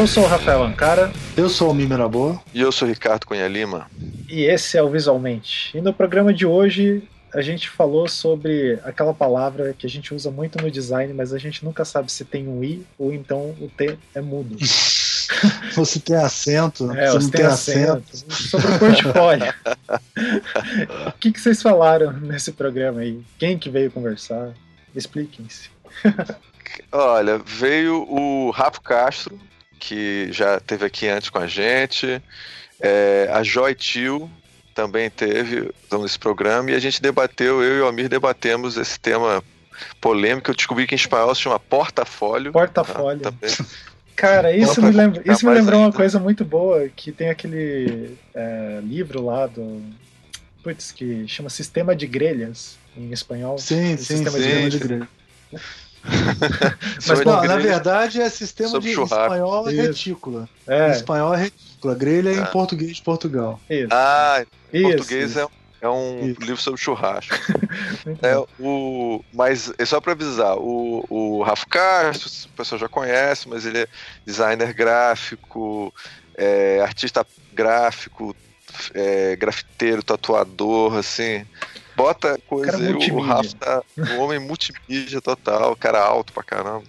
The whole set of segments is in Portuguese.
Eu sou o Rafael Ancara. Eu sou o Mimera Boa. E eu sou o Ricardo Cunha Lima. E esse é o Visualmente. E no programa de hoje a gente falou sobre aquela palavra que a gente usa muito no design, mas a gente nunca sabe se tem um I ou então o T é mudo. Você tem acento, é, você não tem acento. acento. Sobre o portfólio. o que, que vocês falaram nesse programa aí? Quem que veio conversar? Expliquem-se. Olha, veio o Rafa Castro, que já teve aqui antes com a gente. É, a Joy Tio também teve nesse programa e a gente debateu, eu e o Almir debatemos esse tema polêmico. Eu descobri que em espanhol se chama portafólio. Portafólio. Tá, Cara, isso me, lembra, isso me lembrou uma coisa muito boa, que tem aquele é, livro lá do. Putz, que chama Sistema de Grelhas, em espanhol. Sim, sim, Sistema sim, de, de grelhas. Mas, não, na verdade é sistema de churrasco. espanhol é retícula. É, Em espanhol é retícula. Grelha é em Ah. português de Portugal. isso. Ah, em isso, português isso. é, é um Isso. livro sobre churrasco. É, o, mas é só para avisar, o, o Rafa Castro, o pessoal já conhece, mas ele é designer gráfico, é, artista gráfico, é, grafiteiro, tatuador, assim. Bota coisa Cara aí, o. Rafa tá um homem multimídia total, cara alto pra caramba.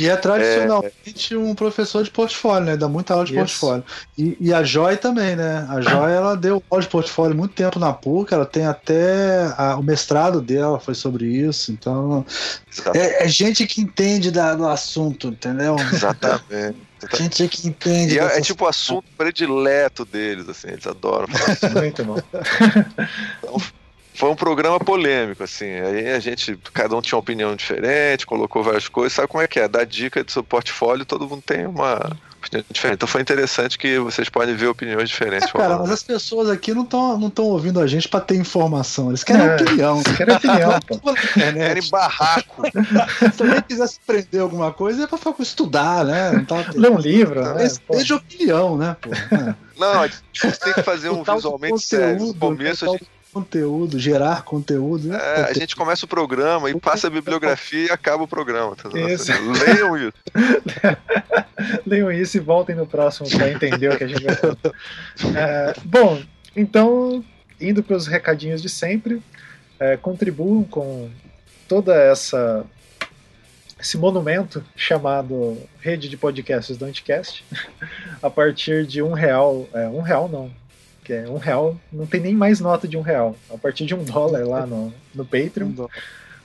E é tradicionalmente um professor de portfólio, né? Dá muita aula de Isso. portfólio. E, e a Joy também, né? A Joy, ela deu aula de portfólio muito tempo na PUC, ela tem até a- o mestrado dela foi sobre isso, então é, é gente que entende da- do assunto, entendeu? Exatamente. Gente que entende. E é, é tipo o assunto predileto deles, assim, eles adoram falar assim. Muito bom. Foi um programa polêmico, assim. Aí a gente, cada um tinha uma opinião diferente, colocou várias coisas. Sabe como é que é? Dá dica do seu portfólio, todo mundo tem uma opinião diferente. Então foi interessante que vocês podem ver opiniões diferentes. É, cara, rolando. mas as pessoas aqui não estão não tão ouvindo a gente pra ter informação, eles querem É. opinião. Opinião. Pô, na internet. Querem barraco. Se alguém quiser se prender alguma coisa, é pra falar, estudar, né? Não tá Lê um livro, né? Mas Pô. seja opinião, né, pô? É. Não, a gente tem que fazer um visualmente sério. No começo a tal gente, conteúdo, gerar conteúdo. né? é, a gente começa o programa e passa a bibliografia e acaba o programa. tá? Isso. Leiam isso. Leiam isso e voltem no próximo para entender o que a gente vai falar. É, bom, então, indo para os recadinhos de sempre, é, contribuam com toda essa esse monumento chamado Rede de Podcasts do Anticast a partir de um real, é, um real não, que é um real, não tem nem mais nota de um real, a partir de um dólar lá no, no Patreon,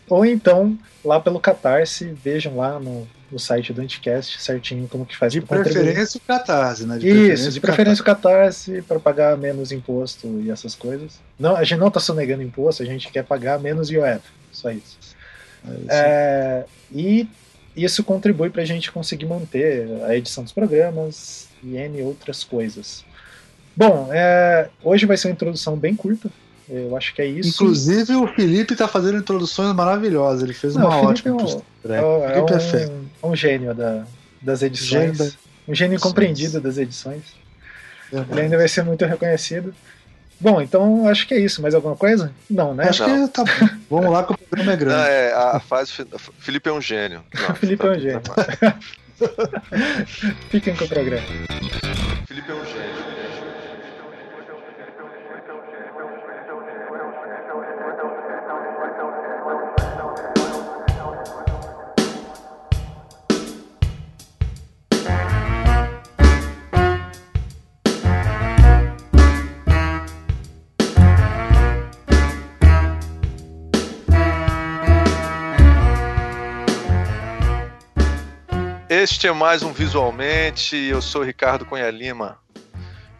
ou então lá pelo Catarse, vejam lá no, no site do Anticast certinho como que faz De preferência o Catarse, né? De Isso, de preferência o Catarse para pagar menos imposto e essas coisas. Não, a gente não está sonegando imposto, a gente quer pagar menos IOF, só isso. Catarse. É, e isso contribui para a gente conseguir manter a edição dos programas e N outras coisas. Bom, é, hoje vai ser uma introdução bem curta, eu acho que é isso. Inclusive, o Felipe tá fazendo introduções maravilhosas. Ele fez Não, uma ótima. é um- introdução. é, é Felipe é feio. um, um gênio da- das edições. Gênio da- Um gênio incompreendido das edições. Ele ainda vai ser muito reconhecido. Bom, então acho que é isso. Mais alguma coisa? Não, né? Acho que tá bom. Vamos lá que o programa é Não, grande. é, a fase. Felipe é um gênio. Não, Felipe é um gênio. Fiquem com o programa. Felipe é um Este é mais um Visualmente eu sou Ricardo Cunha Lima.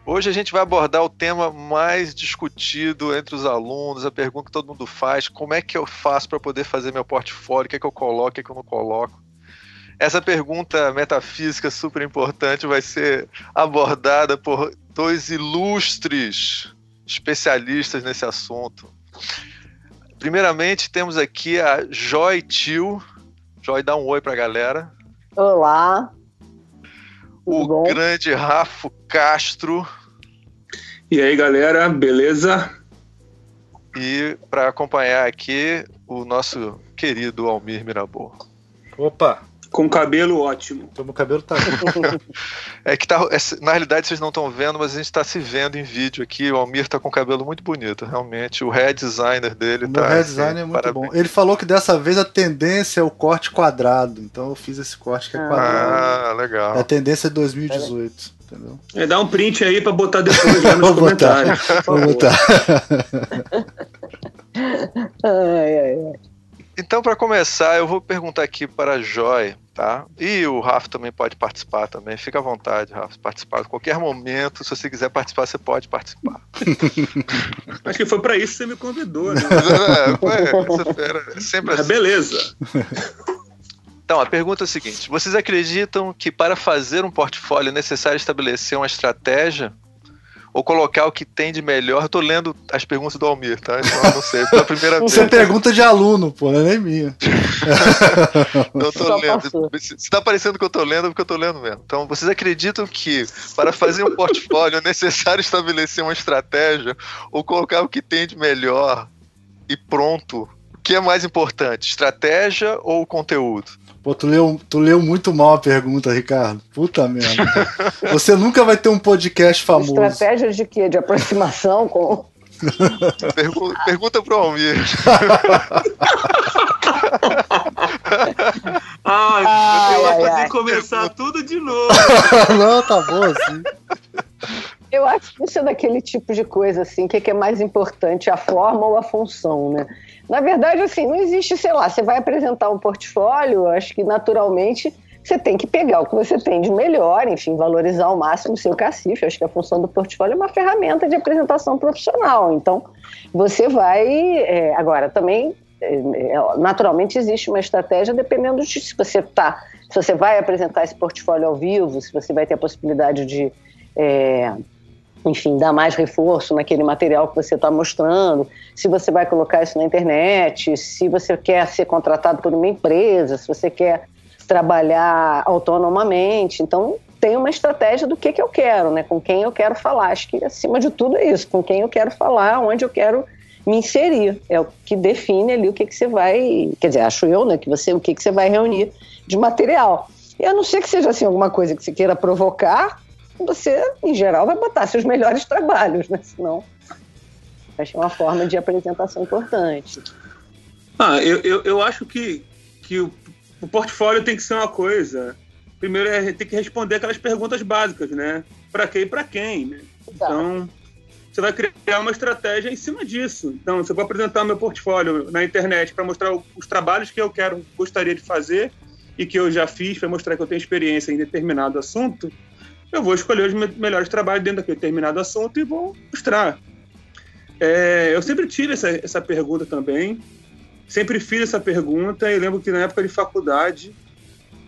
Hoje a gente vai abordar o tema mais discutido entre os alunos, a pergunta que todo mundo faz: como é que eu faço para poder fazer meu portfólio? O que é que eu coloco, o que é que eu não coloco? Essa pergunta metafísica super importante vai ser abordada por dois ilustres especialistas nesse assunto. Primeiramente, temos aqui a Joy Tio. Joy, dá um oi pra galera. Olá. O bom? grande Rafo Castro. E aí, galera, beleza? E para acompanhar aqui, o nosso querido Almir Mirabor. Opa! Com cabelo ótimo. Então, meu cabelo tá. É que tá. é, na realidade vocês não estão vendo, mas a gente tá se vendo em vídeo aqui. O Almir tá com o cabelo muito bonito, realmente. O hair designer dele O tá. meu hair assim, é muito parabéns. bom. Ele falou que dessa vez a tendência é o corte quadrado. Então eu fiz esse corte que é Ah. quadrado. Ah, É legal. a tendência de 2018. Entendeu? É, dá um print aí pra botar depois lá nos Vou botar. comentários. por Vou botar. Ai, ai, ai. Então, para começar, eu vou perguntar aqui para a Joy, tá? E o Rafa também pode participar também. Fica à vontade, Rafa, participar a qualquer momento. Se você quiser participar, você pode participar. Acho que foi pra isso que você me convidou, né? é, é sempre assim. beleza. Então, a pergunta é a seguinte: vocês acreditam que para fazer um portfólio é necessário estabelecer uma estratégia? Ou colocar o que tem de melhor? Eu tô lendo as perguntas do Almir, tá? Então eu não sei, pela primeira vez. Isso é pergunta de aluno, pô, não é nem minha. Eu tô Só lendo. passou. Se tá parecendo que eu tô lendo, é porque eu tô lendo mesmo. Então, vocês acreditam que para fazer um portfólio é necessário estabelecer uma estratégia ou colocar o que tem de melhor e pronto? O que é mais importante, estratégia ou conteúdo? Pô, tu leu, tu leu muito mal a pergunta, Ricardo. Puta merda. Você nunca vai ter um podcast famoso. Estratégia de quê? De aproximação com. Pergu- pergunta pro Almir. Ai, Ai, eu ai, vou fazer ai. começar tudo de novo. não, tá bom assim. Eu acho que isso é daquele tipo de coisa, assim, que, que é mais importante, a forma ou a função, né? Na verdade, assim, não existe, sei lá, você vai apresentar um portfólio, acho que naturalmente você tem que pegar o que você tem de melhor, enfim, valorizar ao máximo o seu cacife. Eu acho que a função do portfólio é uma ferramenta de apresentação profissional. Então, você vai. é, agora, também, é, é, naturalmente, existe uma estratégia dependendo de se você tá. Se você vai apresentar esse portfólio ao vivo, se você vai ter a possibilidade de. é, enfim, dar mais reforço naquele material que você está mostrando, se você vai colocar isso na internet, se você quer ser contratado por uma empresa, se você quer trabalhar autonomamente. Então, tem uma estratégia do que, que eu quero, né? com quem eu quero falar. Acho que, acima de tudo, é isso, com quem eu quero falar, onde eu quero me inserir. É o que define ali o que, que você vai. Quer dizer, acho eu, né? Que você, o que, que você vai reunir de material. E a não ser que seja assim, alguma coisa que você queira provocar, você, em geral, vai botar seus melhores trabalhos, né? Senão, que é uma forma de apresentação importante. Ah, eu, eu, eu acho que, que o, o portfólio tem que ser uma coisa. Primeiro é ter que responder aquelas perguntas básicas, né? Para quê e para quem, né? Então, você vai criar uma estratégia em cima disso. Então, se eu vou apresentar meu portfólio na internet para mostrar os trabalhos que eu quero, gostaria de fazer e que eu já fiz para mostrar que eu tenho experiência em determinado assunto, eu vou escolher os me- melhores trabalhos dentro daquele determinado assunto e vou mostrar. É, eu sempre tive essa, essa pergunta também. Sempre fiz essa pergunta e lembro que na época de faculdade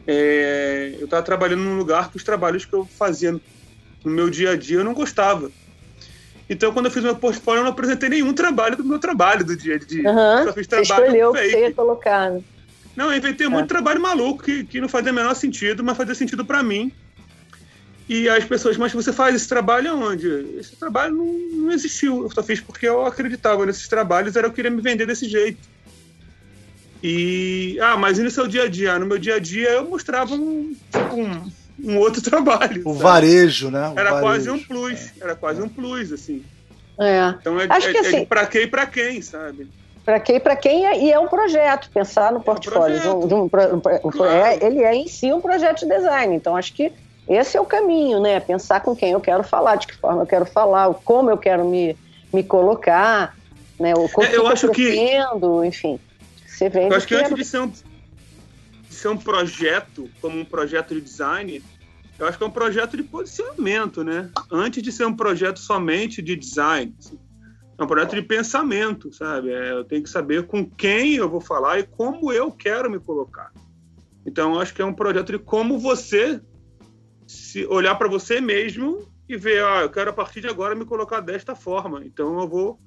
é, eu estava trabalhando num lugar que os trabalhos que eu fazia no meu dia a dia eu não gostava. Então, quando eu fiz meu portfólio, eu não apresentei nenhum trabalho do meu trabalho do dia a dia. Aham, Só fiz Você trabalho escolheu o que você ia colocar. né? Não, eu inventei muito trabalho maluco que, que não fazia o menor sentido, mas fazia sentido para mim. E as pessoas, mas você faz esse trabalho aonde? Esse trabalho não, não existiu. Eu só fiz porque eu acreditava nesses trabalhos, era eu queria me vender desse jeito. E. Ah, mas e no seu dia a dia? No meu dia a dia eu mostrava um, tipo, um, um outro trabalho. O sabe? varejo, né? O Era varejo. quase um plus. Era quase um plus, assim. É. Então é, Acho é, que é assim- de pra quê e pra quem, sabe? Para quem, para quem é, e é um projeto, pensar no portfólio. um- de um um um pro- é- ele é em si um projeto de design. Então, acho que esse é o caminho, né? Pensar com quem eu quero falar, de que forma eu quero falar, como eu quero me, me colocar, né? O como É, eu que acho que- pretendo, enfim. Você vende Eu acho que o antes é- de ser, um, de ser um projeto, como um projeto de design, eu acho que é um projeto de posicionamento, né? Antes de ser um projeto somente de design. assim. É um projeto de pensamento, sabe? É, eu tenho que saber com quem eu vou falar e como eu quero me colocar. Então, eu acho que é um projeto de como você se olhar para você mesmo e ver, ah, eu quero a partir de agora me colocar desta forma. Então, eu vou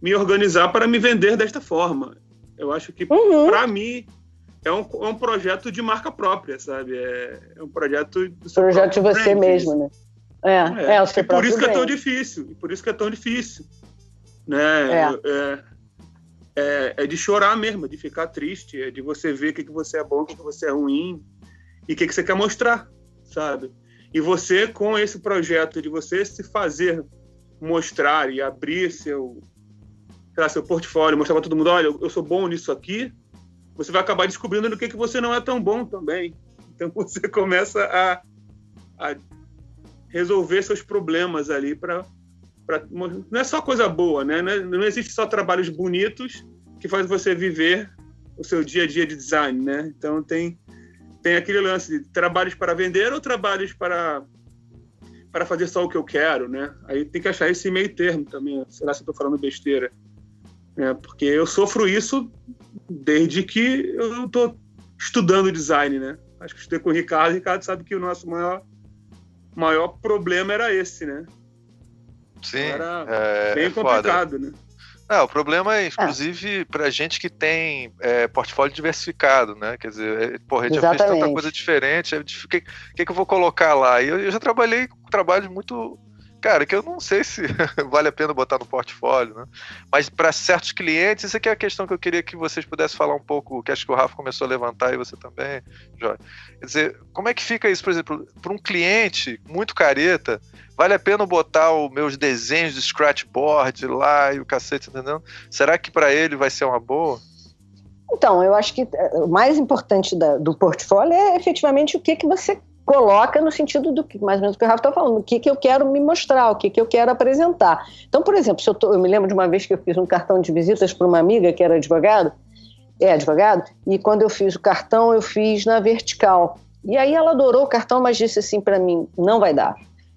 me organizar para me vender desta forma. Eu acho que Uhum. para mim, é um, é um projeto de marca própria, sabe? É, é um projeto do seu projeto de você brand, mesmo, né? É, é, o seu e por isso que é tão brand. difícil. E por isso que é tão difícil. Né? É. É, é, é de chorar mesmo, é de ficar triste, é de você ver o que, que você é bom, o que, que você é ruim. e o que, que você quer mostrar, sabe? E você, com esse projeto de você se fazer mostrar e abrir seu, lá, seu portfólio, mostrar para todo mundo, olha, eu sou bom nisso aqui, você vai acabar descobrindo no que, que você não é tão bom também. Então você começa a, a resolver seus problemas ali para não é só coisa boa, né? Não, é, não existe só trabalhos bonitos que faz você viver o seu dia a dia de design, né? Então tem tem aquele lance de trabalhos para vender ou trabalhos para para fazer só o que eu quero, né? Aí tem que achar esse meio termo também. Será que eu estou falando besteira? É, porque eu sofro isso desde que eu estou estudando design, né? Acho que estudei com o Ricardo. O Ricardo sabe que o nosso maior maior problema era esse, né? Sim. Era é, bem é complicado, né? É, o problema é, inclusive, para gente que tem é, portfólio diversificado, né? Quer dizer, é, porra, a gente já fez tanta coisa diferente, é o que, que, que eu vou colocar lá? E eu, eu já trabalhei com trabalhos muito. Cara, que eu não sei se vale a pena botar no portfólio, né? Mas para certos clientes, isso aqui é a questão que eu queria que vocês pudessem falar um pouco, que acho que o Rafa começou a levantar e você também, Jóia. Quer dizer, como é que fica isso, por exemplo, para um cliente muito careta, vale a pena botar os meus desenhos de scratchboard lá e o cacete, entendeu? Será que para ele vai ser uma boa? Então, eu acho que eh, o mais importante da- do portfólio é efetivamente o que, que você coloca no sentido do que, mais ou menos o que o Rafa está falando, o que, que eu quero me mostrar, o que, que eu quero apresentar. Então, por exemplo, eu, tô- eu me lembro de uma vez que eu fiz um cartão de visitas para uma amiga que era advogado, é advogado, e quando eu fiz o cartão, eu fiz na vertical. E aí ela adorou o cartão, mas disse assim para mim: não vai dar.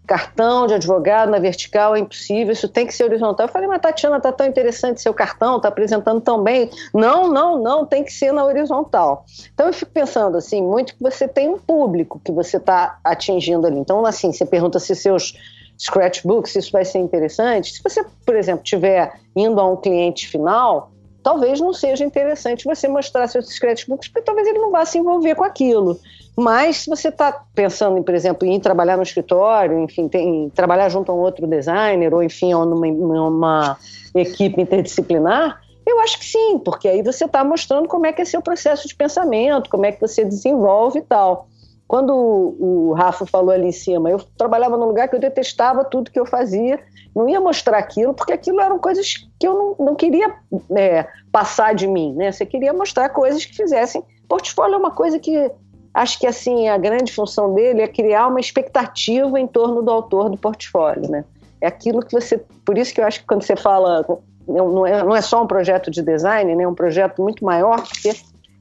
Cartão de advogado na vertical é impossível, isso tem que ser horizontal. Eu falei, mas Tatiana, tá tão interessante seu cartão, tá apresentando tão bem. Não, não, não, tem que ser na horizontal. Então eu fico pensando assim, muito que você tem um público que você está atingindo ali. Então, assim, você pergunta se seus scratchbooks, isso vai ser interessante. Se você, por exemplo, estiver indo a um cliente final, talvez não seja interessante você mostrar seus scratchbooks, porque talvez ele não vá se envolver com aquilo. Mas se você está pensando, por exemplo, em trabalhar no escritório, enfim, tem, trabalhar junto a um outro designer, ou enfim, numa, numa equipe interdisciplinar, eu acho que sim, porque aí você está mostrando como é que é seu processo de pensamento, como é que você desenvolve e tal. Quando o, o Rafa falou ali em cima, eu trabalhava num lugar que eu detestava tudo que eu fazia, não ia mostrar aquilo, porque aquilo eram coisas que eu não, não queria é, passar de mim, né? Você queria mostrar coisas que fizessem. Portfólio é uma coisa que acho que assim a grande função dele é criar uma expectativa em torno do autor do portfólio, né? É aquilo que você, por isso que eu acho que quando você fala não é, não é só um projeto de design, né? É um projeto muito maior, porque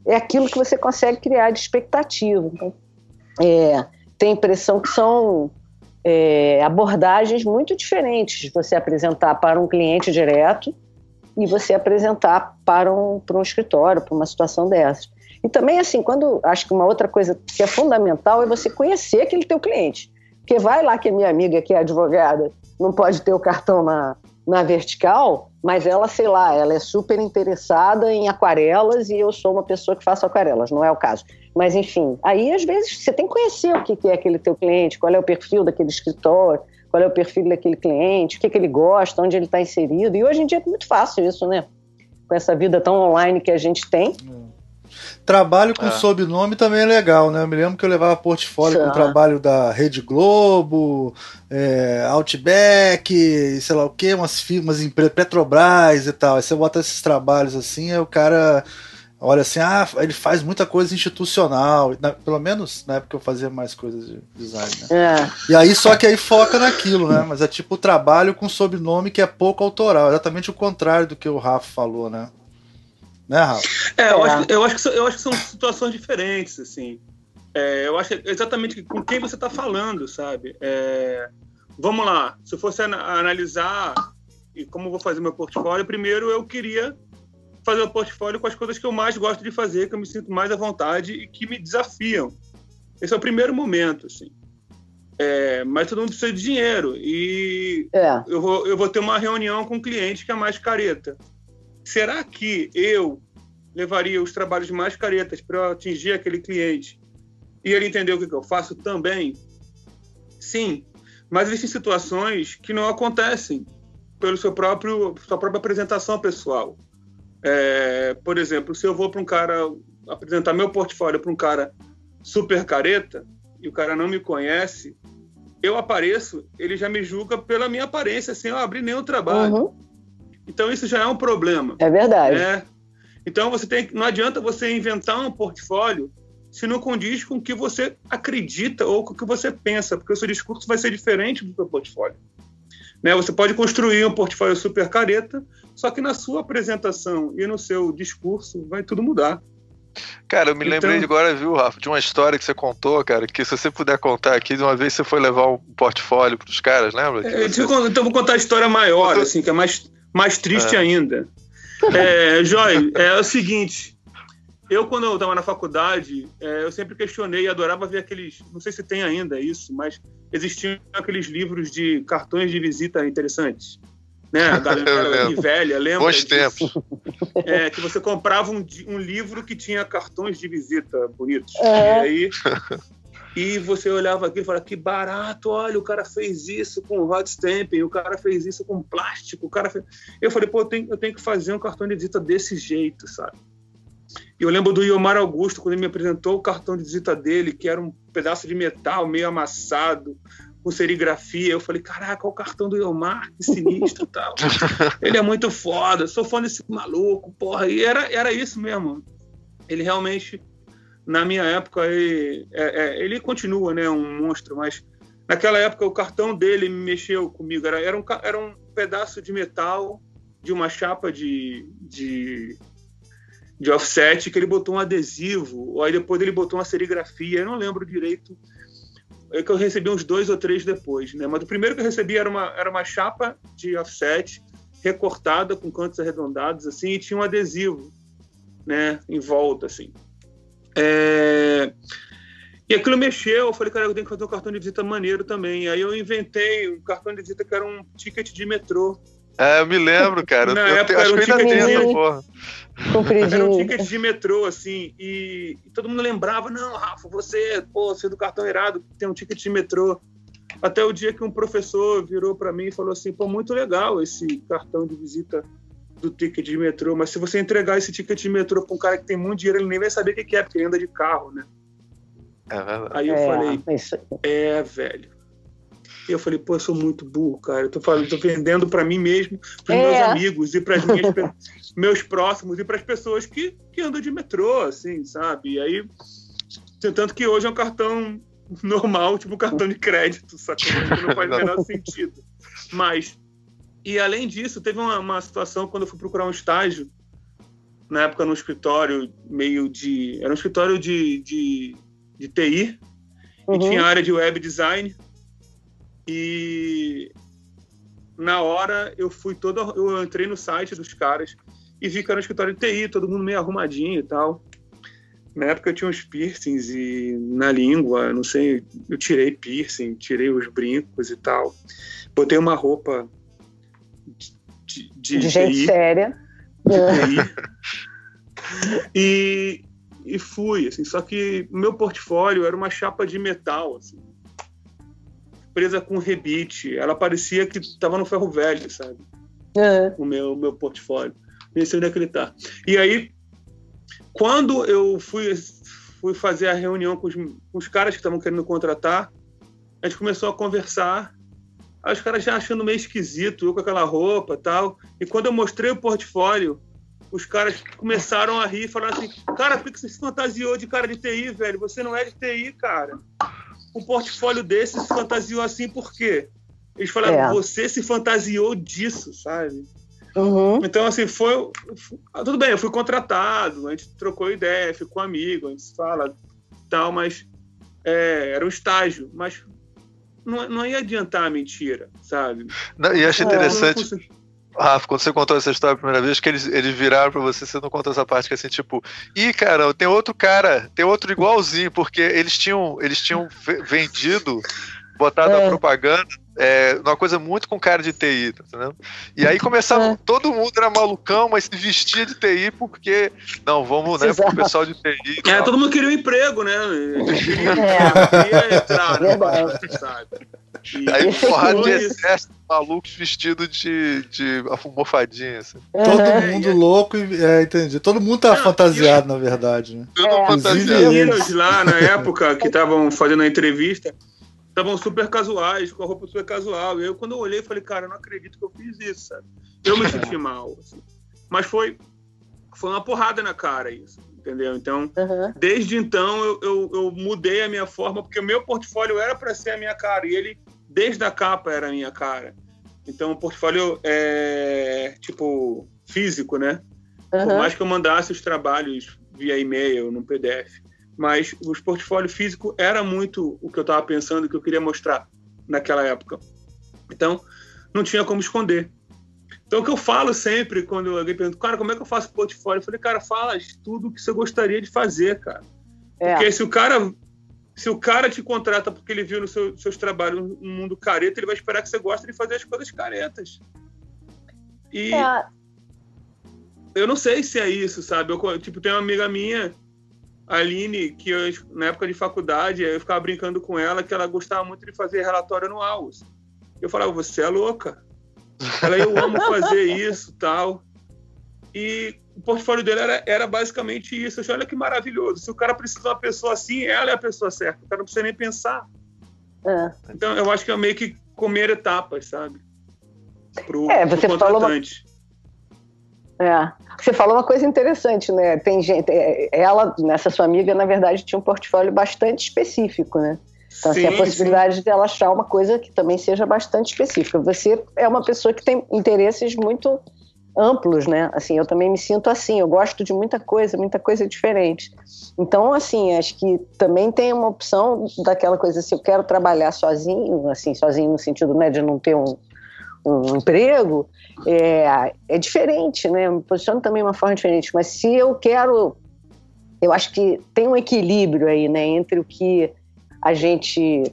é aquilo que você consegue criar de expectativa. Então, é, tem a impressão que são é, abordagens muito diferentes de você apresentar para um cliente direto e você apresentar para um, para um escritório, para uma situação dessas. E também, assim, quando acho que uma outra coisa que é fundamental é você conhecer aquele teu cliente. Porque vai lá que a minha amiga, que é advogada, não pode ter o cartão na, na vertical, mas ela, sei lá, ela é super interessada em aquarelas e eu sou uma pessoa que faço aquarelas, não é o caso. Mas, enfim, aí às vezes você tem que conhecer o que é aquele teu cliente, qual é o perfil daquele escritório, qual é o perfil daquele cliente, o que, que ele gosta, onde ele está inserido. E hoje em dia é muito fácil isso, né? Com essa vida tão online que a gente tem. Trabalho com É. sobrenome também é legal, né? Eu me lembro que eu levava portfólio com o trabalho da Rede Globo, é, Outback, sei lá o que, umas firmas, empresas, Petrobras e tal. Aí você bota esses trabalhos assim, aí o cara olha assim, ah, ele faz muita coisa institucional. Na- pelo menos na época eu fazia mais coisas de design, né? É. E aí, só que aí foca naquilo, né? Mas é tipo trabalho com sobrenome que é pouco autoral. Exatamente o contrário do que o Rafa falou, né? Né, Rafa? É, eu, É. acho, que- eu, acho que, são- eu acho que são situações diferentes, assim. É, eu acho que é exatamente com quem você está falando, sabe? É, vamos lá, se eu fosse ana- analisar e como eu vou fazer meu portfólio, primeiro eu queria fazer o portfólio com as coisas que eu mais gosto de fazer, que eu me sinto mais à vontade e que me desafiam. Esse é o primeiro momento, assim. É, mas todo mundo precisa de dinheiro e É. eu vou, eu vou ter uma reunião com um cliente que é mais careta. Será que eu levaria os trabalhos mais caretas para atingir aquele cliente e ele entender o que, que eu faço também? Sim, mas existem situações que não acontecem pelo seu próprio sua própria apresentação pessoal. É, por exemplo, se eu vou para um cara apresentar meu portfólio para um cara super careta e o cara não me conhece, eu apareço, ele já me julga pela minha aparência, sem eu abrir nenhum trabalho. Uhum. Então isso já é um problema. É verdade. né? Então você tem, não adianta você inventar um portfólio se não condiz com o que você acredita ou com o que você pensa, porque o seu discurso vai ser diferente do seu portfólio. Né? Você pode construir um portfólio super careta, só que na sua apresentação e no seu discurso vai tudo mudar. Cara, eu me Então- lembrei de agora, viu, Rafa, de uma história que você contou, cara, que se você puder contar aqui, de uma vez você foi levar um portfólio pros caras, lembra? É, você- então vou contar a história maior, assim, que é mais, mais triste É. ainda. É, Joy, é o seguinte. Eu, quando eu estava na faculdade, é, eu sempre questionei e adorava ver aqueles. Não sei se tem ainda isso, mas existiam aqueles livros de cartões de visita interessantes. Né? A galera velha, lembra? Bons tempos. É, que você comprava um, um livro que tinha cartões de visita bonitos. É. E aí. E você olhava aqui e falava, que barato, olha, o cara fez isso com hot stamping, o cara fez isso com plástico, o cara fez... Eu falei, pô, eu tenho, eu tenho que fazer um cartão de visita desse jeito, sabe? E eu lembro do Iomar Augusto, quando ele me apresentou o cartão de visita dele, que era um pedaço de metal meio amassado, com serigrafia. Eu falei, caraca, olha o cartão do Iomar, que sinistro tal. Ele é muito foda, sou fã desse maluco, porra. E era, era isso mesmo. Ele realmente, na minha época, ele, é, é, ele continua, né, um monstro, mas naquela época o cartão dele mexeu comigo. Era, era, um, era um pedaço de metal de uma chapa de, de, de offset que ele botou um adesivo, aí depois ele botou uma serigrafia, eu não lembro direito. É que eu recebi uns dois ou três depois, né? Mas o primeiro que eu recebi era uma, era uma chapa de offset recortada com cantos arredondados assim e tinha um adesivo, né, em volta assim. É... E aquilo mexeu, eu falei, cara, eu tenho que fazer um cartão de visita maneiro também. Aí eu inventei um cartão de visita que era um ticket de metrô. É, eu me lembro, cara. Na eu, época acho era que um ainda tenho porra. Era um ticket de metrô, assim, e, e todo mundo lembrava, não, Rafa, você, pô, você é do cartão irado, tem um ticket de metrô. Até o dia que um professor virou para mim e falou assim, pô, muito legal esse cartão de visita do ticket de metrô, mas se você entregar esse ticket de metrô para um cara que tem muito dinheiro, ele nem vai saber o que que é, porque ele anda de carro, né? É. Aí eu É, falei, isso- é, velho. E eu falei, pô, eu sou muito burro, cara. Eu tô, falando, tô vendendo para mim mesmo, para É. meus amigos e para meus próximos e para as pessoas que, que andam de metrô, assim, sabe? E aí, tanto que hoje é um cartão normal, tipo um cartão de crédito, sacou? Que não faz o menor sentido. Mas, e além disso, teve uma, uma situação quando eu fui procurar um estágio, na época num escritório meio de. Era um escritório de, de, de TI, e Uhum. tinha a área de web design. E na hora eu fui todo. Eu entrei no site dos caras e vi que era um escritório de TI, todo mundo meio arrumadinho e tal. Na época eu tinha uns piercings e na língua, não sei, eu tirei piercing, tirei os brincos e tal. Botei uma roupa de, de, de De gente TI. séria. TI. e, e fui, assim, só que o meu portfólio era uma chapa de metal, assim, presa com rebite. Ela parecia que estava no ferro velho, sabe? É. O meu, meu portfólio. Nem sei onde é que ele tá. E aí, quando eu fui, fui fazer a reunião com os, com os caras que estavam querendo contratar, a gente começou a conversar. Aí os caras já achando meio esquisito, eu com aquela roupa e tal. E quando eu mostrei o portfólio, os caras começaram a rir e falaram assim: Cara, por que você se fantasiou de cara de TI, velho? Você não é de TI, cara. Um portfólio desse se fantasiou assim por quê? Eles falaram: É. Você se fantasiou disso, sabe? Uhum. Então, assim, foi. ah, Tudo bem, eu fui contratado, a gente trocou ideia, ficou amigo, a gente se fala tal, mas é, era um estágio. Mas não, não ia adiantar a mentira, sabe? Não, e acho É, interessante, consegui- Rafa, quando você contou essa história a primeira vez, que eles, eles viraram pra você, você não contou essa parte que é assim, tipo, ih, cara, tem outro cara, tem outro igualzinho, porque eles tinham, eles tinham ve- vendido, botado a É. propaganda, é, uma coisa muito com cara de TI, tá entendendo? E aí começava, É. todo mundo era malucão, mas se vestia de TI porque, não, vamos, né, pro Exato. pessoal de TI. É, tal. todo mundo queria um emprego, né? Queria, É. entrar, né? Sabe? E aí, porrada de exército, malucos vestidos de, de almofadinha. Assim. Todo mundo louco e. É, entendi. Todo mundo tá fantasiado, na verdade, né? Tudo É. fantasiado. Inclusive, meninos lá na época que estavam fazendo a entrevista estavam super casuais, com a roupa super casual. E eu, quando eu olhei, falei, cara, eu não acredito que eu fiz isso, sabe? Eu me senti mal. assim. Mas foi, foi uma porrada na cara isso, entendeu? Então, Uhum. desde então, eu, eu, eu mudei a minha forma, porque o meu portfólio era para ser a minha cara, e ele, desde a capa, era a minha cara. Então, o portfólio é, tipo, físico, né? Por Uhum. mais que eu mandasse os trabalhos via e-mail, no PDF. Mas os portfólio físico era muito o que eu estava pensando, o que eu queria mostrar naquela época. Então, não tinha como esconder. Então, o que eu falo sempre quando alguém pergunta, cara, como é que eu faço portfólio? Eu falei, cara, fala tudo o que você gostaria de fazer, cara. É. Porque se o cara se o cara te contrata porque ele viu nos seu, seus trabalhos um mundo careta, ele vai esperar que você goste de fazer as coisas caretas. E É, eu não sei se é isso, sabe? Eu, tipo, tem uma amiga minha, a Aline, que eu, na época de faculdade, eu ficava brincando com ela que ela gostava muito de fazer relatório anual. Eu falava, você é louca. Ela, eu amo fazer isso tal. E o portfólio dele era, era basicamente isso. Eu olha que maravilhoso. Se o cara precisa de uma pessoa assim, ela é a pessoa certa. O cara não precisa nem pensar. é. Então, eu acho que é meio que comer etapas, sabe? Pro, É, pro você falou uma-. É. Você falou uma coisa interessante, né? Tem gente, é, ela, nessa sua amiga, na verdade, tinha um portfólio bastante específico, né? Então, assim, a Sim, possibilidade dela achar uma coisa que também seja bastante específica. Você é uma pessoa que tem interesses muito amplos, né? Assim, eu também me sinto assim, eu gosto de muita coisa, muita coisa diferente. Então, assim, acho que também tem uma opção daquela coisa, se eu quero trabalhar sozinho, assim, sozinho no sentido, né, de não ter um, um emprego, é, é diferente, né? Eu me posiciono também de uma forma diferente. Mas se eu quero, eu acho que tem um equilíbrio aí, né, entre o que a gente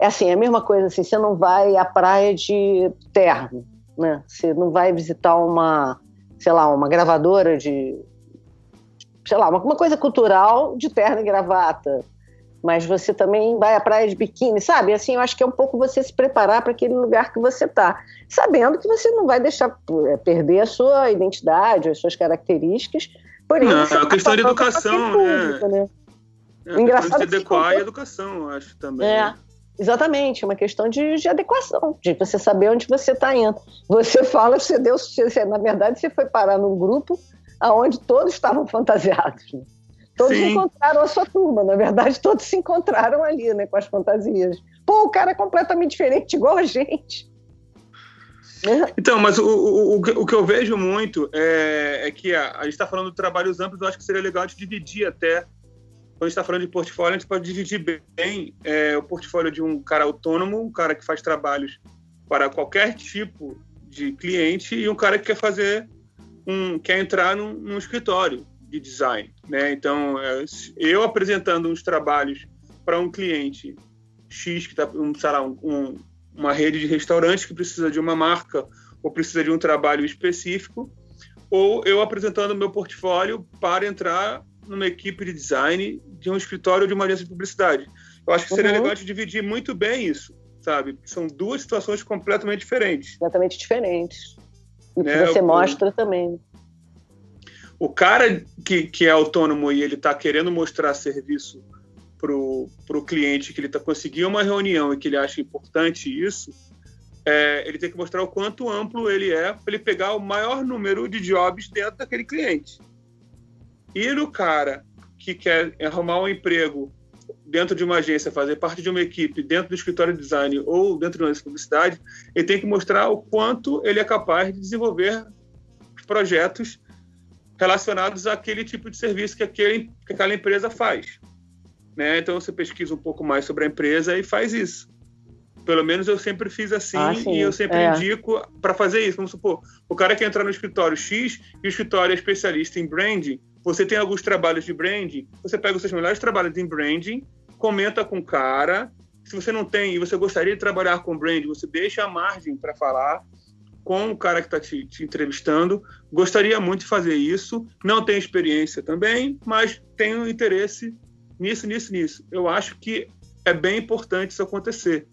é assim, é a mesma coisa assim, você não vai à praia de terno, né? Você não vai visitar uma, sei lá, uma gravadora de sei lá, uma, uma coisa cultural de terno e gravata. Mas você também vai à praia de biquíni, sabe? Assim, eu acho que é um pouco você se preparar para aquele lugar que você está, sabendo que você não vai deixar é, perder a sua identidade, as suas características. Porém, Não, você é uma tá questão de educação, público, né? É, Engraçado tem que que adequar a educação, eu acho também. É, exatamente, é uma questão de, de adequação, de você saber onde você está indo. Você fala, você deu, você, na verdade, você foi parar num grupo onde todos estavam fantasiados. né? Todos Sim. encontraram a sua turma, na verdade, todos se encontraram ali, né, com as fantasias. Pô, o cara é completamente diferente, igual a gente. Então, mas o, o, o, que- eu vejo muito é, é que a, a gente está falando de trabalhos amplos, eu acho que seria legal de dividir até. Quando a gente está falando de portfólio, a gente pode dividir bem é, o portfólio de um cara autônomo, um cara que faz trabalhos para qualquer tipo de cliente e um cara que quer fazer um quer entrar num, num escritório de design, né? Então, é, eu apresentando uns trabalhos para um cliente X que está, um, sei lá, um- um, uma rede de restaurantes que precisa de uma marca ou precisa de um trabalho específico, ou eu apresentando o meu portfólio para entrar numa equipe de design de um escritório ou de uma agência de publicidade. Eu acho que seria Uhum. legal de dividir muito bem isso, sabe? São duas situações completamente diferentes. Completamente diferentes. E o que você mostra também. O cara que, que é autônomo e ele está querendo mostrar serviço para o cliente, que ele está conseguindo uma reunião e que ele acha importante isso, é, ele tem que mostrar o quanto amplo ele é para ele pegar o maior número de jobs dentro daquele cliente. E no cara que quer arrumar um emprego dentro de uma agência, fazer parte de uma equipe, dentro do escritório de design ou dentro de uma publicidade, ele tem que mostrar o quanto ele é capaz de desenvolver projetos relacionados àquele tipo de serviço que, aquele, que aquela empresa faz. Né? Então você pesquisa um pouco mais sobre a empresa e faz isso. Pelo menos eu sempre fiz assim Ah, e eu sempre É. indico para fazer isso. Vamos supor, o cara quer entrar no escritório X e o escritório é especialista em branding. Você tem alguns trabalhos de branding, você pega os seus melhores trabalhos em branding, comenta com o cara. Se você não tem e você gostaria de trabalhar com branding, você deixa a margem para falar com o cara que está te, te entrevistando. Gostaria muito de fazer isso. Não tenho experiência também, mas tenho interesse nisso, nisso, nisso. Eu acho que é bem importante isso acontecer.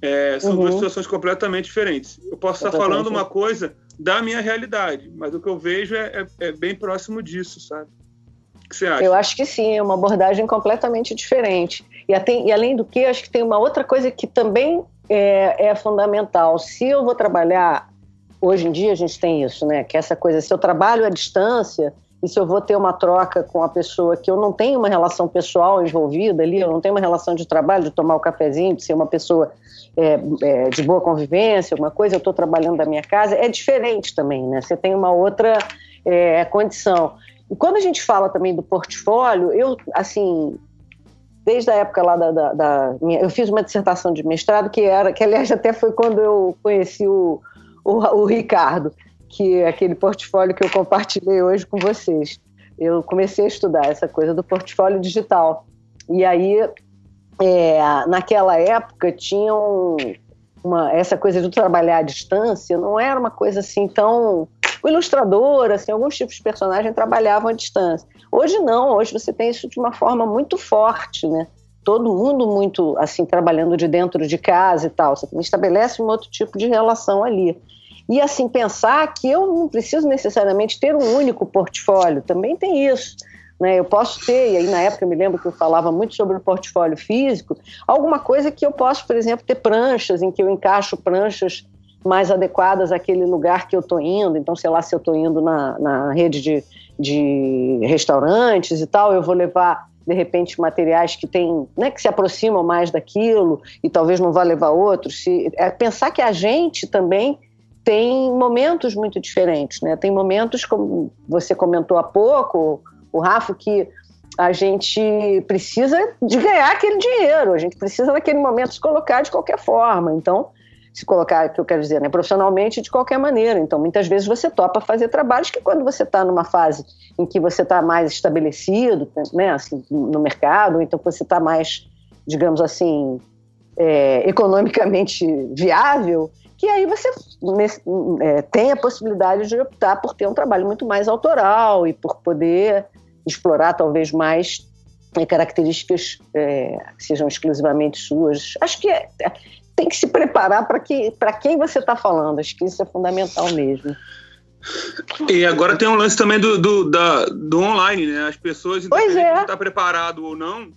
É, são uhum. duas situações completamente diferentes. Eu posso estar falando uma coisa da minha realidade, mas o que eu vejo é, é, é bem próximo disso, sabe? O que você acha? Eu acho que sim, é uma abordagem completamente diferente. E, até, e além do que, acho que tem uma outra coisa que também é, é fundamental. Se eu vou trabalhar, hoje em dia a gente tem isso, né? Que é essa coisa, se eu trabalho à distância, e se eu vou ter uma troca com a pessoa que eu não tenho uma relação pessoal envolvida ali, eu não tenho uma relação de trabalho, de tomar o um cafezinho, de ser uma pessoa é, é, de boa convivência, alguma coisa, eu estou trabalhando da minha casa, é diferente também, né? Você tem uma outra é, condição. E quando a gente fala também do portfólio, eu, assim, desde a época lá da, da, da minha, eu fiz uma dissertação de mestrado que era, que aliás até foi quando eu conheci o, o, o Ricardo, que é aquele portfólio que eu compartilhei hoje com vocês. Eu comecei a estudar essa coisa do portfólio digital. E aí, é, naquela época, tinham uma, essa coisa de trabalhar à distância, não era uma coisa assim tão. O ilustrador, assim, alguns tipos de personagem trabalhavam à distância. Hoje não, hoje você tem isso de uma forma muito forte, né? Todo mundo muito assim trabalhando de dentro de casa e tal. Você estabelece um outro tipo de relação ali. E assim, pensar que eu não preciso necessariamente ter um único portfólio, também tem isso. Né? Eu posso ter, e aí na época eu me lembro que eu falava muito sobre o portfólio físico, alguma coisa que eu posso, por exemplo, ter pranchas, em que eu encaixo pranchas mais adequadas àquele lugar que eu estou indo. Então, sei lá, se eu estou indo na, na rede de, de restaurantes e tal, eu vou levar de repente materiais que tem, né, que se aproximam mais daquilo e talvez não vá levar outros. Se, é pensar que a gente também tem momentos muito diferentes, né? Tem momentos, como você comentou há pouco, o Rafa, que a gente precisa de ganhar aquele dinheiro, a gente precisa naquele momento se colocar de qualquer forma. Então, se colocar, que eu quero dizer, né, profissionalmente de qualquer maneira. Então, muitas vezes você topa fazer trabalhos que quando você está numa fase em que você está mais estabelecido, né, assim, no mercado, então você está mais, digamos assim, é, economicamente viável, que aí você é, tem a possibilidade de optar por ter um trabalho muito mais autoral e por poder explorar talvez mais é, características é, sejam exclusivamente suas. Acho que é tem que se preparar para que, quem você está falando. Acho que isso é fundamental mesmo. E agora tem um lance também do, do, da, do online, né? As pessoas, independente é. de estar preparado ou não,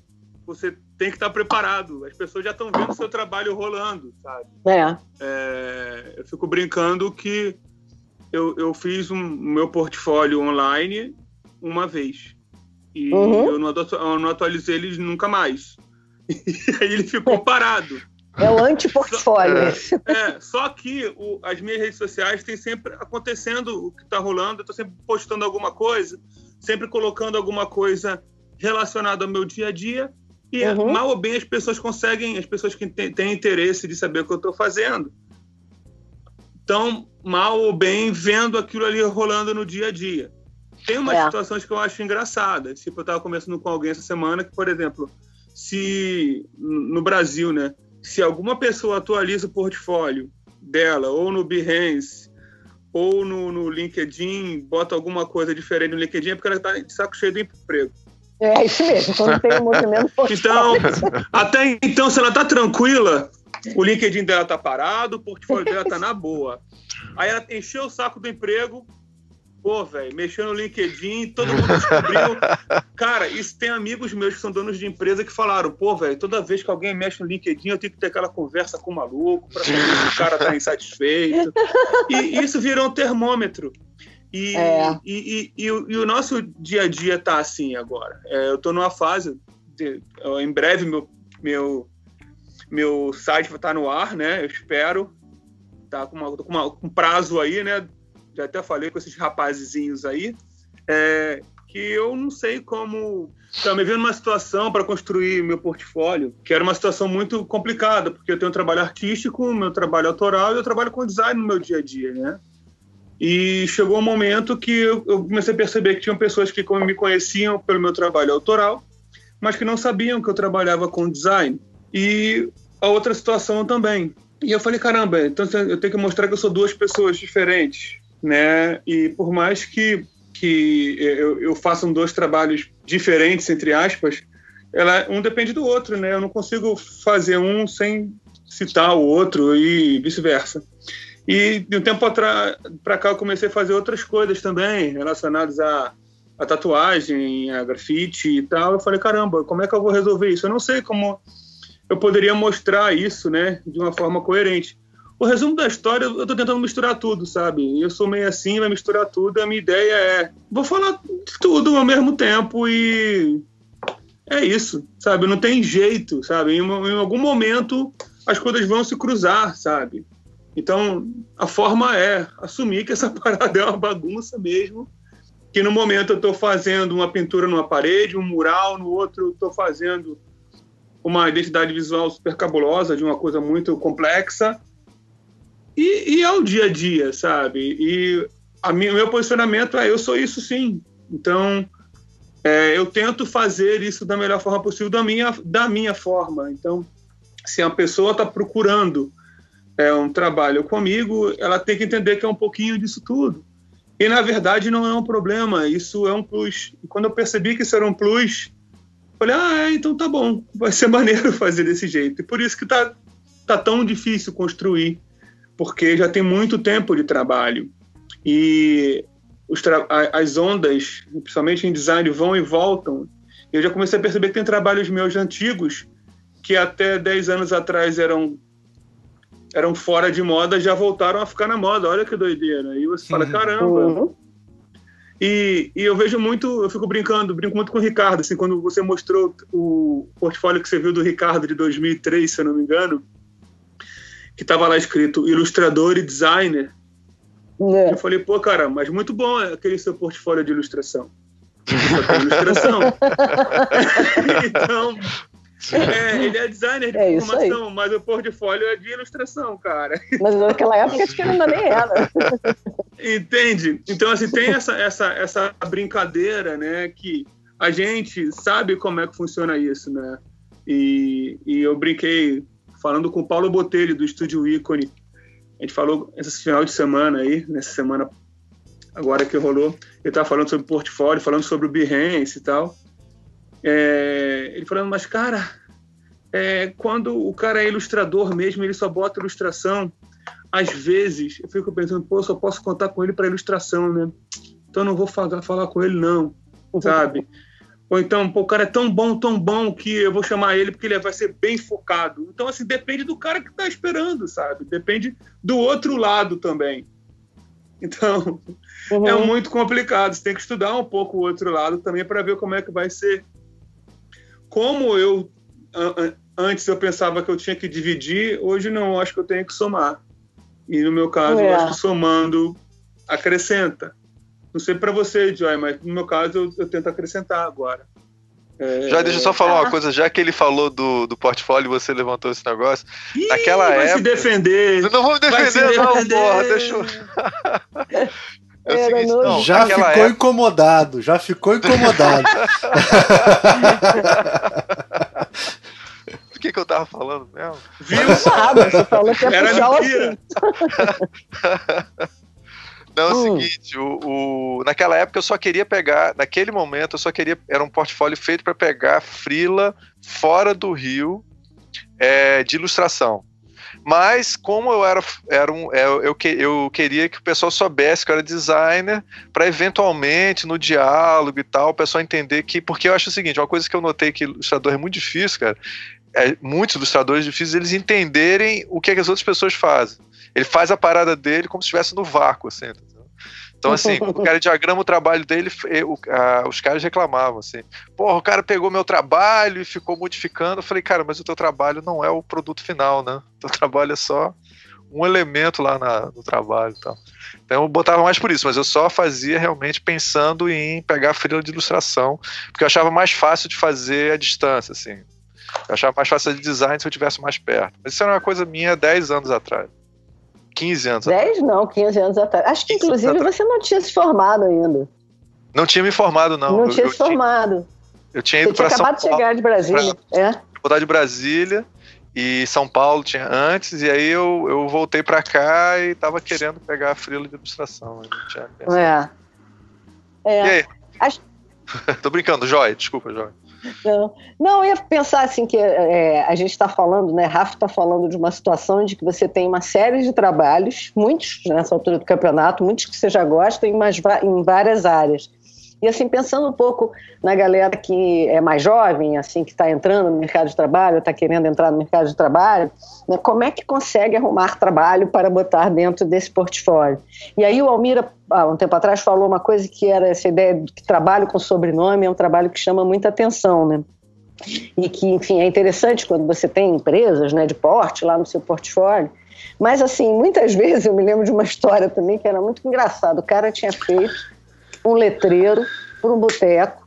você tem que estar preparado. As pessoas já estão vendo o seu trabalho rolando, sabe? É. é eu fico brincando que eu, eu fiz um, meu portfólio online uma vez. E uhum. eu, não, eu não atualizei ele nunca mais. E aí ele ficou parado. É o anti-portfólio. É, é, só que o, as minhas redes sociais têm sempre acontecendo o que está rolando. Eu estou sempre postando alguma coisa, sempre colocando alguma coisa relacionada ao meu dia a dia. E uhum. mal ou bem as pessoas conseguem, as pessoas que têm, têm interesse de saber o que eu estou fazendo, estão mal ou bem vendo aquilo ali rolando no dia a dia. Tem umas é. situações que eu acho engraçadas. Tipo, eu estava conversando com alguém essa semana que, por exemplo, se no Brasil, né, se alguma pessoa atualiza o portfólio dela, ou no Behance, ou no, no LinkedIn, bota alguma coisa diferente no LinkedIn, é porque ela está de saco cheio do emprego. É isso mesmo, quando tem um movimento Então, até então, se ela está tranquila, o LinkedIn dela está parado, o portfólio dela está na boa. Aí ela encheu o saco do emprego, pô, velho, mexeu no LinkedIn, todo mundo descobriu. Cara, isso tem amigos meus que são donos de empresa que falaram, pô, velho, toda vez que alguém mexe no LinkedIn, eu tenho que ter aquela conversa com o maluco para saber se o cara tá insatisfeito. E isso virou um termômetro. E, é. e, e, e, o, e, o, nosso dia a dia tá assim agora. É, eu estou numa fase, de, em breve meu, meu, meu site vai estar tá no ar, né? Eu espero. Tá com, uma, com, uma, com um prazo aí, né? Já até falei com esses rapazizinhos aí. É, que eu não sei como. Tá me vendo numa situação para construir meu portfólio, que era uma situação muito complicada, porque eu tenho um trabalho artístico, meu trabalho autoral e eu trabalho com design no meu dia a dia, né? E chegou um momento que eu, comecei a perceber que tinham pessoas que me conheciam pelo meu trabalho autoral, mas que não sabiam que eu trabalhava com design. E a outra situação também. E eu falei, caramba, então eu tenho que mostrar que eu sou duas pessoas diferentes, né? E por mais que, que eu, eu faça dois trabalhos diferentes, entre aspas, ela, um depende do outro, né? Eu não consigo fazer um sem citar o outro e vice-versa. E de um tempo para cá eu comecei a fazer outras coisas também relacionadas a, a tatuagem, a grafite e tal. Eu falei, caramba, como é que eu vou resolver isso? Eu não sei como eu poderia mostrar isso, né, de uma forma coerente. O resumo da história, eu tô tentando misturar tudo, sabe? Eu sou meio assim, vai misturar tudo. A minha ideia é, vou falar de tudo ao mesmo tempo e é isso, sabe? Não tem jeito, sabe? Em, em algum momento as coisas vão se cruzar, sabe? Então, a forma é assumir que essa parada é uma bagunça mesmo, que no momento eu estou fazendo uma pintura numa parede, um mural, no outro estou fazendo uma identidade visual super cabulosa de uma coisa muito complexa. E, e é o dia a dia, sabe? E o meu posicionamento é: eu sou isso sim. Então, é, eu tento fazer isso da melhor forma possível, da minha, da minha forma. Então, se a pessoa está procurando é, um trabalho comigo, ela tem que entender que é um pouquinho disso tudo. E, na verdade, não é um problema, isso é um plus. E quando eu percebi que isso era um plus, falei, ah, é, então tá bom, vai ser maneiro fazer desse jeito. E por isso que tá, tá tão difícil construir, porque já tem muito tempo de trabalho. E as ondas, principalmente em design, vão e voltam. Eu já comecei a perceber que tem trabalhos meus antigos que até 10 anos atrás eram eram fora de moda, já voltaram a ficar na moda. Olha que doideira. E você fala, uhum. caramba. Uhum. E, e, eu vejo muito, eu fico brincando, brinco muito com o Ricardo, assim, quando você mostrou o portfólio que você viu do Ricardo de 2003, se eu não me engano, que estava lá escrito ilustrador e designer. É. Eu falei, pô, cara, mas muito bom aquele seu portfólio de ilustração. ilustração. então, é, ele é designer de é informação, mas o portfólio é de ilustração, cara. Mas naquela época acho que ainda nem era. Entende? Então, assim, tem essa, essa, essa brincadeira, né, que a gente sabe como é que funciona isso, né? E, e eu brinquei falando com o Paulo Botelho, do Estúdio Ícone, a gente falou esse final de semana aí, nessa semana agora que rolou, ele estava falando sobre portfólio, falando sobre o Behance e tal. É, ele falando, mas cara, é, quando o cara é ilustrador mesmo, ele só bota ilustração. Às vezes, eu fico pensando, pô, eu só posso contar com ele para ilustração, né? Então não vou falar, falar com ele, não, sabe? Ou então, pô, o cara é tão bom, tão bom que eu vou chamar ele porque ele vai ser bem focado. Então, assim, depende do cara que está esperando, sabe? Depende do outro lado também. Então, uhum. é muito complicado. Você tem que estudar um pouco o outro lado também para ver como é que vai ser. Como eu antes eu pensava que eu tinha que dividir, hoje não, acho que eu tenho que somar. E no meu caso, é. eu acho que somando acrescenta. Não sei para você, Joy, mas no meu caso eu, eu tento acrescentar agora. É... Já deixa eu só falar uma ah. coisa, já que ele falou do, do portfólio e você levantou esse negócio. Ih, naquela vai época. se defender. não vou me defender, não, defender. porra, deixa eu. É seguinte, não, já ficou época... incomodado, já ficou incomodado. Do que, que eu tava falando mesmo? Viu? Nada, você falou que Era mentira. Não, é o hum. seguinte, o, o, naquela época eu só queria pegar, naquele momento eu só queria, era um portfólio feito para pegar frila fora do Rio é, de ilustração. Mas como eu era, era um, é, eu, eu, eu queria que o pessoal soubesse que eu era designer, para eventualmente no diálogo e tal, o pessoal entender que, porque eu acho o seguinte, uma coisa que eu notei que ilustrador é muito difícil, cara, é, muitos ilustradores difíceis eles entenderem o que, é que as outras pessoas fazem. Ele faz a parada dele como se estivesse no vácuo, assim. Entendeu? Então, assim, o cara diagrama o trabalho dele, o, a, os caras reclamavam, assim. Porra, o cara pegou meu trabalho e ficou modificando. Eu falei, cara, mas o teu trabalho não é o produto final, né? O teu trabalho é só um elemento lá na, no trabalho e tal. Então eu botava mais por isso, mas eu só fazia realmente pensando em pegar a fila de ilustração, porque eu achava mais fácil de fazer à distância, assim. Eu achava mais fácil de design se eu estivesse mais perto. Mas isso era uma coisa minha 10 anos atrás. 15 anos 10 atrás. não, 15 anos atrás. Acho que inclusive você não tinha se formado ainda. Não tinha me formado, não. Não eu, tinha eu se formado. eu tinha ido para São acabado Paulo. de chegar de Brasília. Pra, é. Voltar de Brasília e São Paulo tinha antes, e aí eu, eu voltei para cá e tava querendo pegar a frila de ilustração. é. é. E aí? Acho... Tô brincando, Joy, desculpa, Joy. Não, não, eu ia pensar assim que é, a gente está falando, né? Rafa está falando de uma situação de que você tem uma série de trabalhos, muitos nessa altura do campeonato, muitos que você já gosta, em, mais, em várias áreas. E assim, pensando um pouco na galera que é mais jovem, assim, que está entrando no mercado de trabalho, está querendo entrar no mercado de trabalho, né, como é que consegue arrumar trabalho para botar dentro desse portfólio? E aí o Almira, há um tempo atrás, falou uma coisa que era essa ideia de que trabalho com sobrenome é um trabalho que chama muita atenção, né? E que, enfim, é interessante quando você tem empresas né, de porte lá no seu portfólio, mas, assim, muitas vezes eu me lembro de uma história também que era muito engraçada. O cara tinha feito um letreiro para um boteco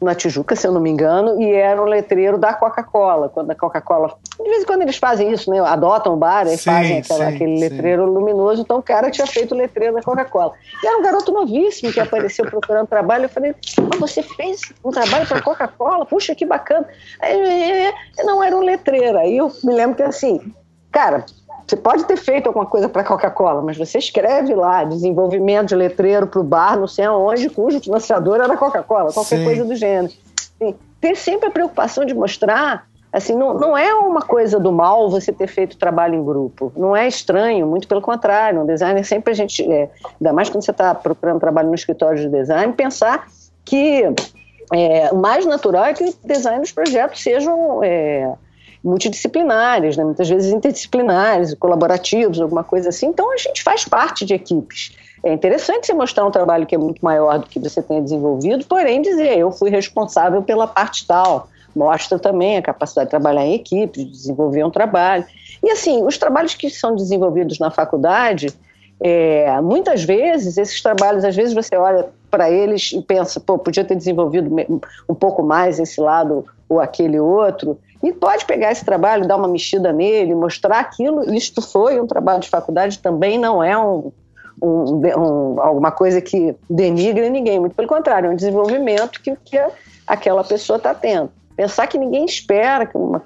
na Tijuca, se eu não me engano, e era um letreiro da Coca-Cola. Quando a Coca-Cola. De vez em quando eles fazem isso, né? Adotam o bar e fazem aquela, sim, aquele letreiro sim. luminoso. Então o cara tinha feito o letreiro da Coca-Cola. E era um garoto novíssimo que apareceu procurando trabalho. Eu falei, mas você fez um trabalho para Coca-Cola? Puxa, que bacana. Aí, não, era um letreiro. Aí eu me lembro que assim, cara, você pode ter feito alguma coisa para a Coca-Cola, mas você escreve lá desenvolvimento de letreiro para o bar, não sei aonde, cujo financiador era a Coca-Cola, qualquer Sim. coisa do gênero. Assim, ter sempre a preocupação de mostrar, assim, não, não é uma coisa do mal você ter feito trabalho em grupo. Não é estranho, muito pelo contrário. Um designer sempre a gente, é, ainda mais quando você está procurando trabalho no escritório de design, pensar que é, o mais natural é que o design dos projetos sejam é, multidisciplinares, né? muitas vezes interdisciplinares, colaborativos, alguma coisa assim. Então a gente faz parte de equipes. É interessante você mostrar um trabalho que é muito maior do que você tenha desenvolvido, porém dizer eu fui responsável pela parte tal. Mostra também a capacidade de trabalhar em equipe, de desenvolver um trabalho. E assim, os trabalhos que são desenvolvidos na faculdade, é, muitas vezes, esses trabalhos, às vezes você olha para eles e pensa, pô, podia ter desenvolvido um pouco mais esse lado ou aquele outro, e pode pegar esse trabalho, dar uma mexida nele, mostrar aquilo. Isto foi um trabalho de faculdade, também não é um, um, um, alguma coisa que denigre ninguém, muito pelo contrário, é um desenvolvimento que, que aquela pessoa está tendo. Pensar que ninguém espera que uma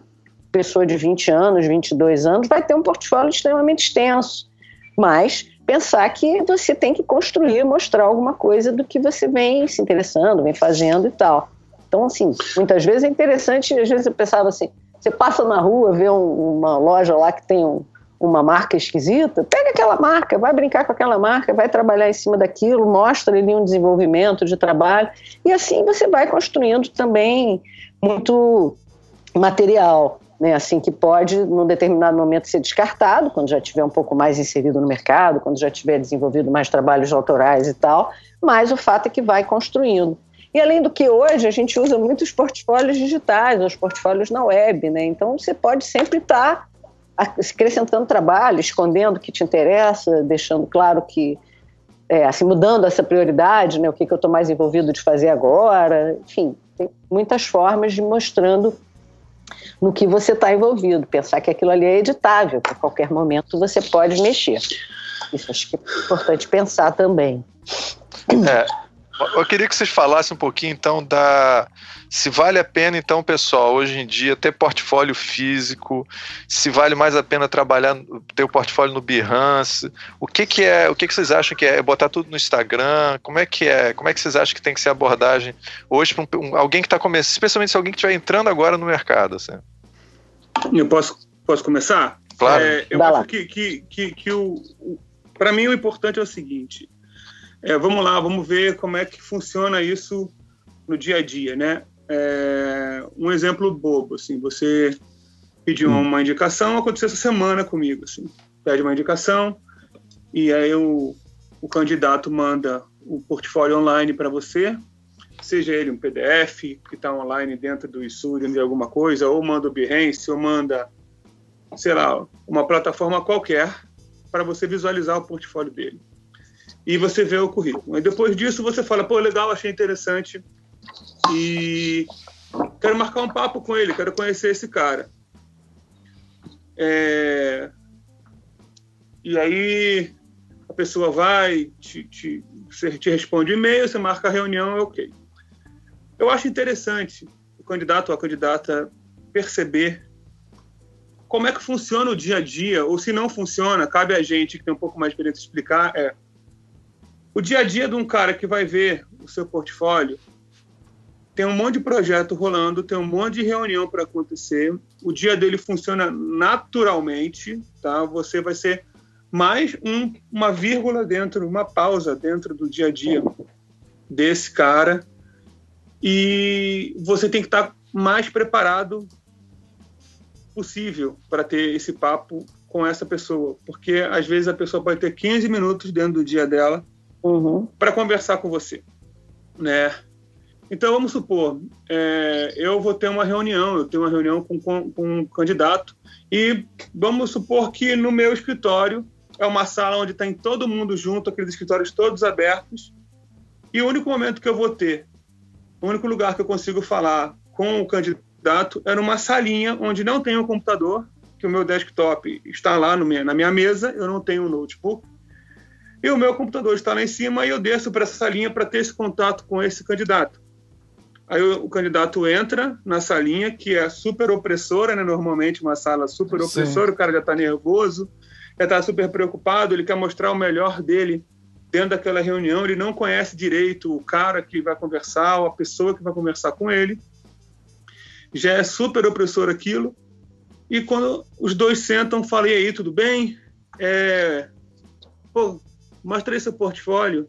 pessoa de 20 anos, 22 anos, vai ter um portfólio extremamente extenso, mas pensar que você tem que construir, mostrar alguma coisa do que você vem se interessando, vem fazendo e tal. Então, assim, muitas vezes é interessante, às vezes eu pensava assim, você passa na rua, vê um, uma loja lá que tem um, uma marca esquisita, pega aquela marca, vai brincar com aquela marca, vai trabalhar em cima daquilo, mostra ali um desenvolvimento de trabalho, e assim você vai construindo também muito material, né, assim que pode, num determinado momento, ser descartado, quando já tiver um pouco mais inserido no mercado, quando já tiver desenvolvido mais trabalhos autorais e tal, mas o fato é que vai construindo. E além do que hoje a gente usa muitos portfólios digitais, os portfólios na web, né? Então você pode sempre estar tá acrescentando trabalho, escondendo o que te interessa, deixando claro que é, assim mudando essa prioridade, né? O que, que eu estou mais envolvido de fazer agora, enfim, tem muitas formas de mostrando no que você está envolvido. Pensar que aquilo ali é editável, que a qualquer momento você pode mexer. Isso acho que é importante pensar também. É, eu queria que vocês falassem um pouquinho então da se vale a pena então, pessoal, hoje em dia ter portfólio físico, se vale mais a pena trabalhar ter o portfólio no Behance, o que que é, o que que vocês acham que é, é botar tudo no Instagram? Como é que é? Como é que vocês acham que tem que ser a abordagem hoje para um, alguém que está começando, especialmente se alguém que estiver entrando agora no mercado, assim? Eu posso posso começar? Claro. É, eu acho que, que, que, que o, o para mim o importante é o seguinte, é, vamos lá, vamos ver como é que funciona isso no dia a dia, né? É, um exemplo bobo, assim, você pediu hum. uma indicação, aconteceu essa semana comigo, assim, pede uma indicação e aí o, o candidato manda o portfólio online para você, seja ele um PDF que está online dentro do Isurium de alguma coisa, ou manda o Behance, ou manda, sei lá, uma plataforma qualquer para você visualizar o portfólio dele e você vê o currículo. E depois disso você fala, pô, legal, achei interessante e quero marcar um papo com ele, quero conhecer esse cara. É... E aí a pessoa vai, te, te, você te responde e-mail, você marca a reunião, é ok. Eu acho interessante o candidato ou a candidata perceber como é que funciona o dia a dia, ou se não funciona, cabe a gente que tem um pouco mais de experiência explicar, é o dia a dia de um cara que vai ver o seu portfólio tem um monte de projeto rolando, tem um monte de reunião para acontecer. O dia dele funciona naturalmente, tá? Você vai ser mais um, uma vírgula dentro, uma pausa dentro do dia a dia desse cara. E você tem que estar mais preparado possível para ter esse papo com essa pessoa, porque às vezes a pessoa pode ter 15 minutos dentro do dia dela uhum. para conversar com você, né? Então vamos supor, é, eu vou ter uma reunião, eu tenho uma reunião com, com, um candidato e vamos supor que no meu escritório é uma sala onde tem todo mundo junto, aqueles escritórios todos abertos e o único momento que eu vou ter, o único lugar que eu consigo falar com o candidato é numa salinha onde não tem um computador, que o meu desktop está lá no, na minha mesa, eu não tenho um notebook, e o meu computador está lá em cima e eu desço para essa salinha para ter esse contato com esse candidato. Aí o, o, candidato entra na salinha, que é super opressora, né? normalmente uma sala super opressora, Sim. o cara já está nervoso, já está super preocupado, ele quer mostrar o melhor dele dentro daquela reunião, ele não conhece direito o cara que vai conversar, ou a pessoa que vai conversar com ele. Já é super opressor aquilo. E quando os dois sentam, falei aí, tudo bem? É... Pô, mostra aí seu portfólio.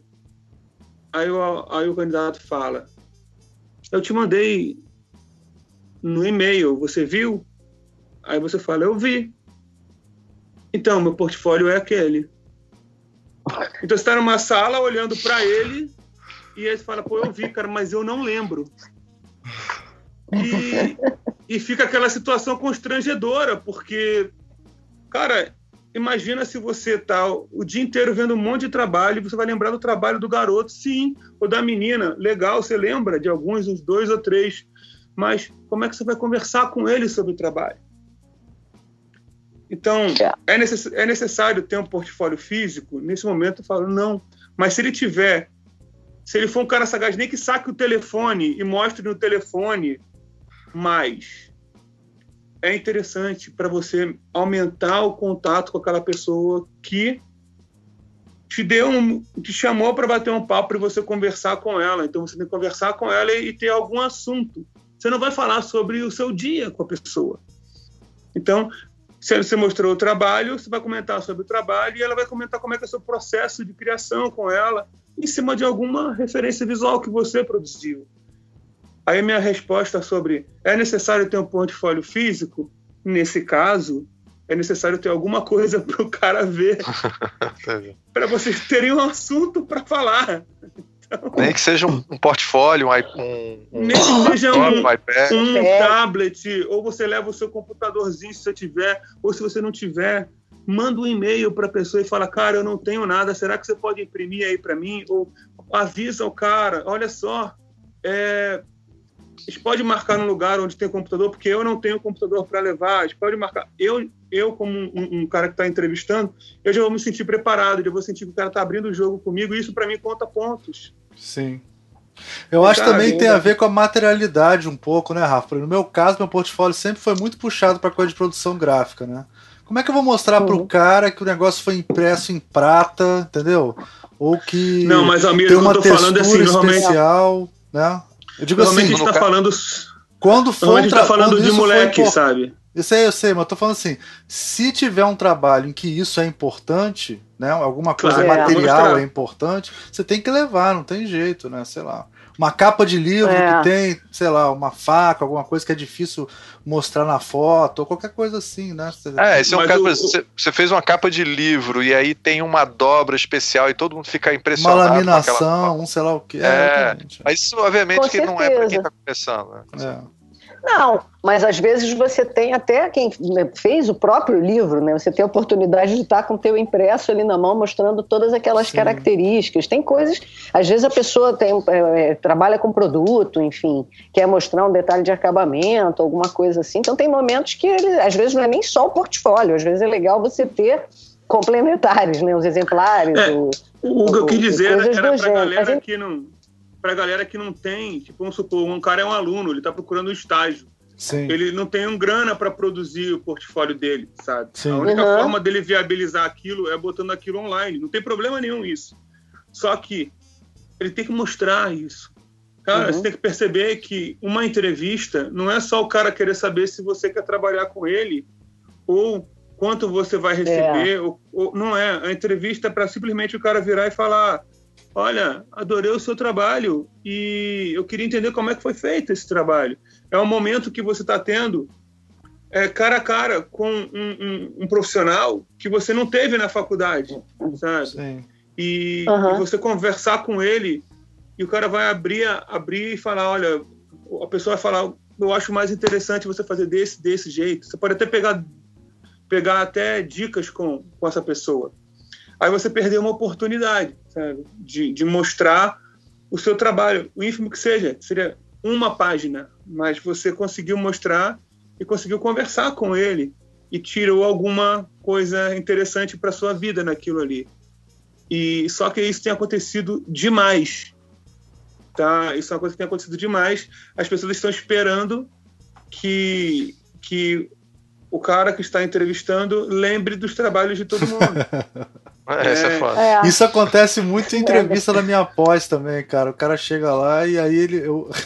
Aí o, aí o candidato fala, eu te mandei no e-mail, você viu? Aí você fala, eu vi. Então, meu portfólio é aquele. Então você está numa sala olhando para ele e ele fala, pô, eu vi, cara, mas eu não lembro. E, e fica aquela situação constrangedora, porque, cara, imagina se você tá o dia inteiro vendo um monte de trabalho e você vai lembrar do trabalho do garoto, sim, ou da menina, legal, você lembra de alguns, uns dois ou três, mas como é que você vai conversar com ele sobre o trabalho? Então, é, necess, é necessário ter um portfólio físico? Nesse momento eu falo, não. Mas se ele tiver, se ele for um cara sagaz, nem que saque o telefone e mostre no telefone mais, é interessante para você aumentar o contato com aquela pessoa que te deu um, te chamou para bater um papo e você conversar com ela. Então você tem que conversar com ela e ter algum assunto. Você não vai falar sobre o seu dia com a pessoa. Então, se você mostrou o trabalho, você vai comentar sobre o trabalho e ela vai comentar como é que é o seu processo de criação com ela, em cima de alguma referência visual que você produziu. Aí minha resposta sobre é necessário ter um portfólio físico? Nesse caso, é necessário ter alguma coisa para o cara ver, para vocês terem um assunto para falar. Nem que seja um, um portfólio, um, um, Nem que seja um, um, iPad. um tablet, ou você leva o seu computadorzinho se você tiver, ou se você não tiver, manda um e-mail para a pessoa e fala, cara, eu não tenho nada, será que você pode imprimir aí para mim? Ou avisa o cara, olha só, é, a gente pode marcar num lugar onde tem computador, porque eu não tenho computador para levar. A gente pode marcar. Eu, eu como um, um cara que está entrevistando, eu já vou me sentir preparado, já vou sentir que o cara está abrindo o jogo comigo, e isso para mim conta pontos. Sim. Eu acho que também tem a ver com a materialidade um pouco, né, Rafa? No meu caso, meu portfólio sempre foi muito puxado para coisa de produção gráfica, né? Como é que eu vou mostrar uhum. pro cara que o negócio foi impresso em prata, entendeu? Ou que Não, mas amigo, tem uma textura assim, especial, né? Eu digo normalmente assim, a gente tá falando quando for a gente tá falando de moleque, sabe? Eu sei, eu sei, mas eu tô falando assim, se tiver um trabalho em que isso é importante, né? Alguma coisa claro, material é, é importante, você tem que levar, não tem jeito, né? Sei lá. Uma capa de livro é. que tem, sei lá, uma faca, alguma coisa que é difícil mostrar na foto, ou qualquer coisa assim, né? Você é, esse é um caso, você, você fez uma capa de livro e aí tem uma dobra especial e todo mundo fica impressionado. Uma laminação, um sei lá o que. É, é mas isso obviamente Com que certeza. não é para quem está começando. Né? É. Não, mas às vezes você tem até quem fez o próprio livro, né? Você tem a oportunidade de estar com o teu impresso ali na mão, mostrando todas aquelas Sim. características. Tem coisas, às vezes a pessoa tem, é, é, trabalha com produto, enfim, quer mostrar um detalhe de acabamento, alguma coisa assim. Então tem momentos que ele, às vezes não é nem só o portfólio, às vezes é legal você ter complementares, né? Os exemplares. É, o, o, que eu quis dizer era, era para a galera que não para a galera que não tem, tipo, vamos supor, um cara é um aluno, ele está procurando um estágio. Sim. Ele não tem um grana para produzir o portfólio dele, sabe? Sim. A única uhum. forma dele viabilizar aquilo é botando aquilo online. Não tem problema nenhum isso. Só que ele tem que mostrar isso. Cara, Uhum. você tem que perceber que uma entrevista não é só o cara querer saber se você quer trabalhar com ele ou quanto você vai receber. Ou, ou- não é. A entrevista é para simplesmente o cara virar e falar: Olha, adorei o seu trabalho e eu queria entender como é que foi feito esse trabalho. É um momento que você está tendo é, cara a cara com um, um- um profissional que você não teve na faculdade, sabe? Sim. e, Aham. e você conversar com ele e o cara vai abrir, abrir e falar, olha, a pessoa vai falar, eu acho mais interessante você fazer desse, desse jeito. Você pode até pegar, pegar até dicas com, com essa pessoa. Aí você perdeu uma oportunidade, sabe, de, de mostrar o seu trabalho, o ínfimo que seja, seria uma página, mas você conseguiu mostrar e conseguiu conversar com ele e tirou alguma coisa interessante para sua vida naquilo ali. E só que isso tem acontecido demais. Tá? Isso é uma coisa que tem acontecido demais. As pessoas estão esperando que que o cara que está entrevistando lembre dos trabalhos de todo mundo. É, Essa é É. foda. É. Isso acontece muito em entrevista da minha pós também, cara. O cara chega lá e aí ele. Eu...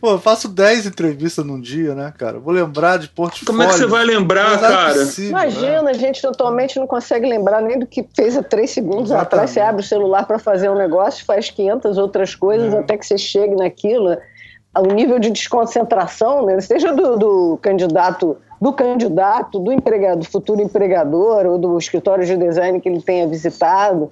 Pô, eu faço 10 entrevistas num dia, né, cara? Vou lembrar de portfólio. Como é que você vai lembrar, é cara? possível, né? Imagina, a gente atualmente não consegue lembrar nem do que fez há três segundos Exatamente. atrás. Você abre o celular para fazer um negócio, faz 500 outras coisas É. até que você chegue naquilo. O nível de desconcentração, né, seja do, do candidato, do candidato, do empregado, do futuro empregador ou do escritório de design que ele tenha visitado.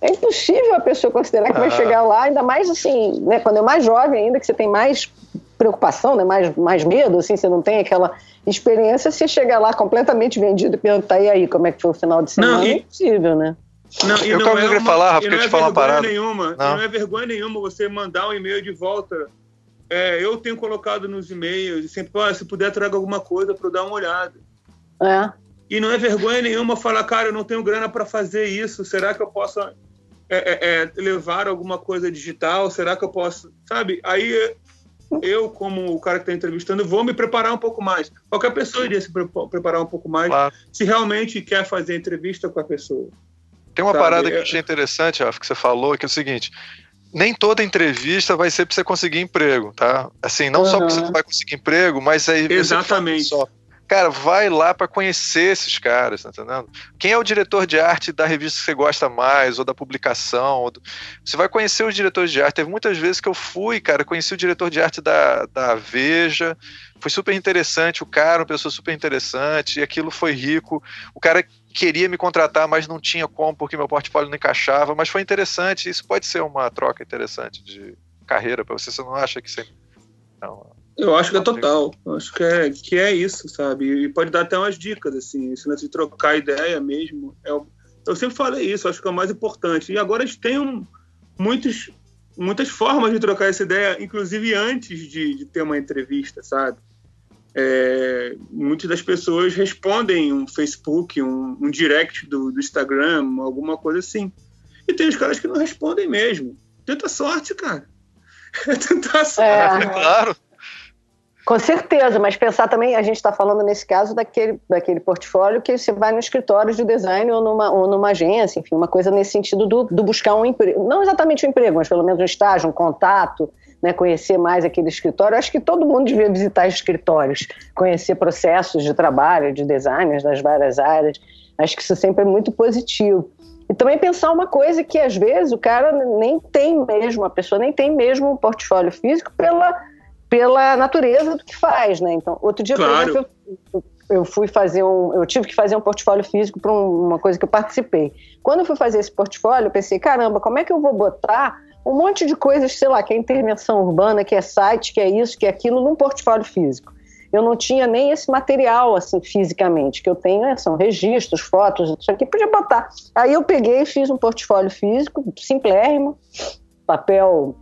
É impossível a pessoa considerar que vai Ah. chegar lá, ainda mais assim, né, quando é mais jovem ainda, que você tem mais preocupação, né, mais, mais medo, assim, você não tem aquela experiência, você chegar lá completamente vendido e perguntar, e aí, como é que foi o final de semana? Não, e- É impossível, né? Não, e Eu não acabei é falar, Rafa, que eu não te é falar uma vergonha parada. nenhuma. Não. Não é vergonha nenhuma você mandar um e-mail de volta. É, eu tenho colocado nos e-mails, sempre, "Ó, se puder, traga alguma coisa para eu dar uma olhada. É. E não é vergonha nenhuma falar, cara, eu não tenho grana para fazer isso. Será que eu posso é, é, é, levar alguma coisa digital? Será que eu posso. Sabe? Aí eu, como o cara que está entrevistando, vou me preparar um pouco mais. Qualquer pessoa iria se pre- preparar um pouco mais Claro. se realmente quer fazer entrevista com a pessoa. Tem uma Sabe, parada que é- eu achei interessante, Rafa, que você falou, que é o seguinte: nem toda entrevista vai ser para você conseguir emprego, tá? Assim, não só porque você não vai conseguir emprego, mas aí. Exatamente. Só. Cara, vai lá para conhecer esses caras, tá entendendo? Quem é o diretor de arte da revista que você gosta mais, ou da publicação? ou do- Você vai conhecer os diretores de arte. Teve muitas vezes que eu fui, cara, conheci o diretor de arte da, da Veja, foi super interessante, o cara, uma pessoa super interessante, e aquilo foi rico. O cara queria me contratar, mas não tinha como porque meu portfólio não encaixava, mas foi interessante. Isso pode ser uma troca interessante de carreira para você. Você não acha que você. Não. Eu acho que é total. Eu acho que é, que é isso, sabe? E pode dar até umas dicas, assim, lance de trocar ideia mesmo. É eu sempre falei isso, acho que é o mais importante. E agora a gente tem um, muitos, muitas formas de trocar essa ideia, inclusive antes de, de ter uma entrevista, sabe? É, muitas das pessoas respondem um Facebook, um, um direct do, do Instagram, alguma coisa assim. E tem os caras que não respondem mesmo. Tenta sorte, cara. Tenta sorte. É. Claro. Com certeza, mas pensar também, a gente está falando nesse caso daquele, daquele portfólio que você vai no escritório de design ou numa, ou numa agência, enfim, uma coisa nesse sentido do, do buscar um emprego. Não exatamente um emprego, mas pelo menos um estágio, um contato, né, conhecer mais aquele escritório. Eu acho que todo mundo devia visitar escritórios, conhecer processos de trabalho, de designers das várias áreas. Acho que isso sempre é muito positivo. E também pensar uma coisa que às vezes o cara nem tem mesmo, a pessoa nem tem mesmo um portfólio físico pela pela natureza do que faz, né? Então, outro dia, Claro. por exemplo, eu, eu fui fazer um, eu tive que fazer um portfólio físico para uma coisa que eu participei. Quando eu fui fazer esse portfólio, eu pensei, caramba, como é que eu vou botar um monte de coisas, sei lá, que é intervenção urbana, que é site, que é isso, que é aquilo, num portfólio físico. Eu não tinha nem esse material, assim, fisicamente, que eu tenho, né, são registros, fotos, isso aqui, podia botar. Aí eu peguei e fiz um portfólio físico, simplérrimo, papel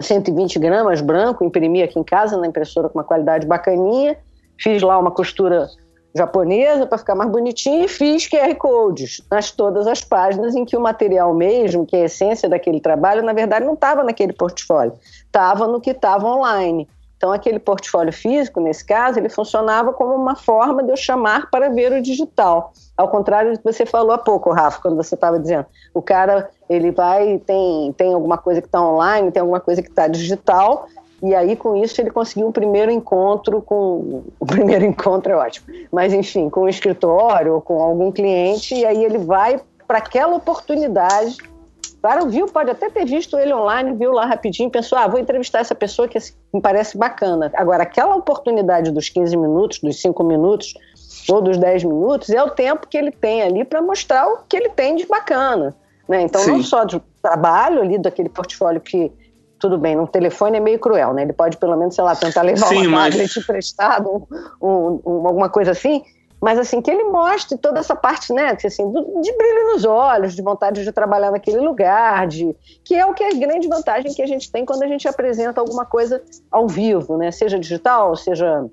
120 gramas, branco, imprimi aqui em casa na impressora com uma qualidade bacaninha, fiz lá uma costura japonesa para ficar mais bonitinho e fiz QR codes nas todas as páginas em que o material mesmo, que é a essência daquele trabalho, na verdade não estava naquele portfólio, estava no que estava online. Então, aquele portfólio físico, nesse caso, ele funcionava como uma forma de eu chamar para ver o digital. Ao contrário do que você falou há pouco, Rafa, quando você estava dizendo, o cara ele vai tem tem alguma coisa que está online, tem alguma coisa que está digital, e aí com isso ele conseguiu um primeiro encontro com o primeiro encontro é ótimo, mas enfim, com o escritório ou com algum cliente, e aí ele vai para aquela oportunidade Claro, viu, pode até ter visto ele online, viu lá rapidinho, pensou, ah, vou entrevistar essa pessoa que me parece bacana. Agora, aquela oportunidade dos 15 minutos, dos 5 minutos ou dos 10 minutos, é o tempo que ele tem ali para mostrar o que ele tem de bacana. Né? Então, Sim. não só do trabalho ali, daquele portfólio que, tudo bem, no telefone é meio cruel, né? Ele pode, pelo menos, sei lá, tentar levar Sim, uma mas... tablet emprestado, um, um, alguma coisa assim, mas assim que ele mostre toda essa parte, né, assim, de brilho nos olhos, de vontade de trabalhar naquele lugar, de que é o que é a grande vantagem que a gente tem quando a gente apresenta alguma coisa ao vivo, né, seja digital, seja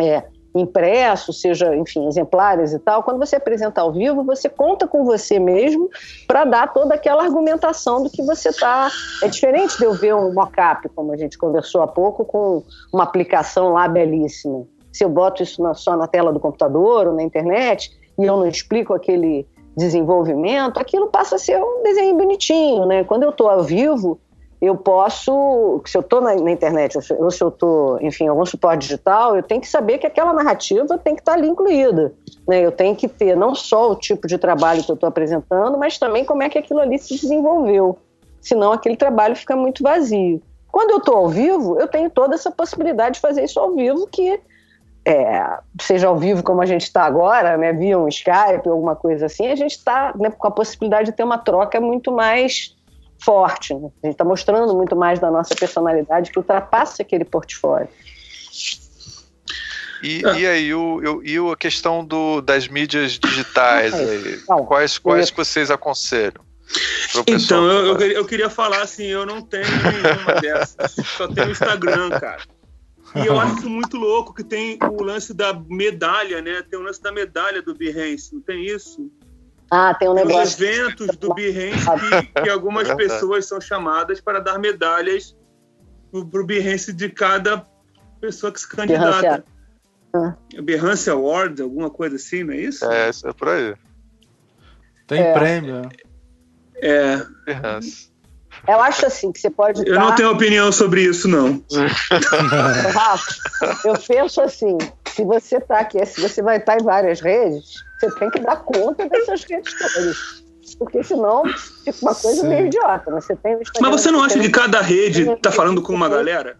é, impresso, seja, enfim, exemplares e tal. Quando você apresenta ao vivo, você conta com você mesmo para dar toda aquela argumentação do que você está. É diferente de eu ver um mock-up, como a gente conversou há pouco, com uma aplicação lá belíssima se eu boto isso na, só na tela do computador ou na internet e eu não explico aquele desenvolvimento, aquilo passa a ser um desenho bonitinho, né? Quando eu estou ao vivo, eu posso, se eu estou na, na, internet ou se eu estou, enfim, algum suporte digital, eu tenho que saber que aquela narrativa tem que estar tá ali incluída. Né? Eu tenho que ter não só o tipo de trabalho que eu estou apresentando, mas também como é que aquilo ali se desenvolveu. Senão aquele trabalho fica muito vazio. Quando eu estou ao vivo, eu tenho toda essa possibilidade de fazer isso ao vivo, que é, seja ao vivo como a gente está agora, né, via um Skype alguma coisa assim, a gente está né, com a possibilidade de ter uma troca muito mais forte. Né? A gente está mostrando muito mais da nossa personalidade que ultrapassa aquele portfólio. E, e aí, o, e a questão do, das mídias digitais, aí, quais, quais vocês aconselham? Então, eu, eu, eu, queria falar assim, eu não tenho nenhuma dessas, só tenho Instagram, cara. E eu acho muito louco que tem o lance da medalha, né? Tem o lance da medalha do Behance, não tem isso? Ah, tem um negócio. Os eventos do Behance que, que algumas é pessoas são chamadas para dar medalhas para o Behance de cada pessoa que se candidata. Behance, ah. Behance Award, alguma coisa assim, não é isso? É, isso é por aí. Tem é. prêmio. É. Behance. Eu acho assim que você pode. Eu não tenho opinião sobre isso, não. Rafa, eu penso assim: se você está aqui, se você vai estar em várias redes, você tem que dar conta dessas redes todas. Porque senão fica uma coisa Sim. meio idiota. Né? Você tem mas você não acha que cada rede está falando com uma galera?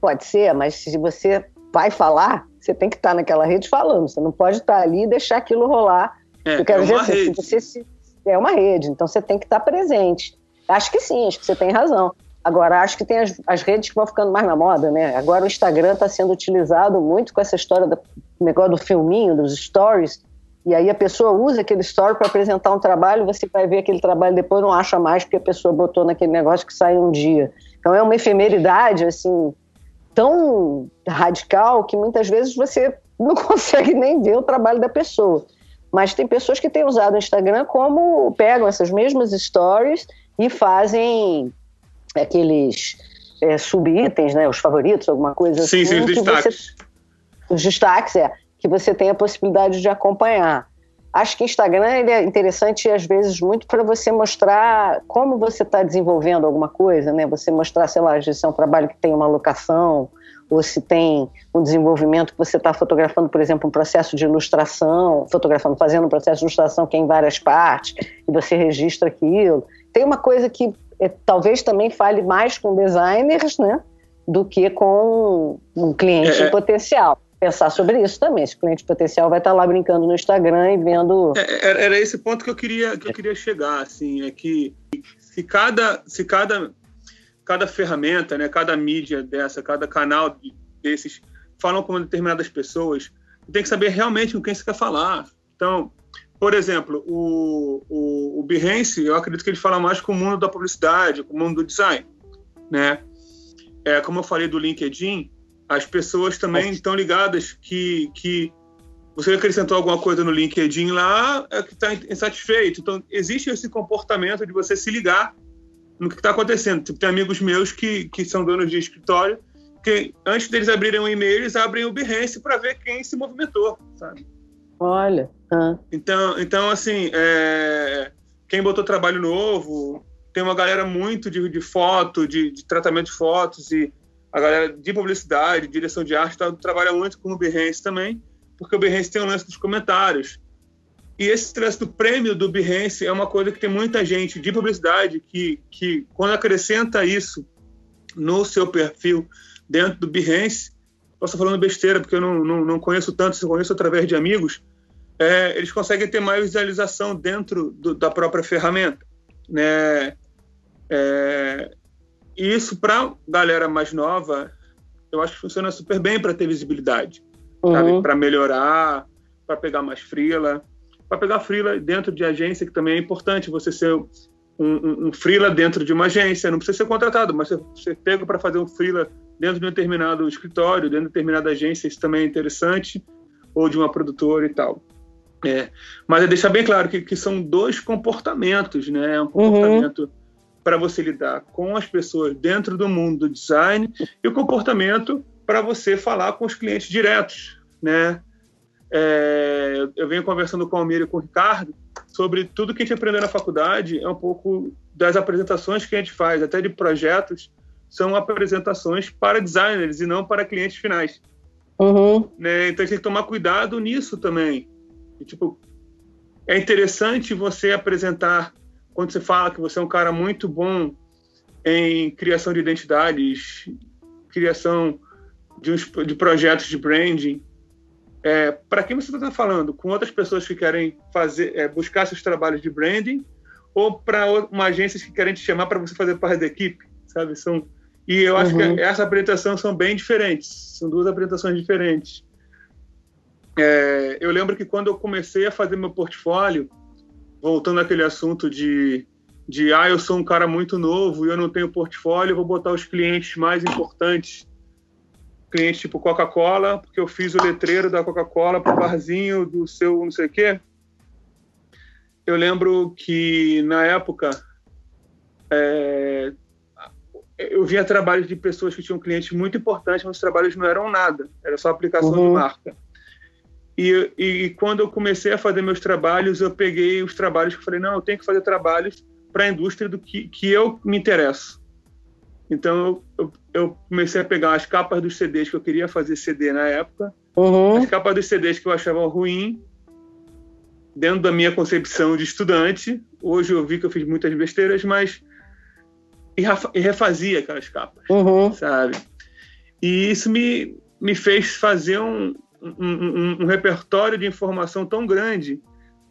Pode ser, mas se você vai falar, você tem que estar naquela rede falando. Você não pode estar ali e deixar aquilo rolar. É, eu quero é dizer assim, se você se é uma rede, então você tem que estar presente. Acho que sim, acho que você tem razão. Agora, acho que tem as, as redes que vão ficando mais na moda, né? Agora o Instagram está sendo utilizado muito com essa história do negócio do filminho, dos stories, e aí a pessoa usa aquele story para apresentar um trabalho, você vai ver aquele trabalho depois não acha mais porque a pessoa botou naquele negócio que sai um dia. Então é uma efemeridade, assim, tão radical que muitas vezes você não consegue nem ver o trabalho da pessoa. Mas tem pessoas que têm usado o Instagram como pegam essas mesmas stories e fazem aqueles é, sub-itens, né, os favoritos, alguma coisa sim, assim. Sim, os destaques. Você, os destaques, é, que você tem a possibilidade de acompanhar. Acho que o Instagram ele é interessante, às vezes, muito para você mostrar como você está desenvolvendo alguma coisa, né? Você mostrar, sei lá, se é um trabalho que tem uma locação, ou se tem um desenvolvimento que você está fotografando, por exemplo, um processo de ilustração, fotografando, fazendo um processo de ilustração que é em várias partes, e você registra aquilo. Tem uma coisa que é, talvez também fale mais com designers, né, do que com um cliente é, é. potencial. Pensar sobre isso também. Esse cliente potencial vai estar tá lá brincando no Instagram e vendo. É, é, era esse ponto que eu queria que eu queria chegar, assim, é que se cada se cada cada ferramenta, né, cada mídia dessa, cada canal desses falam com determinadas pessoas, tem que saber realmente com quem você quer falar. Então, por exemplo, o, o, o Behance, eu acredito que ele fala mais com o mundo da publicidade, com o mundo do design, né? É, como eu falei do LinkedIn, as pessoas também estão ligadas que, que você acrescentou alguma coisa no LinkedIn lá é que está insatisfeito. Então, existe esse comportamento de você se ligar no que está acontecendo. Tipo, tem amigos meus que, que são donos de escritório Porque antes deles abrirem um e-mail, eles abrem o Behance para ver quem se movimentou, sabe? Olha. Ah. Então, então assim, é, quem botou trabalho novo, tem uma galera muito de, de foto, de, de, tratamento de fotos, e a galera de publicidade, direção de arte, tá, trabalha muito com o Behance também, porque o Behance tem o lance dos comentários. E esse lance do prêmio do Behance é uma coisa que tem muita gente de publicidade que, que quando acrescenta isso no seu perfil dentro do Behance, posso falando besteira, porque eu não, não, não conheço tanto, se conheço através de amigos, é, eles conseguem ter mais visualização dentro do, da própria ferramenta. Né? É, e isso, para galera mais nova, eu acho que funciona super bem para ter visibilidade, uhum. para melhorar, para pegar mais frila, para pegar frila dentro de agência, que também é importante você ser um, um, um frila dentro de uma agência, não precisa ser contratado, mas você, você pega para fazer um frila dentro de um determinado escritório, dentro de determinada agência, isso também é interessante, ou de uma produtora e tal. É, mas é deixar bem claro que, que são dois comportamentos, né? Um comportamento uhum. para você lidar com as pessoas dentro do mundo do design e o comportamento para você falar com os clientes diretos, né? É, eu venho conversando com o Almir e com o Ricardo sobre tudo que a gente aprendeu na faculdade, é um pouco das apresentações que a gente faz, até de projetos, são apresentações para designers e não para clientes finais. Uhum. Né? Então a gente tem que tomar cuidado nisso também. E, tipo, é interessante você apresentar, quando você fala que você é um cara muito bom em criação de identidades, criação de, uns, de projetos de branding, é, para quem você está falando? Com outras pessoas que querem fazer, é, buscar seus trabalhos de branding ou para uma agência que querem te chamar para você fazer parte da equipe, sabe? São e eu acho uhum. que essa apresentação são bem diferentes, são duas apresentações diferentes. É, eu lembro que quando eu comecei a fazer meu portfólio, voltando àquele assunto de, de ah, eu sou um cara muito novo e eu não tenho portfólio, vou botar os clientes mais importantes. Clientes tipo Coca-Cola, porque eu fiz o letreiro da Coca-Cola para o barzinho do seu não sei o quê. Eu lembro que, na época, é, eu via trabalhos de pessoas que tinham clientes muito importantes, mas os trabalhos não eram nada, era só aplicação uhum. de marca. E, e quando eu comecei a fazer meus trabalhos, eu peguei os trabalhos que falei, não, eu tenho que fazer trabalhos para a indústria do que, que eu me interesso. Então eu, eu, comecei a pegar as capas dos CDs que eu queria fazer CD na época, uhum. as capas dos CDs que eu achava ruim, dentro da minha concepção de estudante. Hoje eu vi que eu fiz muitas besteiras, mas e refazia aquelas capas, uhum. sabe? E isso me, me fez fazer um, um, um, repertório de informação tão grande,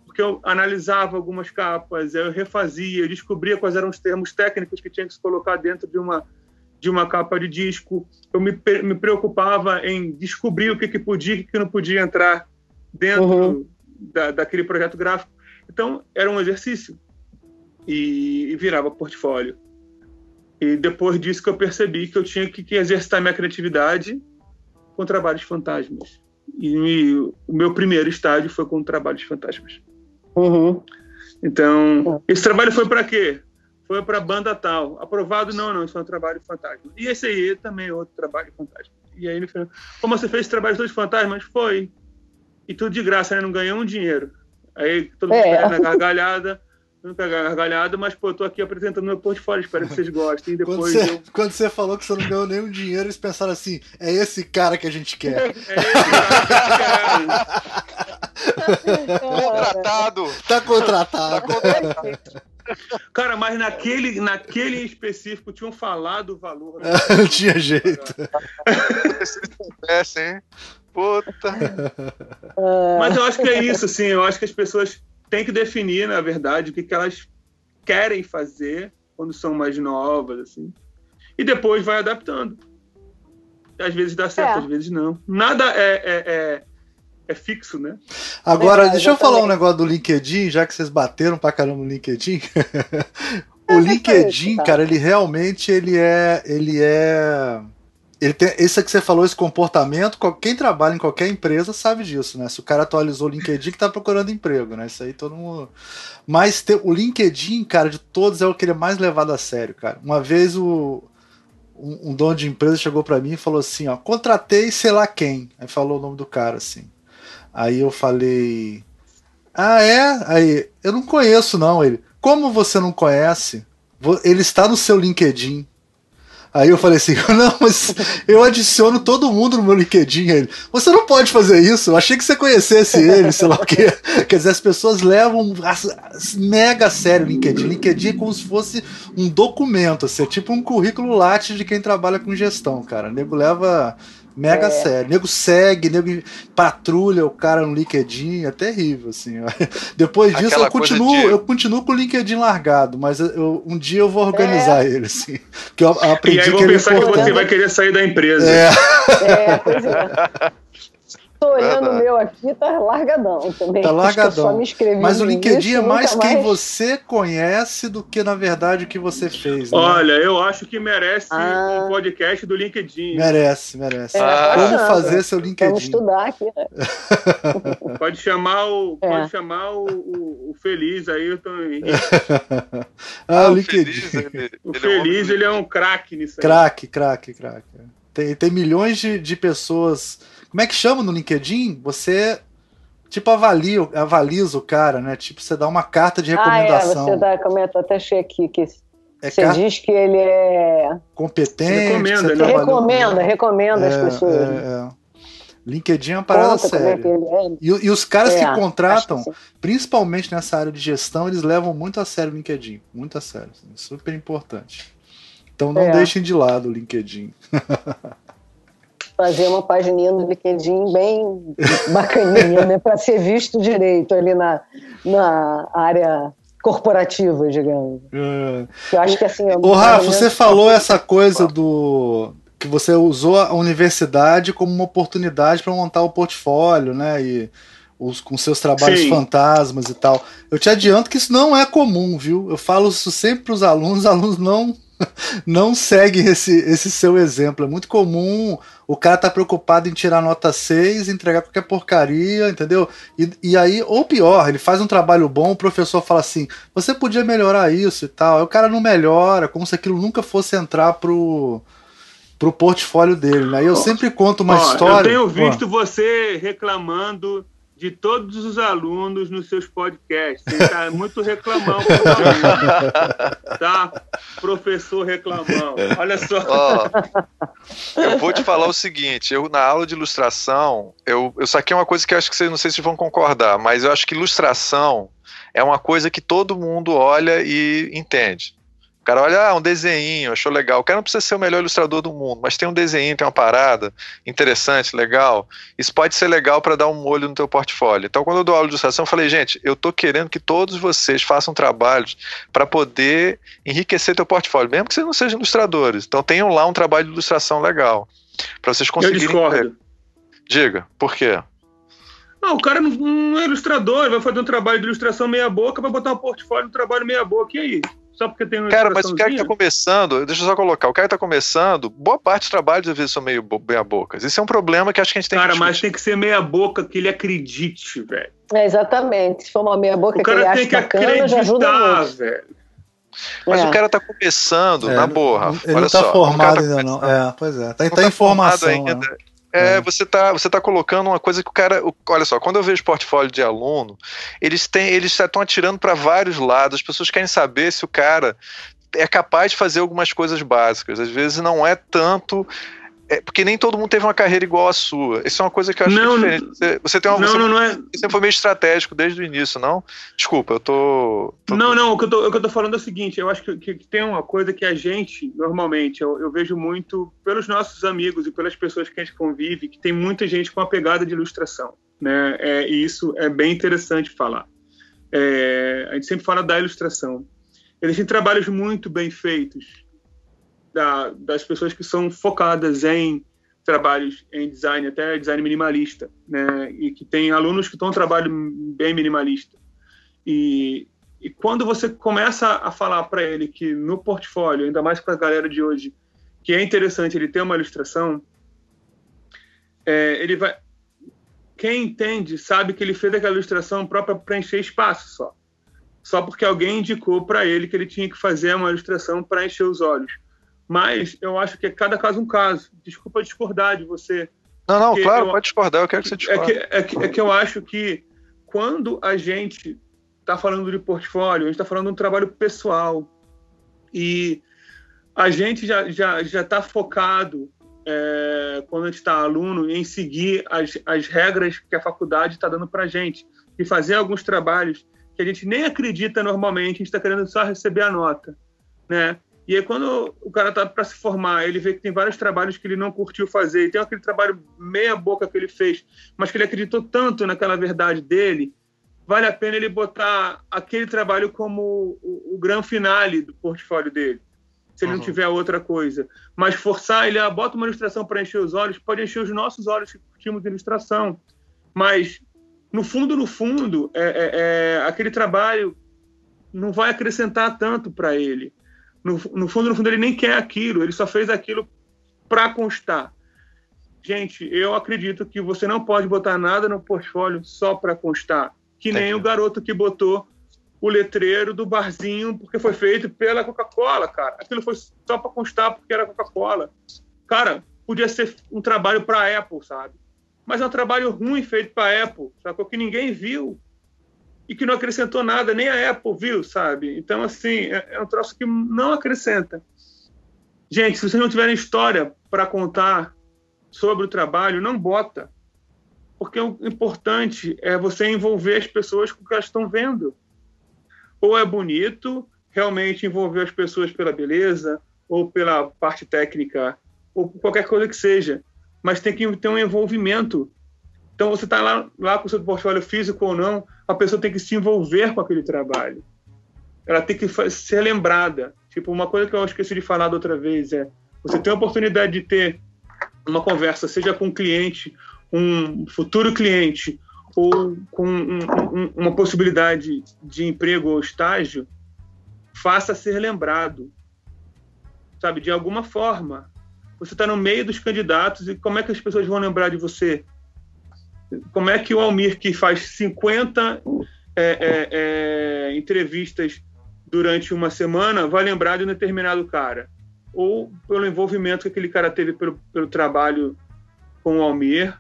porque eu analisava algumas capas, eu refazia, eu descobria quais eram os termos técnicos que tinha que se colocar dentro de uma de uma capa de disco. Eu me, me preocupava em descobrir o que, que podia e o que não podia entrar dentro uhum. da, daquele projeto gráfico. Então, era um exercício e, e virava portfólio. E depois disso que eu percebi que eu tinha que, que exercitar minha criatividade com trabalhos fantasmas. E o meu primeiro estágio foi com trabalhos fantasmas. Uhum. Então, esse trabalho foi para quê? Foi para banda tal. Aprovado? Não, não, isso é um trabalho fantasma. E esse aí também é outro trabalho fantasma. E aí, no final, como você fez esse trabalho todos fantasmas? Foi. E tudo de graça, né? Não ganhou um dinheiro. Aí todo mundo é. na gargalhada não pegar gargalhada, mas pô, eu tô aqui apresentando meu portfólio, espero que vocês gostem. Depois quando, você, eu... quando você falou que você não ganhou nenhum dinheiro, eles pensaram assim: é esse cara que a gente quer. É, esse cara que a gente quer. contratado. Tá contratado. Tá contratado. Cara, mas naquele, naquele específico tinham falado o valor. Né? Não tinha jeito. Se soubessem, hein? Puta. Mas eu acho que é isso, sim. Eu acho que as pessoas tem que definir, na verdade, o que, que elas querem fazer quando são mais novas, assim. E depois vai adaptando. Às vezes dá certo, é. às vezes não. Nada é, é, é, é fixo, né? Agora, é, deixa eu falar um negócio do LinkedIn, já que vocês bateram pra caramba no LinkedIn. o LinkedIn, cara, ele realmente ele é, ele é ele tem, isso que você falou, esse comportamento, quem trabalha em qualquer empresa sabe disso, né? Se o cara atualizou o LinkedIn que tá procurando emprego, né? Isso aí todo mundo. Mas o LinkedIn, cara, de todos é o que ele é mais levado a sério, cara. Uma vez o, um, um dono de empresa chegou para mim e falou assim, ó, contratei sei lá quem. Aí falou o nome do cara assim. Aí eu falei, ah é? Aí eu não conheço não ele. Como você não conhece? Ele está no seu LinkedIn. Aí eu falei assim, não, mas eu adiciono todo mundo no meu LinkedIn. Ele, você não pode fazer isso, eu achei que você conhecesse ele, sei lá o quê. Quer dizer, as pessoas levam mega sério o LinkedIn. LinkedIn é como se fosse um documento, assim, é tipo um currículo latte de quem trabalha com gestão, cara. O nego leva Mega é. sério. Nego segue, nego patrulha o cara no LinkedIn, é terrível, assim. Depois disso Aquela eu continuo, de... eu continuo com o LinkedIn largado, mas eu, um dia eu vou organizar é. ele, assim. Que eu aprendi e aí eu vou que pensar que você vai querer sair da empresa. É, é pois é. Tô olhando o meu aqui, tá largadão também. Tá largadão. Mas o LinkedIn é mais quem você conhece do que, na verdade, o que você fez. Né? Olha, eu acho que merece ah. um podcast do LinkedIn. Merece, merece. É, ah. Como fazer seu LinkedIn. Vamos estudar aqui, né? pode chamar o, é. pode chamar o, o, o Feliz aí, eu tô ah, o LinkedIn. Feliz, ele, o ele Feliz, é um... ele é um craque nisso aí. Craque, craque, craque. Tem, tem milhões de, de pessoas como é que chama no LinkedIn? Você tipo avalia, avaliza o cara, né? Tipo, você dá uma carta de recomendação. Ah, é, você dá, como é, até achei aqui que é você carta... diz que ele é competente, recomenda, né? recomenda, recomenda é, as pessoas. É, é. LinkedIn é uma parada Conta, séria. É e, e, os caras que é, contratam, que principalmente nessa área de gestão, eles levam muito a sério o LinkedIn. Muito a sério. Assim, super importante. Então não é. deixem de lado o LinkedIn. fazer uma página no LinkedIn bem bacaninha, né? Para ser visto direito ali na, na área corporativa, digamos. É. Eu acho que assim. Ô, Rafa, você falou essa coisa do que você usou a universidade como uma oportunidade para montar o portfólio, né? E os, com seus trabalhos Sim. fantasmas e tal. Eu te adianto que isso não é comum, viu? Eu falo isso sempre para os alunos, os alunos não não seguem esse, esse seu exemplo. É muito comum o cara tá preocupado em tirar nota 6, entregar qualquer porcaria, entendeu? E, e aí, ou pior, ele faz um trabalho bom, o professor fala assim: você podia melhorar isso e tal. Aí o cara não melhora, como se aquilo nunca fosse entrar pro, pro portfólio dele. Né? eu sempre conto uma história. Eu tenho visto você reclamando de todos os alunos nos seus podcasts. Você está muito reclamão tá? Professor reclamão. Olha só. Oh, eu vou te falar o seguinte, eu na aula de ilustração, eu, eu saquei uma coisa que eu acho que vocês não sei se vão concordar, mas eu acho que ilustração é uma coisa que todo mundo olha e entende. O cara olha, ah, um desenho, achou legal. O cara não precisa ser o melhor ilustrador do mundo, mas tem um desenho, tem uma parada interessante, legal. Isso pode ser legal para dar um molho no teu portfólio. Então, quando eu dou aula de ilustração, eu falei, gente, eu tô querendo que todos vocês façam trabalhos para poder enriquecer teu portfólio, mesmo que vocês não sejam ilustradores. Então, tenham lá um trabalho de ilustração legal, para vocês conseguirem. Eu discordo. Diga, por quê? Ah, o cara não, não é ilustrador, vai fazer um trabalho de ilustração meia boca, vai botar um portfólio no trabalho meia boca, e aí? Só porque tem uma Cara, mas o cara que tá começando, deixa eu só colocar, o cara que tá começando, boa parte dos trabalhos às vezes são meio meia boca. Isso é um problema que acho que a gente tem cara, que Cara, mas tem que ser meia boca que ele acredite, velho. É, exatamente. Se for uma meia boca que ele acha bacana, já ajuda muito. velho. Mas é. o cara tá começando, é, na boa. Ele olha não tá só, formado tá ainda, não. É, pois é. Tá, tá, tá em formação. Ainda. Né? É, é, você tá, você tá colocando uma coisa que o cara. Olha só, quando eu vejo portfólio de aluno, eles têm, eles estão atirando para vários lados. As pessoas querem saber se o cara é capaz de fazer algumas coisas básicas. Às vezes não é tanto. É, porque nem todo mundo teve uma carreira igual a sua. Isso é uma coisa que eu acho não, que é diferente. Você, você tem uma. Não, você, não, não é. Você foi meio estratégico desde o início, não? Desculpa, eu tô. tô... Não, não, o que, eu tô, o que eu tô falando é o seguinte: eu acho que, que, que tem uma coisa que a gente, normalmente, eu, eu, vejo muito pelos nossos amigos e pelas pessoas que a gente convive, que tem muita gente com a pegada de ilustração. Né? É, e isso é bem interessante falar. É, a gente sempre fala da ilustração. Eles têm trabalhos muito bem feitos da, das pessoas que são focadas em trabalhos em design, até design minimalista, né? E que tem alunos que estão trabalho bem minimalista. E, e quando você começa a falar para ele que no portfólio, ainda mais para a galera de hoje, que é interessante ele ter uma ilustração, é, ele vai. Quem entende sabe que ele fez aquela ilustração própria para preencher espaço só só porque alguém indicou para ele que ele tinha que fazer uma ilustração para encher os olhos. Mas eu acho que é cada caso um caso. Desculpa discordar de você. Não, não, claro, eu- pode discordar, eu quero que você É discorde. que, é, que, é que eu acho que quando a gente está falando de portfólio, a gente está falando de um trabalho pessoal. E a gente já já já está focado, é, quando a gente está aluno, em seguir as, as regras que a faculdade está dando para a gente. E fazer alguns trabalhos que a gente nem acredita normalmente, a gente está querendo só receber a nota. Né? E aí, quando o cara tá para se formar, ele vê que tem vários trabalhos que ele não curtiu fazer, e tem aquele trabalho meia-boca que ele fez, mas que ele acreditou tanto naquela verdade dele, vale a pena ele botar aquele trabalho como o, o grande finale do portfólio dele, se ele Uhum. não tiver outra coisa. Mas forçar ele a bota uma ilustração para encher os olhos, pode encher os nossos olhos que curtimos ilustração. Mas, no fundo, no fundo, é, é- é, aquele trabalho não vai acrescentar tanto para ele. No, no fundo, no fundo, ele nem quer aquilo, ele só fez aquilo para constar. Gente, eu acredito que você não pode botar nada no portfólio só para constar. Que nem o garoto que botou o letreiro do barzinho porque foi feito pela Coca-Cola, cara. Aquilo foi só para constar porque era Coca-Cola. Cara, podia ser um trabalho para Apple, sabe? Mas é um trabalho ruim feito para Apple, sacou? Que ninguém viu e que não acrescentou nada, nem a Apple viu, sabe? Então, assim, é, é um troço que não acrescenta. Gente, se vocês não tiverem história para contar sobre o trabalho, não bota. Porque o importante é você envolver as pessoas com o que elas estão vendo. Ou é bonito, realmente envolver as pessoas pela beleza, ou pela parte técnica, ou qualquer coisa que seja. Mas tem que ter um envolvimento. Então, você está lá, lá com o seu portfólio físico ou não, a pessoa tem que se envolver com aquele trabalho. Ela tem que ser lembrada. Tipo, uma coisa que eu esqueci de falar da outra vez é: você tem a oportunidade de ter uma conversa, seja com um cliente, um futuro cliente, ou com um- um- uma possibilidade de emprego ou estágio, faça ser lembrado. Sabe, de alguma forma. Você está no meio dos candidatos e como é que as pessoas vão lembrar de você? Como é que o Almir, que faz 50 é, é, é, entrevistas durante uma semana, vai lembrar de um determinado cara? Ou pelo envolvimento que aquele cara teve pelo, pelo trabalho com o Almir,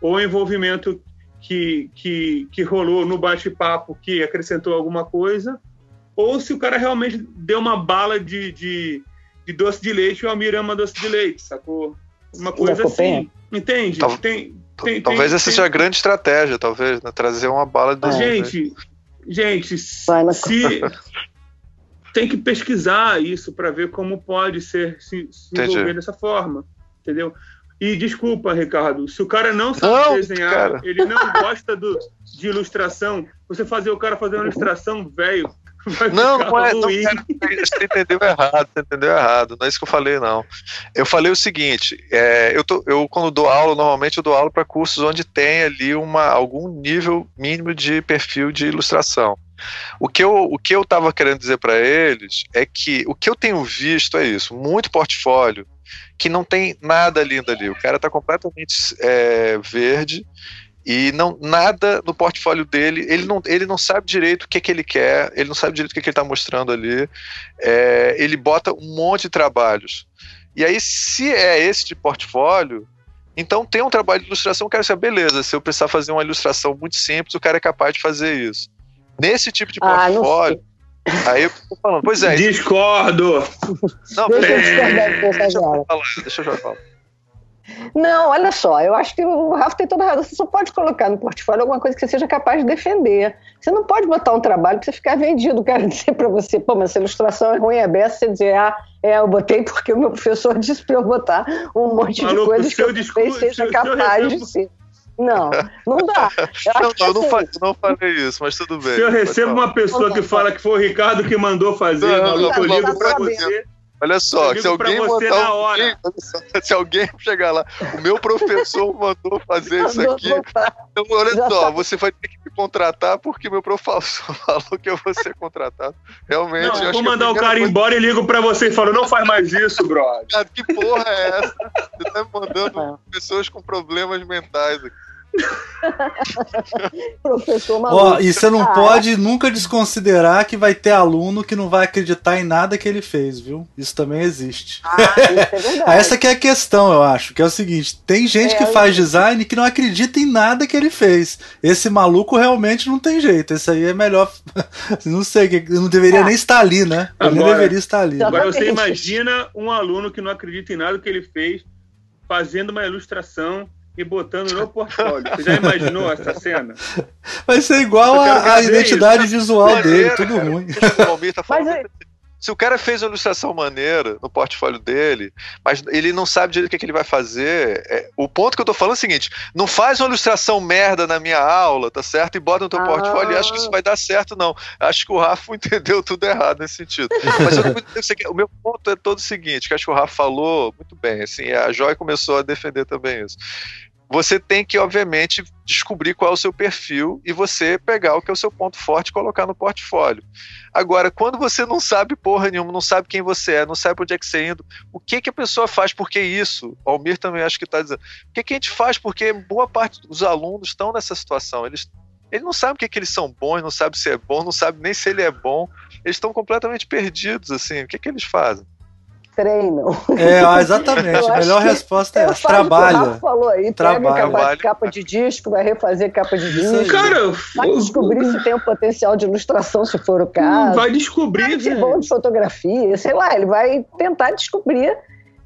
ou envolvimento que, que, que rolou no bate-papo que acrescentou alguma coisa, ou se o cara realmente deu uma bala de, de, de doce de leite e o Almir ama doce de leite, sacou? Uma coisa assim. Entende? Tem, tem, talvez tem- essa tem- seja a grande estratégia, talvez, né? trazer uma bala de doce. Gente, gente, Vai na- se tem que pesquisar isso para ver como pode ser se, se envolver dessa forma, entendeu? E desculpa, Ricardo, se o cara não sabe Não, desenhar, cara. ele não gosta do, de ilustração, você fazer o cara fazer uma ilustração, velho, vai Não, não é, não ruim. é, você entendeu errado, você entendeu errado, não é isso que eu falei, não. Eu falei o seguinte, é, eu, tô, eu quando dou aula, normalmente eu dou aula para cursos onde tem ali uma, algum nível mínimo de perfil de ilustração. O que eu o que eu estava querendo dizer para eles é que o que eu tenho visto é isso, muito portfólio que não tem nada lindo ali. O cara está completamente é, verde e não nada no portfólio dele. Ele não, ele não sabe direito o que, é que ele quer. Ele não sabe direito o que, é que ele está mostrando ali. É, ele bota um monte de trabalhos. E aí, se é esse de portfólio, então tem um trabalho de ilustração. O cara sabe, beleza. Se eu precisar fazer uma ilustração muito simples, o cara é capaz de fazer isso. Nesse tipo de Ah, não portfólio, aí eu tô falando, pois é, Discordo. não, Deixa eu discordar de você deixa eu falar, deixa eu já falar. Não, olha só, eu acho que o Rafa tem toda razão. Você só pode colocar no portfólio alguma coisa que você seja capaz de defender. Você não pode botar um trabalho para você ficar vendido. Quero dizer para você, pô, mas essa ilustração é ruim, é beça, você dizer, ah, é, eu botei porque o meu professor disse para eu botar um monte Maluco, de coisas que seu eu discurso- talvez seja seu- seu capaz recebo- de ser. Não, não dá. Eu acho Não, que não, eu não, assim, falei, não falei isso, mas tudo bem. Se eu recebo uma pessoa que fala que foi o Ricardo que mandou fazer, Não, maluco, eu ligo pra você. Olha só, se alguém mandar na um- se alguém chegar lá, o meu professor mandou fazer isso aqui. botar. Então, olha Já só, tá. você vai ter que me contratar porque meu professor falou que eu vou ser contratado. Realmente, Não, eu vou que a mandar o cara coisa- embora e ligo pra você e falo, não faz mais isso, brother. Que porra é essa? Você tá me mandando É. pessoas com problemas mentais aqui. Professor maluco. Ó, e você não ah, pode nunca desconsiderar que vai ter aluno que não vai acreditar em nada que ele fez, viu? Isso também existe. Ah, isso é verdade. Essa que é a questão, eu acho, que é o seguinte, tem gente é, que faz design que não acredita em nada que ele fez. Esse maluco realmente não tem jeito. Esse aí é melhor. não sei, não deveria é. nem estar ali, né? Ele agora, nem deveria estar ali. Agora você imagina um aluno que não acredita em nada que ele fez fazendo uma ilustração e botando no portfólio. Você já imaginou essa cena? Vai ser igual a, a identidade isso. visual dele, tudo ruim. Tá Mas, se o cara fez uma ilustração maneira no portfólio dele, mas ele não sabe direito o que, é que ele vai fazer, é, o ponto que eu tô falando é o seguinte: não faz uma ilustração merda na minha aula, tá certo? E bota no teu ah. portfólio e acha que isso vai dar certo, não. Acho que o Rafa entendeu tudo errado nesse sentido. Mas eu, o meu ponto é todo o seguinte: que acho que o Rafa falou muito bem, assim, a Joy começou a defender também isso você tem que, obviamente, descobrir qual é o seu perfil e você pegar o que é o seu ponto forte e colocar no portfólio. Agora, quando você não sabe porra nenhuma, não sabe quem você é, não sabe onde é que você é indo, o que, que a pessoa faz? Porque isso, o Almir também acho que está dizendo. O que, que a gente faz? Porque boa parte dos alunos estão nessa situação. Eles ele não sabe o que, que eles são bons, não sabe se é bom, não sabe nem se ele é bom. Eles estão completamente perdidos, assim. O que, que eles fazem? Treinam. É, exatamente. A melhor resposta é essa. Trabalha. O falou aí, trabalha. Pega capa, de disco, vai refazer capa de disco. Cara, vai descobrir se tem um potencial de ilustração, se for o caso. Vai descobrir. Se é bom de fotografia, sei lá, ele vai tentar descobrir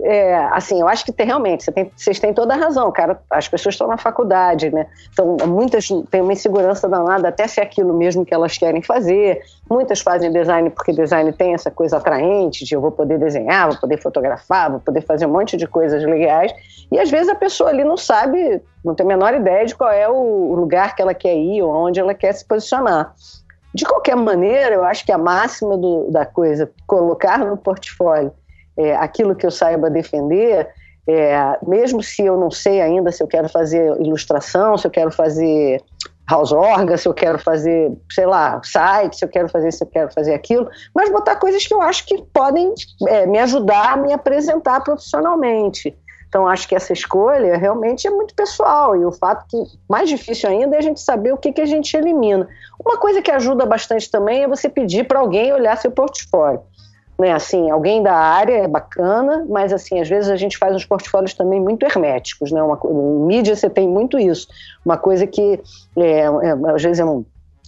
é, assim, eu acho que tem, realmente, você tem, vocês têm toda a razão, cara. As pessoas estão na faculdade, né? Então, muitas têm uma insegurança danada até se é aquilo mesmo que elas querem fazer. Muitas fazem design porque design tem essa coisa atraente de eu vou poder desenhar, vou poder fotografar, vou poder fazer um monte de coisas legais. E às vezes a pessoa ali não sabe, não tem a menor ideia de qual é o lugar que ela quer ir ou onde ela quer se posicionar. De qualquer maneira, eu acho que a máxima do, da coisa, colocar no portfólio é, aquilo que eu saiba defender, é, mesmo se eu não sei ainda se eu quero fazer ilustração, se eu quero fazer house organ, se eu quero fazer, sei lá, site, se eu quero fazer se eu quero fazer aquilo, mas botar coisas que eu acho que podem é, me ajudar a me apresentar profissionalmente. Então, acho que essa escolha realmente é muito pessoal e o fato que mais difícil ainda é a gente saber o que, que a gente elimina. Uma coisa que ajuda bastante também é você pedir para alguém olhar seu portfólio né? Assim, alguém da área é bacana, mas assim, às vezes a gente faz uns portfólios também muito herméticos, né? Uma, em mídia você tem muito isso. Uma coisa que é, é, às vezes é um,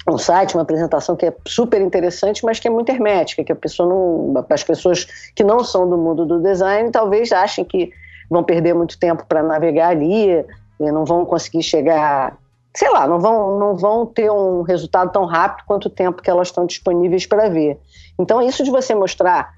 um site, uma apresentação que é super interessante, mas que é muito hermética, que a pessoa não, as pessoas que não são do mundo do design talvez achem que vão perder muito tempo para navegar ali, não vão conseguir chegar, sei lá, não vão, não vão ter um resultado tão rápido quanto o tempo que elas estão disponíveis para ver. Então, isso de você mostrar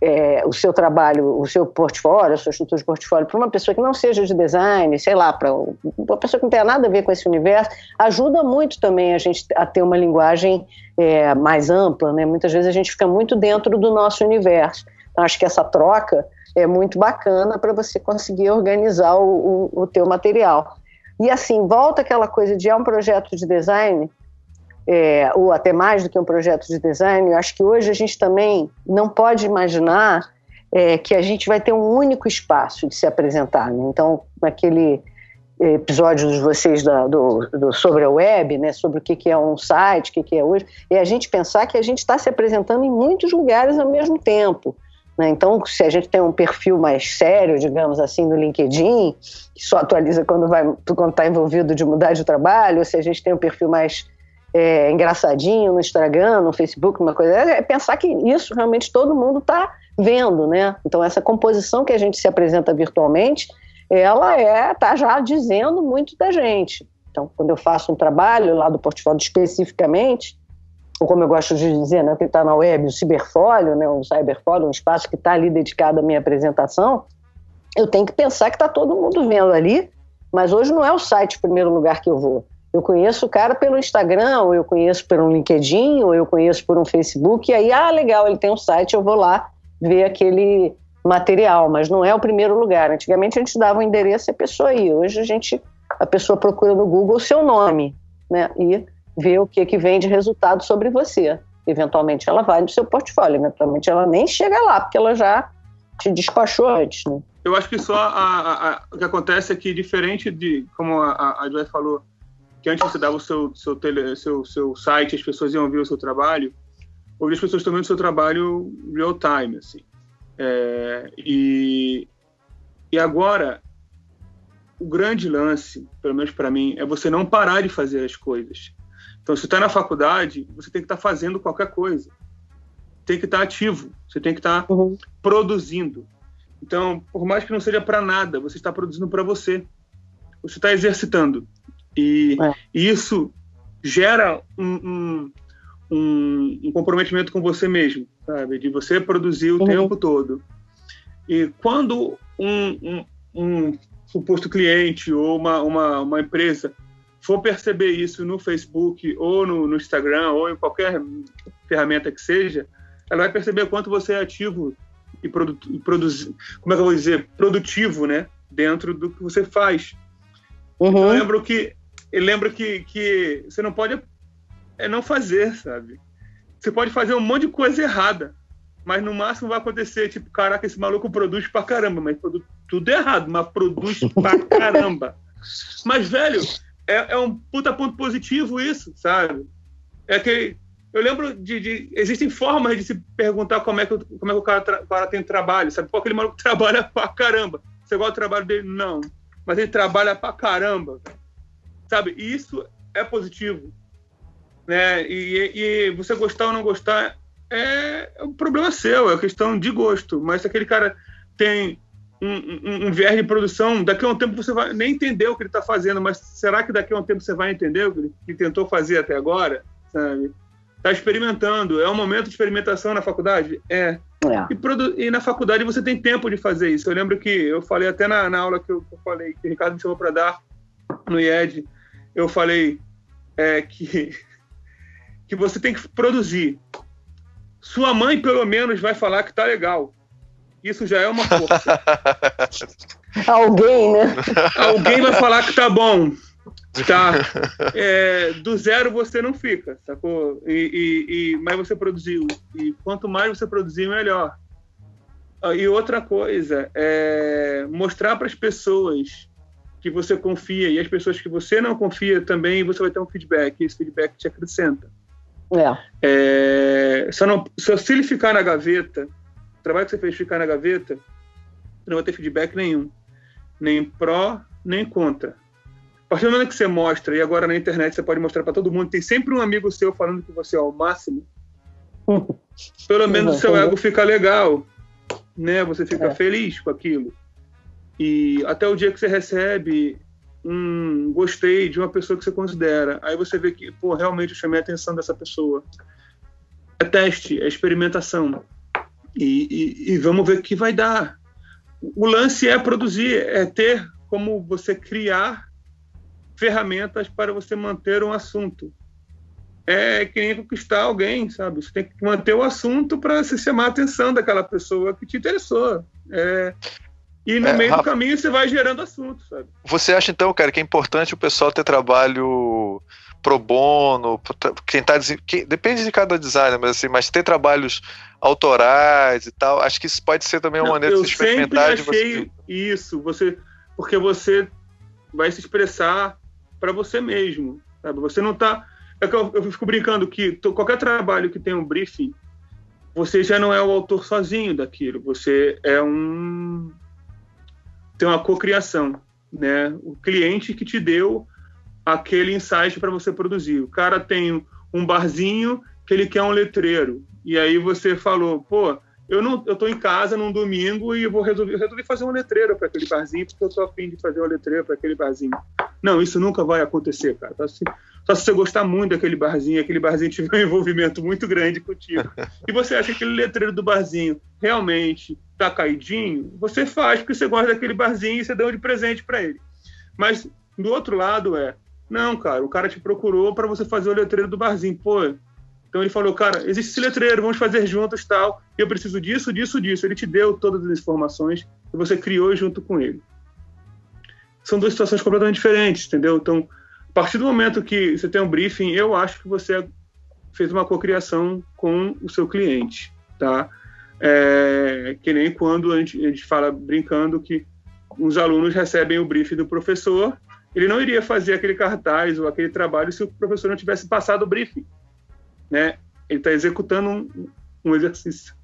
é, o seu trabalho, o seu portfólio, a sua estrutura de portfólio para uma pessoa que não seja de design, sei lá, para uma pessoa que não tenha nada a ver com esse universo, ajuda muito também a gente a ter uma linguagem é, mais ampla, né? Muitas vezes a gente fica muito dentro do nosso universo. Então, acho que essa troca é muito bacana para você conseguir organizar o, o, o teu material. E assim, volta aquela coisa de é um projeto de design, é, ou até mais do que um projeto de design, eu acho que hoje a gente também não pode imaginar é, que a gente vai ter um único espaço de se apresentar. Né? Então, naquele episódio de vocês da, do, do, sobre a web, né, sobre o que, que é um site, o que, que é hoje, é a gente pensar que a gente está se apresentando em muitos lugares ao mesmo tempo. Né? Então, se a gente tem um perfil mais sério, digamos assim, no LinkedIn, que só atualiza quando está envolvido de mudar de trabalho, ou se a gente tem um perfil mais é, engraçadinho no Instagram, no Facebook, uma coisa, é pensar que isso realmente todo mundo está vendo, né? Então essa composição que a gente se apresenta virtualmente, ela é tá já dizendo muito da gente. Então quando eu faço um trabalho lá do portfólio especificamente, ou como eu gosto de dizer, né, que está na web, o ciberfólio, né, o cyberfólio, um espaço que está ali dedicado à minha apresentação, eu tenho que pensar que está todo mundo vendo ali, mas hoje não é o site o primeiro lugar que eu vou. Eu conheço o cara pelo Instagram, ou eu conheço um LinkedIn, ou eu conheço por um Facebook, e aí, ah, legal, ele tem um site, eu vou lá ver aquele material, mas não é o primeiro lugar. Antigamente a gente dava o um endereço e a pessoa ia. Hoje a gente, a pessoa procura no Google o seu nome, né, e vê o que, que vem de resultado sobre você. Eventualmente ela vai no seu portfólio, eventualmente ela nem chega lá, porque ela já te despachou antes, né? Eu acho que só a, a, a, o que acontece é que, diferente de, como a, a Joy falou, que antes você dava o seu, seu, tele, seu, seu site, as pessoas iam ver o seu trabalho, hoje as pessoas estão vendo o seu trabalho real time, assim. É, e, e agora, o grande lance, pelo menos para mim, é você não parar de fazer as coisas. Então, se está na faculdade, você tem que estar tá fazendo qualquer coisa. Tem que estar tá ativo, você tem que estar tá uhum. produzindo. Então, por mais que não seja para nada, você está produzindo para você. Você está exercitando. E, é. isso gera um, um, um, comprometimento com você mesmo, sabe? De você produzir o uhum. tempo todo. E quando um, um, suposto cliente ou uma, uma, uma, empresa for perceber isso no Facebook ou no, no Instagram ou em qualquer ferramenta que seja, ela vai perceber quanto você é ativo e, produ e produzir, como é que eu vou dizer, produtivo, né? Dentro do que você faz. Uhum. Então, eu lembro que eu lembro que, que você não pode é não fazer, sabe? Você pode fazer um monte de coisa errada, mas no máximo vai acontecer, tipo, caraca, esse maluco produz pra caramba, mas produz tudo errado, mas produz pra caramba. Mas, velho, é, é um puta ponto positivo isso, sabe? É que eu lembro de, de, Existem formas de se perguntar como é que, como é que o, cara, o cara tem trabalho, sabe? Pô, aquele maluco trabalha pra caramba. Você gosta do trabalho dele? Não. Mas ele trabalha pra caramba. Sabe? E isso é positivo. Né? E, e você gostar ou não gostar é, é um problema seu, é questão de gosto. Mas se aquele cara tem um, um, um viés de produção, daqui a um tempo você vai nem entender o que ele está fazendo, mas será que daqui a um tempo você vai entender o que ele tentou fazer até agora? Sabe? Está experimentando. É um momento de experimentação na faculdade? É. é. E, e, na faculdade você tem tempo de fazer isso. Eu lembro que eu falei até na, na aula que eu, que eu falei, que o Ricardo me chamou para dar no IED, eu falei é, que, que você tem que produzir. Sua mãe, pelo menos, vai falar que tá legal. Isso já é uma força. Alguém, né? Alguém vai falar que tá bom. Tá. É, do zero você não fica, sacou? E, e, e, mas você produziu. E quanto mais você produzir, melhor. Ah, e outra coisa, é mostrar para as pessoas que você confia e as pessoas que você não confia também, você vai ter um feedback. E esse feedback te acrescenta. É. é só não, se ele ficar na gaveta, o trabalho que você fez ficar na gaveta, você não vai ter feedback nenhum. Nem pró, nem contra a partir do momento que você mostra, e agora na internet você pode mostrar para todo mundo, tem sempre um amigo seu falando que você é o máximo, pelo menos o seu ego fica legal, né? Você fica é. feliz com aquilo. E até o dia que você recebe um gostei de uma pessoa que você considera, aí você vê que, pô, realmente eu chamei a atenção dessa pessoa. É teste, é experimentação. E, e, e vamos ver o que vai dar. O lance é produzir, é ter como você criar ferramentas para você manter um assunto. É que nem conquistar alguém, sabe? Você tem que manter o assunto para se chamar a atenção daquela pessoa que te interessou. É... E no é, meio Rafa, do caminho você vai gerando assunto, sabe? Você acha então, cara, que é importante o pessoal ter trabalho pro bono, tentar que, depende de cada designer, mas assim, mas ter trabalhos autorais e tal, acho que isso pode ser também uma Não, maneira de se experimentar. Eu sempre achei você... isso, você, porque você vai se expressar para você mesmo. Sabe? Você não está. É eu, eu, fico brincando que qualquer trabalho que tem um briefing, você já não é o autor sozinho daquilo. Você é um. Tem uma cocriação. Né? O cliente que te deu aquele insight para você produzir. O cara tem um barzinho que ele quer um letreiro. E aí você falou, pô, eu não, eu tô em casa num domingo e vou resolver, resolvi fazer uma letreira para aquele barzinho porque eu tô afim de fazer uma letreira para aquele barzinho. Não, isso nunca vai acontecer, cara. Só se, só se você gostar muito daquele barzinho, aquele barzinho tiver um envolvimento muito grande contigo, e você acha que aquele letreiro do barzinho realmente tá caidinho, você faz porque você gosta daquele barzinho e você deu de presente para ele. Mas do outro lado é, não, cara, o cara te procurou para você fazer o letreiro do barzinho. Pô, então ele falou, cara, existe esse letreiro, vamos fazer juntos tal. Eu preciso disso, disso, disso. Ele te deu todas as informações que você criou junto com ele. São duas situações completamente diferentes, entendeu? Então, a partir do momento que você tem um briefing, eu acho que você fez uma cocriação com o seu cliente, tá? É, que nem quando a gente, a gente fala brincando que os alunos recebem o briefing do professor, ele não iria fazer aquele cartaz ou aquele trabalho se o professor não tivesse passado o briefing, né? Ele está executando um, um exercício,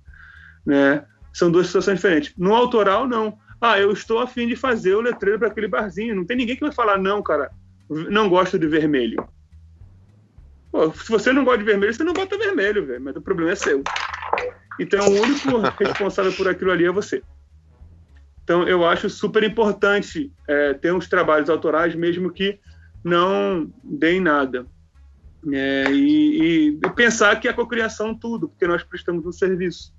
né? São duas situações diferentes. No autoral, não. Ah, eu estou afim de fazer o letreiro para aquele barzinho. Não tem ninguém que vai falar, não, cara, não gosto de vermelho. Pô, se você não gosta de vermelho, você não bota vermelho, velho. Mas o problema é seu. Então, o único responsável por aquilo ali é você. Então, eu acho super importante é, ter uns trabalhos autorais, mesmo que não deem nada. É, e, e, pensar que é a cocriação tudo, porque nós prestamos um serviço.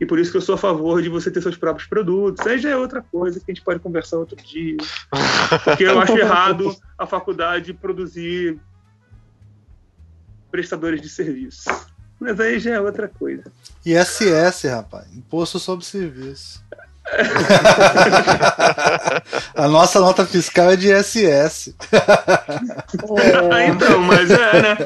E por isso que eu sou a favor de você ter seus próprios produtos. Aí já é outra coisa que a gente pode conversar outro dia. Porque eu acho errado a faculdade produzir prestadores de serviço. Mas aí já é outra coisa. ISS, rapaz. Imposto sobre serviço. a nossa nota fiscal é de ISS. É. então, mas é, né?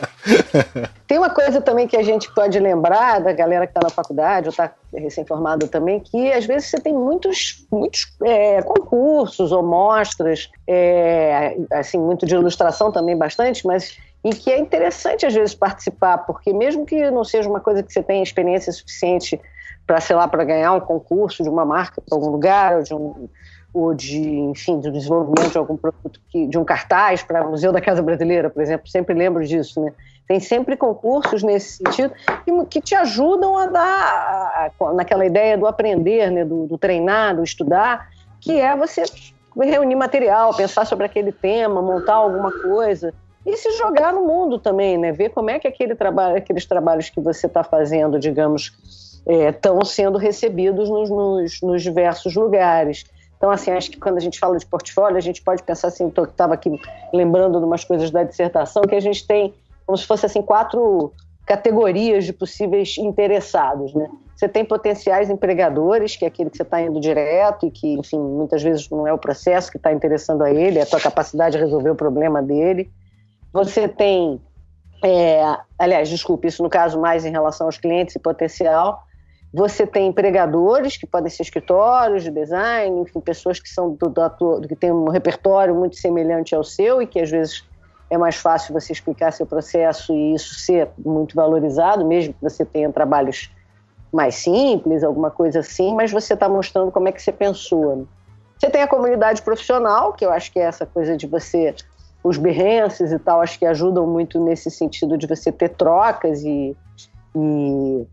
Tem uma coisa também que a gente pode lembrar da galera que está na faculdade ou está recém-formada também, que às vezes você tem muitos, muitos é, concursos ou mostras, é, assim, muito de ilustração também bastante, mas e que é interessante às vezes participar, porque mesmo que não seja uma coisa que você tenha experiência suficiente para, sei lá, para ganhar um concurso de uma marca para algum lugar, ou de, um, ou de, enfim, do desenvolvimento de algum produto, que, de um cartaz para o Museu da Casa Brasileira, por exemplo, sempre lembro disso, né? Tem sempre concursos nesse sentido que, que te ajudam a dar, a, naquela ideia do aprender, né? do, do treinar, do estudar, que é você reunir material, pensar sobre aquele tema, montar alguma coisa e se jogar no mundo também, né? Ver como é que aquele trabalho, aqueles trabalhos que você está fazendo, digamos, estão é, sendo recebidos nos, nos, nos, diversos lugares. Então, assim, acho que quando a gente fala de portfólio, a gente pode pensar assim, eu estava aqui lembrando de umas coisas da dissertação, que a gente tem como se fosse assim quatro categorias de possíveis interessados, né? Você tem potenciais empregadores, que é aquele que você está indo direto e que, enfim, muitas vezes não é o processo que está interessando a ele, é a tua capacidade de resolver o problema dele. Você tem, é, aliás, desculpe, isso no caso mais em relação aos clientes e potencial. Você tem empregadores, que podem ser escritórios de design, enfim, pessoas que são do, do, do, que têm um repertório muito semelhante ao seu e que às vezes é mais fácil você explicar seu processo e isso ser muito valorizado, mesmo que você tenha trabalhos mais simples, alguma coisa assim, mas você está mostrando como é que você pensou. Né? Você tem a comunidade profissional, que eu acho que é essa coisa de você os berrenses e tal, acho que ajudam muito nesse sentido de você ter trocas e, e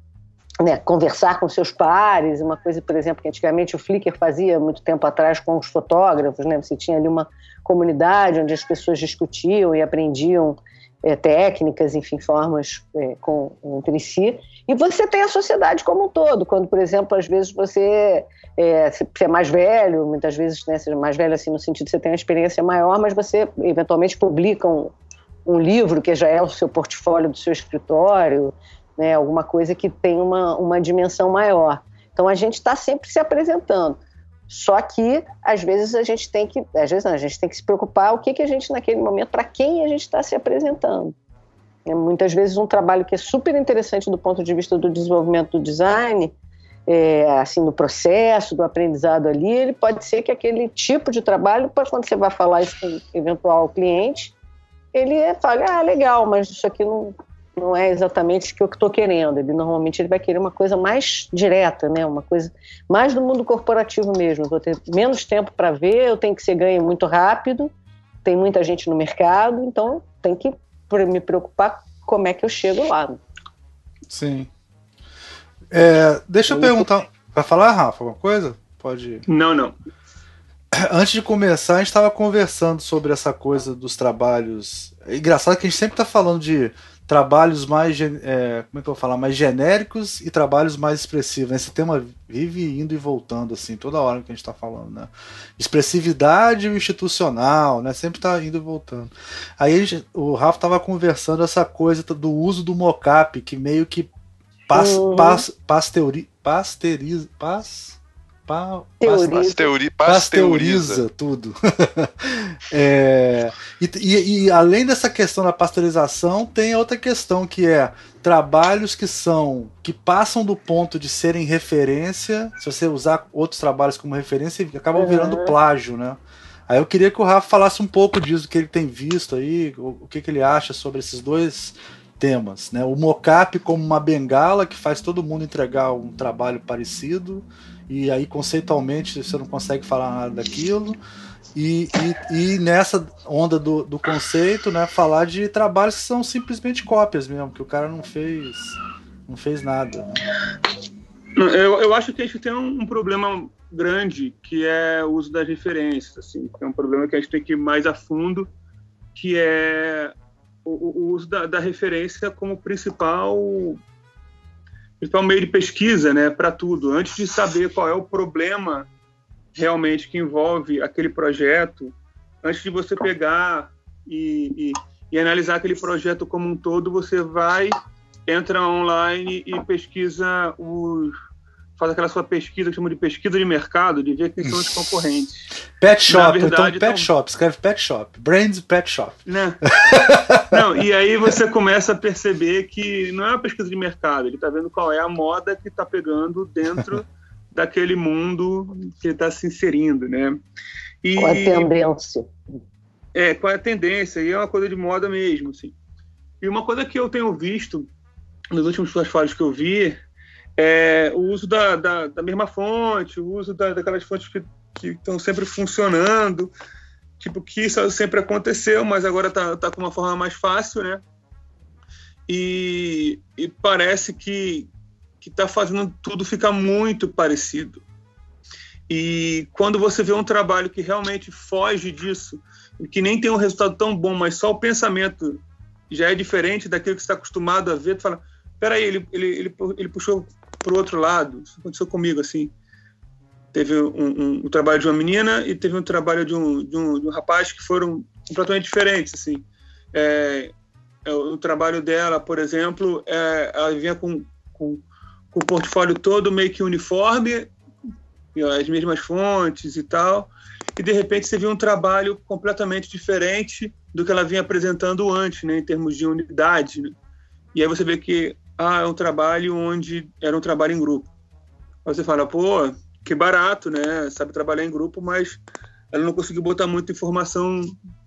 né, conversar com seus pares, uma coisa, por exemplo, que antigamente o Flickr fazia muito tempo atrás com os fotógrafos, né, você tinha ali uma comunidade onde as pessoas discutiam e aprendiam é, técnicas, enfim, formas é, com, entre si, e você tem a sociedade como um todo, quando, por exemplo, às vezes você é, você é mais velho, muitas vezes, né, seja mais velho assim no sentido de você tem uma experiência maior, mas você eventualmente publica um, um livro que já é o seu portfólio do seu escritório, né, alguma coisa que tem uma, uma dimensão maior. Então a gente está sempre se apresentando. Só que às vezes a gente tem que, às vezes não, a gente tem que se preocupar o que, que a gente naquele momento, para quem a gente está se apresentando. É, muitas vezes um trabalho que é super interessante do ponto de vista do desenvolvimento do design, é, assim, do processo, do aprendizado ali, ele pode ser que aquele tipo de trabalho, quando você vai falar isso com eventual cliente, ele fale, ah, legal, mas isso aqui não, não é exatamente o que eu estou querendo. Ele normalmente ele vai querer uma coisa mais direta, né? Uma coisa mais do mundo corporativo mesmo. Eu vou ter menos tempo para ver, eu tenho que ser ganho muito rápido, tem muita gente no mercado, então tem que me preocupar como é que eu chego lá. Sim. É, deixa eu perguntar. Vai falar, Rafa, alguma coisa? Pode. Não, não. Antes de começar, a gente estava conversando sobre essa coisa dos trabalhos. É engraçado que a gente sempre está falando de trabalhos mais, é, como é que eu vou falar, mais genéricos e trabalhos mais expressivos. Esse tema vive indo e voltando assim toda hora que a gente está falando, né? Expressividade institucional, né? Sempre está indo e voltando. Aí gente, o Rafa estava conversando essa coisa do uso do mocap que meio que Pas, uhum. pas, pasteuri, pasteuriza, pas, Pa, Teoriza. Pasteuri, pasteuriza pasteuriza. tudo. É, e, e- e além dessa questão da pasteurização, tem outra questão que é trabalhos que são que passam do ponto de serem referência. Se você usar outros trabalhos como referência, acabam Uhum. virando plágio, né? Aí eu queria que o Rafa falasse um pouco disso, do que ele tem visto aí, o, o que, que ele acha sobre esses dois temas, né? O mocap como uma bengala que faz todo mundo entregar um trabalho parecido e aí conceitualmente você não consegue falar nada daquilo. E, e, e nessa onda do, do conceito, né, falar de trabalhos que são simplesmente cópias mesmo, que o cara não fez, não fez nada. né? Eu, eu acho que a gente tem um, um problema grande que é o uso das referências, assim, é um problema que a gente tem que ir mais a fundo, que é o, o- o uso da, da referência como principal, principal meio de pesquisa, né, para tudo. Antes de saber qual é o problema realmente que envolve aquele projeto, antes de você pegar e, e, e analisar aquele projeto como um todo, você vai entra online e pesquisa os faz aquela sua pesquisa que chama de pesquisa de mercado, de ver quem são os concorrentes, Pet Shop, verdade, então Pet então- Shop, escreve Pet Shop, Brands Pet Shop. né? Não, e aí você começa a perceber que não é uma pesquisa de mercado, ele está vendo qual é a moda que está pegando dentro daquele mundo que ele está se inserindo, né? E, Com a tendência. É, qual é a tendência? E é uma coisa de moda mesmo, assim. E uma coisa que eu tenho visto nos últimos portfólios que eu vi é o uso da, da, da mesma fonte, o uso da, daquelas fontes que estão sempre funcionando, tipo que isso sempre aconteceu, mas agora tá, tá com uma forma mais fácil, né? E, e parece que que está fazendo tudo ficar muito parecido. E quando você vê um trabalho que realmente foge disso, que nem tem um resultado tão bom, mas só o pensamento já é diferente daquilo que você está acostumado a ver, tu fala, peraí, ele, ele, ele, ele puxou para o outro lado. Isso aconteceu comigo, assim. Teve um, um, um trabalho de uma menina e teve um trabalho de um, de um, de um rapaz que foram completamente diferentes, assim. É, é, o trabalho dela, por exemplo, é, ela vinha com, com, com o portfólio todo meio que uniforme, as mesmas fontes e tal, e de repente você viu um trabalho completamente diferente do que ela vinha apresentando antes, né, em termos de unidade. Né? E aí você vê que ah, é um trabalho onde era um trabalho em grupo. Aí você fala, pô, que barato, né? Sabe trabalhar em grupo, mas ela não conseguiu botar muita informação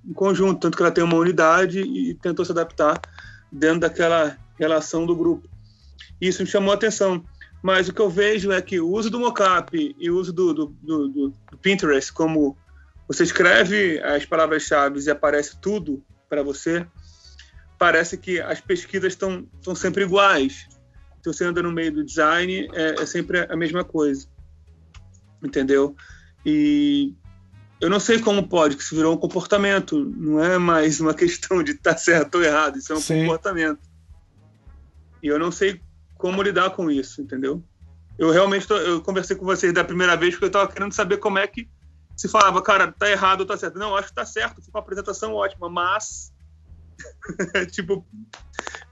em conjunto, tanto que ela tem uma unidade e tentou se adaptar dentro daquela relação do grupo. Isso me chamou a atenção. Mas o que eu vejo é que o uso do mockup e o uso do, do, do, do Pinterest, como você escreve as palavras-chave e aparece tudo para você, parece que as pesquisas estão sempre iguais. Se você anda no meio do design, é, é sempre a mesma coisa. Entendeu? E eu não sei como pode, que isso virou um comportamento. Não é mais uma questão de estar tá certo ou errado, isso é um Sim. comportamento. E eu não sei como lidar com isso, entendeu? Eu realmente tô, eu conversei com vocês da primeira vez porque eu estava querendo saber como é que se falava, cara, tá errado ou tá certo. Não, acho que tá certo, foi uma apresentação ótima, mas tipo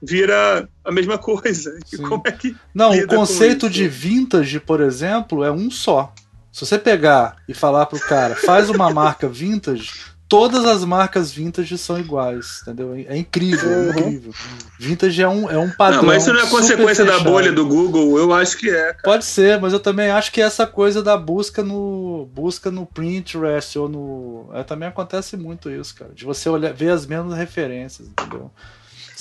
vira a mesma coisa. Sim. como é que Não, o conceito de vintage, por exemplo, é um só. Se você pegar e falar pro cara, faz uma marca vintage, todas as marcas vintage são iguais, entendeu? É incrível, é Uhum. incrível. Vintage é um, é um padrão. Não, mas isso não é consequência da fechado. bolha do Google, eu acho que é. cara. Pode ser, mas eu também acho que essa coisa da busca no busca no Pinterest ou no, é, também acontece muito isso, cara, de você olhar, ver as mesmas referências, entendeu?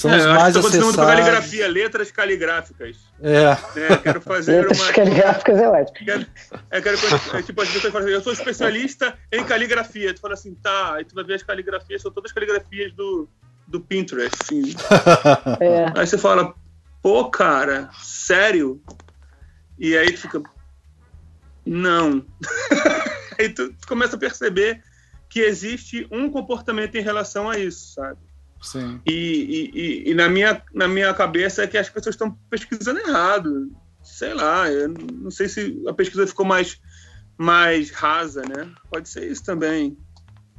São É, os eu acho mais que tá acessados. caligrafia, letras caligráficas. É, Né? Quero fazer Letras uma. caligráficas é ótimo. Quero, é, quero, é, tipo, as pessoas falam assim, eu sou especialista em caligrafia. Tu fala assim, tá, aí tu vai ver as caligrafias, são todas caligrafias do, do Pinterest. Assim. É. Aí você fala, pô, cara, sério? E aí tu fica, não. aí tu, tu começa a perceber que existe um comportamento em relação a isso, sabe? Sim. E, e- e- e na, minha, na minha cabeça é que as pessoas estão pesquisando errado. Sei lá, eu não sei se a pesquisa ficou mais, mais rasa, né? Pode ser isso também.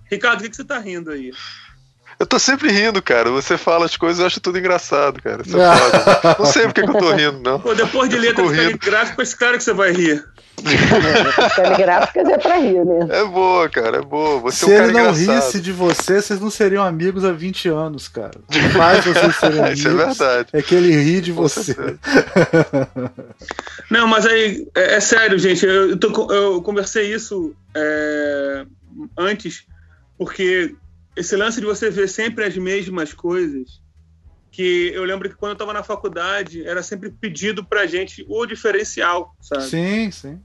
Ricardo, o que, que você tá rindo aí? Eu tô sempre rindo, cara. Você fala as coisas, eu acho tudo engraçado, cara. Você é foda. Não sei porque que eu tô rindo, não. Pô, depois de Eu letras fico rindo. caligráficas, claro que você vai rir. Telegráficas é pra rir, né? É boa, cara, é boa. Você Se é um ele cara não engraçado. risse de você, vocês não seriam amigos há 20 anos, cara. Faz vocês serem amigos Isso é verdade. é que ele ri de você. Não, mas aí, é, é sério, gente. Eu, eu tô eu conversei isso é, antes, porque esse lance de você ver sempre as mesmas coisas, que eu lembro que quando eu estava na faculdade, era sempre pedido pra gente o diferencial, sabe? Sim, sim.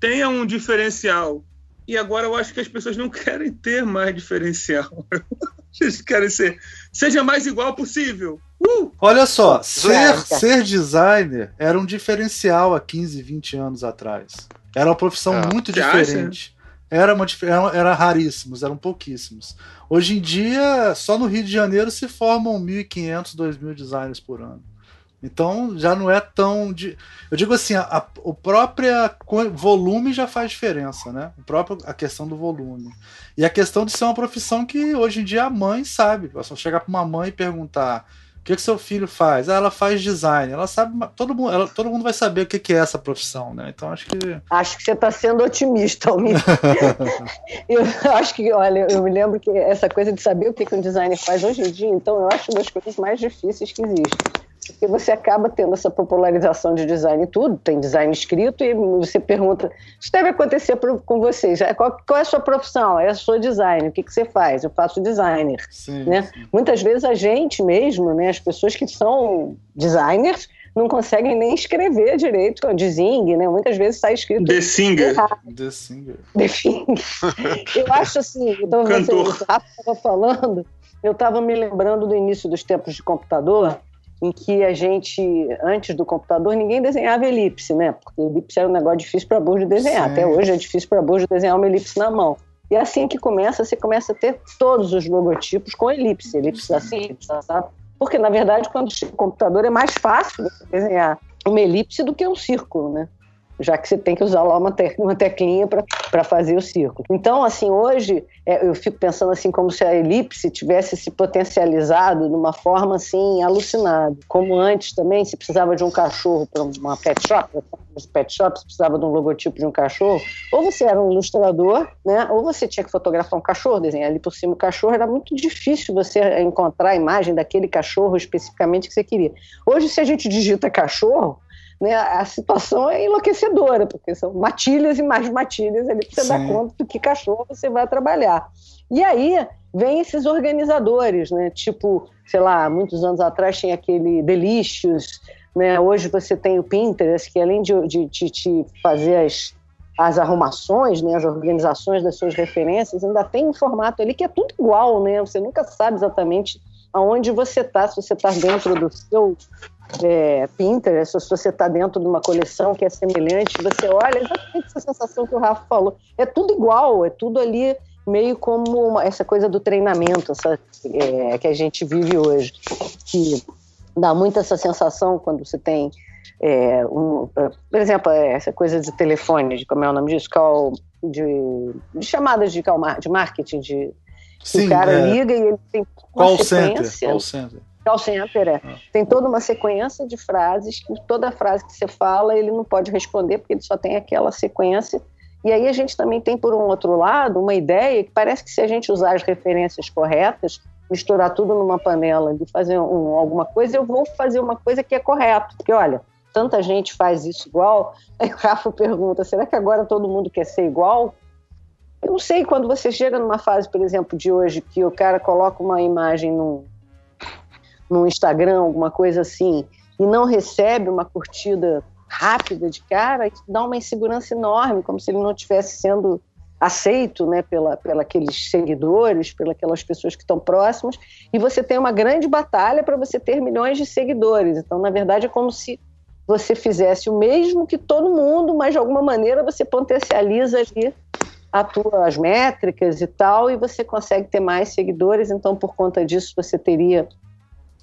Tenha um diferencial. E agora eu acho que as pessoas não querem ter mais diferencial. Eles querem ser. Seja mais igual possível. Uh! Olha só, ser, ser designer era um diferencial há 15, 20 anos atrás. Era uma profissão Ah, muito você acha? Era, uma, era, raríssimos, eram pouquíssimos. Hoje em dia, só no Rio de Janeiro se formam 1.500, 2.000 designers por ano. Então já não é tão. De... Eu digo assim, a, a- o próprio volume já faz diferença, né? O próprio, a questão do volume. E a questão de ser uma profissão que hoje em dia a mãe sabe. É só chegar para uma mãe e perguntar: que, que seu filho faz? Ah, ela faz design. Ela sabe, todo mundo, ela- todo mundo vai saber o que, que é essa profissão, né? Então acho que. Acho que você está sendo otimista, Almir. eu acho que, olha, eu me lembro que essa coisa de saber o que, que um designer faz hoje em dia, então eu acho uma das coisas mais difíceis que existem. Porque você acaba tendo essa popularização de design em tudo, tem design escrito, e você pergunta, isso deve acontecer pro- com vocês. É, Qual, qual é a sua profissão? É, Eu sou designer. O que, que você faz? Eu faço designer. Sim, Né? sim. Muitas vezes a gente mesmo, né, as pessoas que são designers, não conseguem nem escrever direito, design, né? Muitas vezes está escrito The Singer. errado. The Singer. Enfim, eu acho assim, então você, Cantor. o Rafa estava falando, eu estava me lembrando do início dos tempos de computador, em que a gente, antes do computador, ninguém desenhava elipse, né? Porque elipse era um negócio difícil para burro de desenhar. Sim. Até hoje é difícil para burro de desenhar uma elipse na mão. E é assim que começa, você começa a ter todos os logotipos com elipse, elipse assim, elipse assim. Porque, na verdade, quando chega o computador é mais fácil você desenhar uma elipse do que um círculo, né? Já que você tem que usar lá uma, te uma teclinha para fazer o círculo. Então, assim, hoje é, eu fico pensando assim como se a elipse tivesse se potencializado de uma forma assim alucinada. Como antes também, se precisava de um cachorro para uma pet shop, os pet shops precisava de um logotipo de um cachorro, ou você era um ilustrador, né? Ou você tinha que fotografar um cachorro, desenhar ali por cima o cachorro, era muito difícil você encontrar a imagem daquele cachorro especificamente que você queria. Hoje, se a gente digita cachorro, né, a situação é enlouquecedora, porque são matilhas e mais matilhas ali para você dar conta do que cachorro você vai trabalhar. E aí vem esses organizadores, né? Tipo, sei lá, muitos anos atrás tinha aquele Delicious, né? Hoje você tem o Pinterest, que além de, de, de te fazer as, as arrumações, né, as organizações das suas referências, ainda tem um formato ali que é tudo igual, né? Você nunca sabe exatamente aonde você está, se você está dentro do seu é, Pinterest, se você está dentro de uma coleção que é semelhante, você olha exatamente essa sensação que o Rafa falou. É tudo igual, é tudo ali meio como uma, essa coisa do treinamento essa, é, que a gente vive hoje, que dá muito essa sensação quando você tem é, um, por exemplo, essa coisa de telefone, de como é o nome disso, call, de, de chamadas de, call, de marketing, de Sim, o cara é, liga e ele tem uma call sequência, center, call center. Call center, é. Ah. Tem toda uma sequência de frases que toda frase que você fala ele não pode responder porque ele só tem aquela sequência. E aí a gente também tem, por um outro lado, uma ideia que parece que se a gente usar as referências corretas, misturar tudo numa panela e fazer um, alguma coisa, eu vou fazer uma coisa que é correta. Porque, olha, tanta gente faz isso igual. Aí o Rafa pergunta, será que agora todo mundo quer ser igual? Eu não sei, quando você chega numa fase, por exemplo, de hoje, que o cara coloca uma imagem num, Instagram, alguma coisa assim, e não recebe uma curtida rápida de cara, isso dá uma insegurança enorme, como se ele não estivesse sendo aceito né, pela, pela aqueles seguidores, pelas pessoas que estão próximas, e você tem uma grande batalha para você ter milhões de seguidores. Então, na verdade, é como se você fizesse o mesmo que todo mundo, mas de alguma maneira você potencializa ali as tuas métricas e tal, e você consegue ter mais seguidores, então por conta disso você teria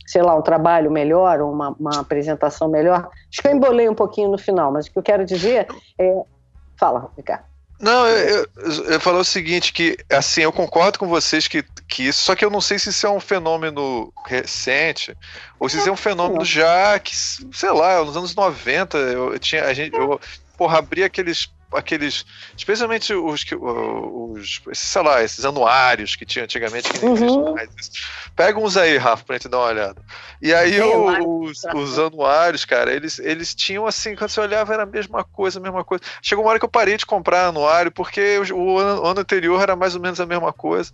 sei lá, um trabalho melhor, uma, uma apresentação melhor. Acho que eu embolei um pouquinho no final, mas o que eu quero dizer é. Fala, Ricardo. Não, eu, eu, eu o seguinte, que assim, eu concordo com vocês que, que isso, só que eu não sei se isso é um fenômeno recente, ou se isso é um fenômeno já que, sei lá, nos anos 90, eu, tinha, a gente, eu, porra, abrir aqueles aqueles, especialmente os que, os, sei lá, esses anuários que tinha antigamente que não uhum. mais. Pega uns aí, Rafa, pra gente dar uma olhada. E aí o, os, os anuários, cara, eles, eles tinham assim, quando você olhava era a mesma coisa, a mesma coisa. Chegou uma hora que eu parei de comprar anuário, porque o, ano, ano anterior era mais ou menos a mesma coisa.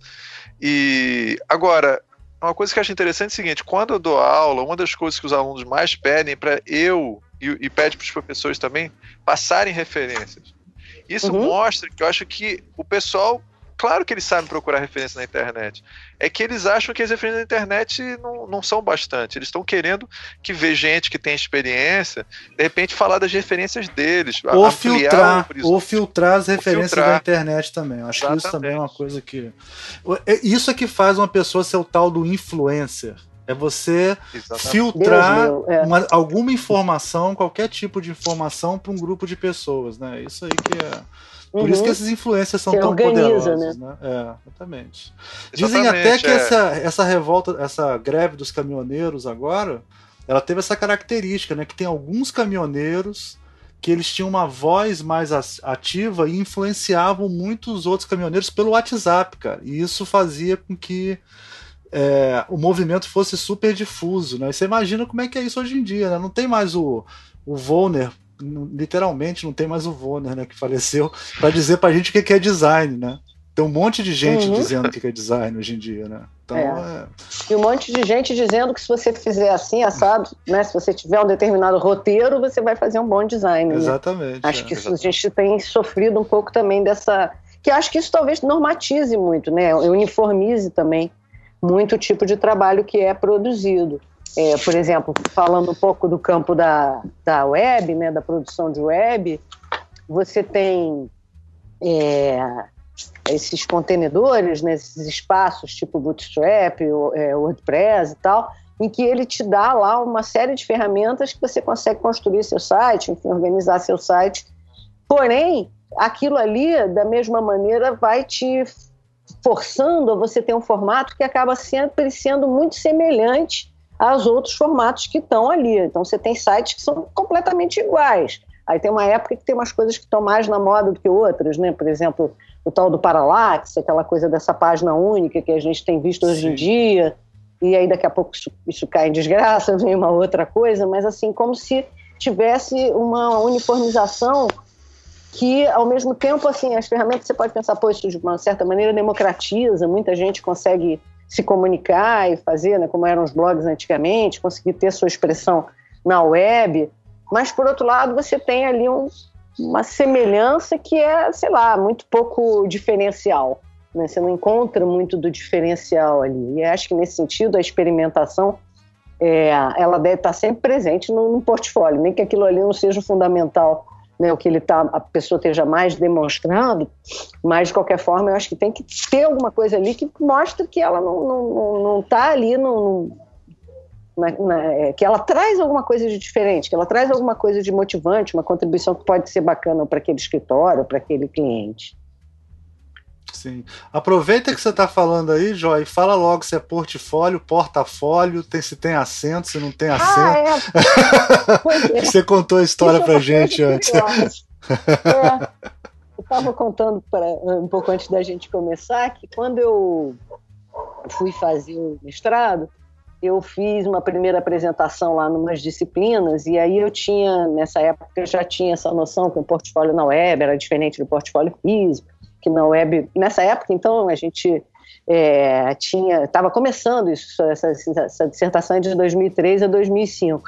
E agora, uma coisa que eu acho interessante é o seguinte: quando eu dou aula, uma das coisas que os alunos mais pedem para eu e, e pede para os professores também passarem referências. Isso uhum. mostra que eu acho que o pessoal, claro que eles sabem procurar referência na internet, é que eles acham que as referências na internet não, não são bastante. Eles estão querendo que ver gente que tem experiência, de repente falar das referências deles. Ou filtrar, ou filtrar as referências filtrar. da internet também. Eu acho Exatamente. que isso também é uma coisa que. É, isso é que faz uma pessoa ser o tal do influencer. É você Exatamente. filtrar Deus, é. uma, alguma informação, qualquer tipo de informação para um grupo de pessoas, né? Isso aí que é. Por uhum. isso que esses influências são Você tão organiza, poderosos, né? né? É, exatamente. Dizem até que é. essa, essa revolta, essa greve dos caminhoneiros agora, ela teve essa característica, né? Que tem alguns caminhoneiros que eles tinham uma voz mais ativa e influenciavam muitos outros caminhoneiros pelo WhatsApp, cara. E isso fazia com que é, o movimento fosse super difuso. Né? E você imagina como é que é isso hoje em dia. Né? Não tem mais o, o Volner, literalmente não tem mais o Volner né, que faleceu, para dizer para a gente o que é design. Né? Tem um monte de gente uhum. dizendo o que é design hoje em dia. Né? Então, é. É... E um monte de gente dizendo que se você fizer assim, assado, né, se você tiver um determinado roteiro, você vai fazer um bom design. Né? Exatamente. Acho que isso, a gente tem sofrido um pouco também dessa. Que acho que isso talvez normatize muito, né? Uniformize também muito tipo de trabalho que é produzido. É, por exemplo, falando um pouco do campo da, da web, né, da produção de web, você tem é, esses contenedores, né, esses espaços tipo Bootstrap, é, WordPress e tal, em que ele te dá lá uma série de ferramentas que você consegue construir seu site, enfim, organizar seu site. Porém, aquilo ali, da mesma maneira, vai te forçando a você ter um formato que acaba sempre sendo muito semelhante aos outros formatos que estão ali. Então você tem sites que são completamente iguais. Aí tem uma época que tem umas coisas que estão mais na moda do que outras, né? Por exemplo, o tal do Parallax, aquela coisa dessa página única que a gente tem visto hoje Sim. em dia, e aí daqui a pouco isso, isso cai em desgraça, vem uma outra coisa, mas assim, como se tivesse uma uniformização que, ao mesmo tempo, assim, as ferramentas você pode pensar, pô, isso de uma certa maneira democratiza, muita gente consegue se comunicar e fazer, né, como eram os blogs antigamente, conseguir ter sua expressão na web, mas, por outro lado, você tem ali um, uma semelhança que é, sei lá, muito pouco diferencial. Né? Você não encontra muito do diferencial ali. E acho que, nesse sentido, a experimentação é, ela deve estar sempre presente no, no portfólio, nem que aquilo ali não seja fundamental né, o que ele tá, a pessoa esteja mais demonstrando, mas de qualquer forma eu acho que tem que ter alguma coisa ali que mostre que ela não está não, não tá ali no, na, na, que ela traz alguma coisa de diferente, que ela traz alguma coisa de motivante, uma contribuição que pode ser bacana para aquele escritório, para aquele cliente. Sim. Aproveita que você está falando aí, Joy, fala logo se é portfólio, portafólio, tem, se tem acento, se não tem acento. Ah, é. é. você contou a história para gente antes. É. Eu estava contando pra, um pouco antes da gente começar que quando eu fui fazer o mestrado, eu fiz uma primeira apresentação lá numas disciplinas e aí eu tinha, nessa época, eu já tinha essa noção que o portfólio na web era diferente do portfólio físico que na web, nessa época, então, a gente é, tinha, estava começando isso, essa, essa dissertação é de 2003 a 2005.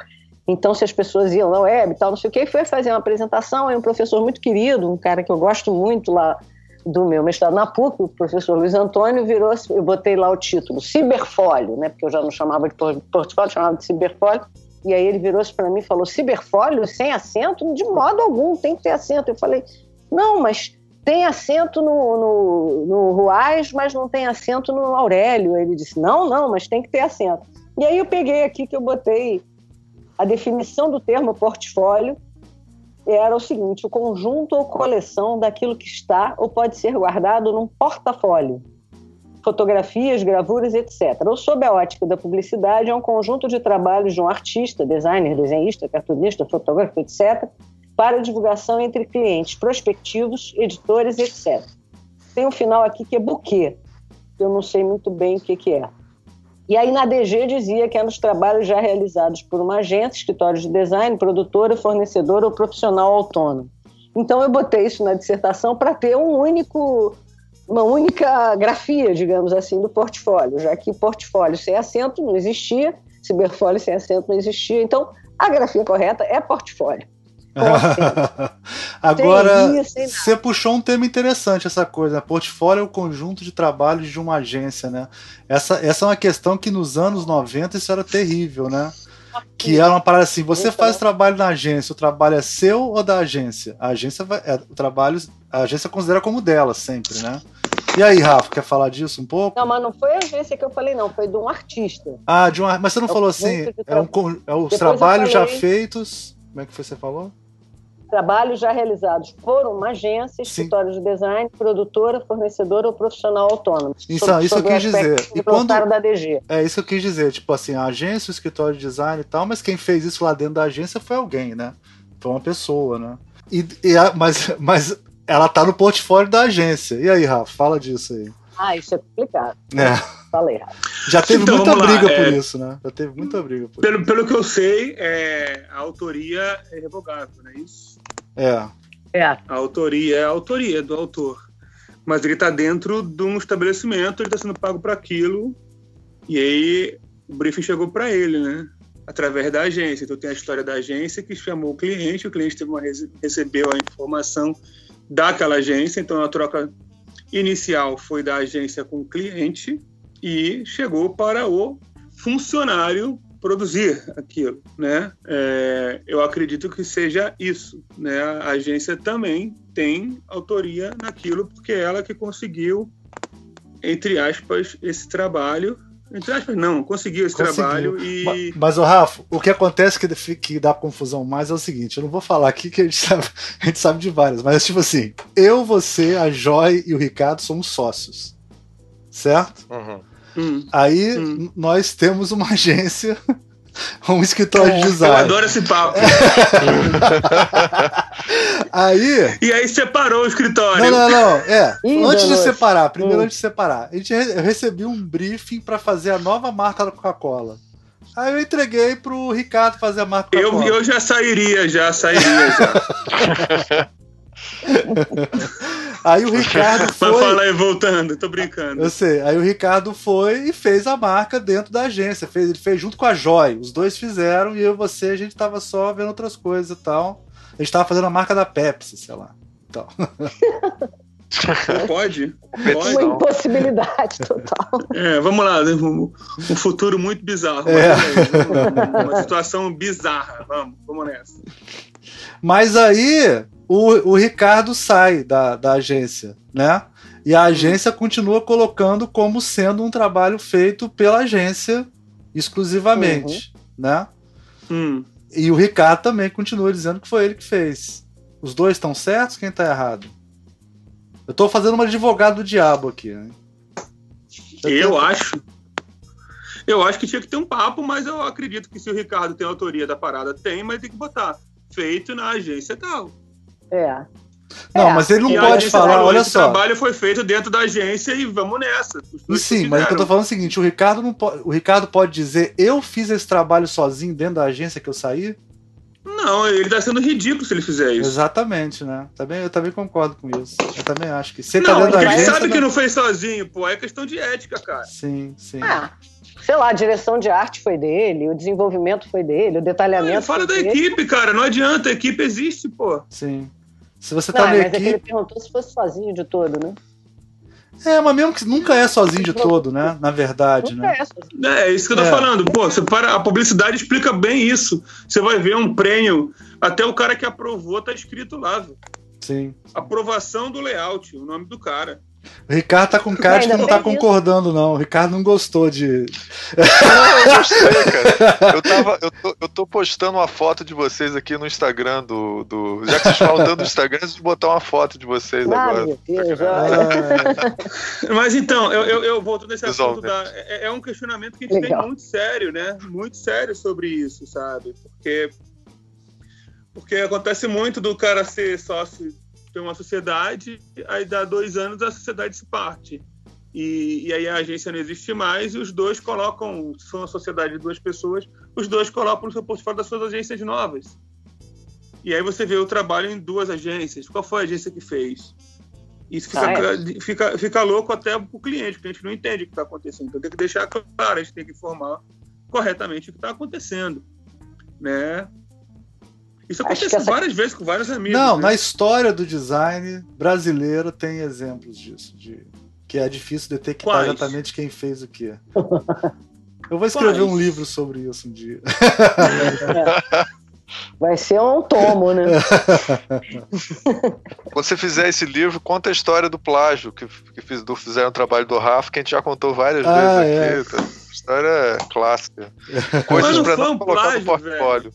Então, se as pessoas iam na web e tal, não sei o que, foi fazer uma apresentação, aí um professor muito querido, um cara que eu gosto muito lá do meu mestrado na PUC, o professor Luiz Antônio, virou, eu botei lá o título, Ciberfólio, né, porque eu já não chamava de portfólio, chamava de Ciberfólio, e aí ele virou-se para mim e falou, Ciberfólio sem acento? De modo algum, tem que ter acento. Eu falei, não, mas tem assento no, no, no Ruais, mas não tem assento no Aurélio. Ele disse, não, não, mas tem que ter assento. E aí eu peguei aqui que eu botei a definição do termo portfólio era o seguinte: o conjunto ou coleção daquilo que está ou pode ser guardado num portafólio, fotografias, gravuras, etc. Ou sob a ótica da publicidade, é um conjunto de trabalhos de um artista, designer, desenhista, cartunista, fotógrafo, etc., para divulgação entre clientes prospectivos, editores, etc. Tem um final aqui que é buquê, que eu não sei muito bem o que, que é. E aí na DG dizia que eram os trabalhos já realizados por uma agência, escritório de design, produtora, fornecedora ou profissional autônomo. Então eu botei isso na dissertação para ter um único, uma única grafia, digamos assim, do portfólio, já que portfólio sem acento não existia, ciberfólio sem acento não existia. Então a grafia correta é portfólio. Agora, você puxou um tema interessante, essa coisa. Né? Portfólio é o conjunto de trabalhos de uma agência, né? Essa, essa é uma questão que nos anos 90 isso era terrível, né? Que era uma parada assim: você então. faz trabalho na agência, o trabalho é seu ou da agência? A agência vai, é, o trabalho, a agência considera como dela sempre, né? E aí, Rafa, quer falar disso um pouco? Não, mas não foi a agência que eu falei, não, foi de um artista. Ah, de um Mas você não é falou assim, é, um, é os trabalhos falei... já feitos. Como é que foi, você falou? Trabalhos já realizados por uma agência, escritório Sim. de design, produtora, fornecedora ou profissional autônomo. Isso, sobre, isso sobre eu quis dizer. E quando, da DG. É isso que eu quis dizer. Tipo assim, a agência, o escritório de design e tal, mas quem fez isso lá dentro da agência foi alguém, né? Foi uma pessoa, né? E, e a, mas, mas ela tá no portfólio da agência. E aí, Rafa, fala disso aí. Ah, isso é complicado. É. Falei errado. Já teve então, muita briga por é, isso, né? Já teve muita briga por pelo, isso. Pelo que eu sei, é, a autoria é revogável, não é isso? É. É. A autoria é a autoria do autor. Mas ele está dentro de um estabelecimento, ele está sendo pago para aquilo, e aí o briefing chegou para ele, né? Através da agência. Então tem a história da agência que chamou o cliente, o cliente teve uma, recebeu a informação daquela agência, então a troca inicial foi da agência com o cliente e chegou para o funcionário produzir aquilo, né? É, eu acredito que seja isso, né? A agência também tem autoria naquilo porque é ela que conseguiu, entre aspas, esse trabalho entre aspas, não, conseguiu esse conseguiu. trabalho e. Mas, o Rafa, o que acontece que, que dá confusão mais é o seguinte: eu não vou falar aqui que a gente sabe, a gente sabe de várias, mas tipo assim, eu, você, a Joy e o Ricardo somos sócios. Certo? Uhum. Hum. Aí hum. nós temos uma agência, um escritório é, de design. Eu adoro esse papo. aí. E aí separou o escritório. Não, não, não. É. Ih, antes de separar, primeiro hum. antes de separar, a gente eu recebi um briefing para fazer a nova marca da Coca-Cola. Aí eu entreguei pro Ricardo fazer a marca eu, eu já sairia, já sairia já. Aí o Ricardo foi. Mas fala aí, voltando, tô brincando. Eu sei. Aí o Ricardo foi e fez a marca dentro da agência. Fez, ele fez junto com a Joy. Os dois fizeram e eu e você, a gente tava só vendo outras coisas e tal. A gente tava fazendo a marca da Pepsi, sei lá. Então. Pode? Pode. Uma impossibilidade total. É, vamos lá, né? um, um futuro muito bizarro. É. Uma situação bizarra. Vamos, vamos nessa. Mas aí o, o Ricardo sai da, da agência, né? E a hum. agência continua colocando como sendo um trabalho feito pela agência exclusivamente, uhum. né? Hum. E o Ricardo também continua dizendo que foi ele que fez. Os dois estão certos? Quem está errado? Eu estou fazendo uma advogado do diabo aqui. Né? Eu, eu acho. Eu acho que tinha que ter um papo, mas eu acredito que se o Ricardo tem autoria da parada, tem, mas tem que botar. Feito na agência tal. É. Não, é. mas ele não e pode falar, olha só. O trabalho foi feito dentro da agência e vamos nessa. E sim, mas o que eu tô falando é o seguinte: o Ricardo, não pode, o Ricardo pode dizer, eu fiz esse trabalho sozinho dentro da agência que eu saí? Não, ele tá sendo ridículo se ele fizer isso. Exatamente, né? Também, eu também concordo com isso. Eu também acho que. Você tá não, tá dentro da agência, ele sabe não... que não fez sozinho, pô. É questão de ética, cara. Sim, sim. Ah, sei lá, a direção de arte foi dele, o desenvolvimento foi dele, o detalhamento. Não, fala da dele. equipe, cara. Não adianta, a equipe existe, pô. Sim. Se você tá não, na mas equipe... é que ele perguntou se fosse sozinho de todo, né? É, mas mesmo que nunca é sozinho de todo, né? Na verdade, nunca né? É, sozinho. é, isso que eu tô é. falando. Pô, você para, a publicidade explica bem isso. Você vai ver um prêmio, até o cara que aprovou tá escrito lá, viu? Sim. Aprovação do layout, o nome do cara. O Ricardo tá com cara de que não tá concordando, isso. não. O Ricardo não gostou de. Não, eu gostei, cara. Eu, tava, eu, tô, eu tô postando uma foto de vocês aqui no Instagram do. do... Já que vocês falam tanto do Instagram, eu vou botar uma foto de vocês ah, agora. Meu Deus, ah. Mas então, eu, eu, eu volto nesse assunto da. É, é, um questionamento que a gente Legal. tem muito sério, né? Muito sério sobre isso, sabe? Porque Porque acontece muito do cara ser sócio de uma sociedade, aí dá dois anos a sociedade se parte. E, e aí a agência não existe mais e os dois colocam, se for uma sociedade de duas pessoas, os dois colocam no seu portfólio das suas agências novas. E aí você vê o trabalho em duas agências. Qual foi a agência que fez? Isso fica, Ah, é? fica, fica louco até para o cliente, a gente não entende o que está acontecendo. Então tem que deixar claro, a gente tem que informar corretamente o que está acontecendo. Né? Isso Acho acontece essa- várias vezes com vários amigos. Não, né? na história do design brasileiro tem exemplos disso, de que é difícil detectar Quais? exatamente quem fez o quê. Eu vou escrever Quais? um livro sobre isso um dia. Vai ser um tomo, né? Quando você fizer esse livro, conta a história do plágio que, que fiz, do, fizeram o trabalho do Rafa, que a gente já contou várias Ah, vezes aqui. Tá? História é clássica. Coisas não pra foi não um colocar plágio, no portfólio.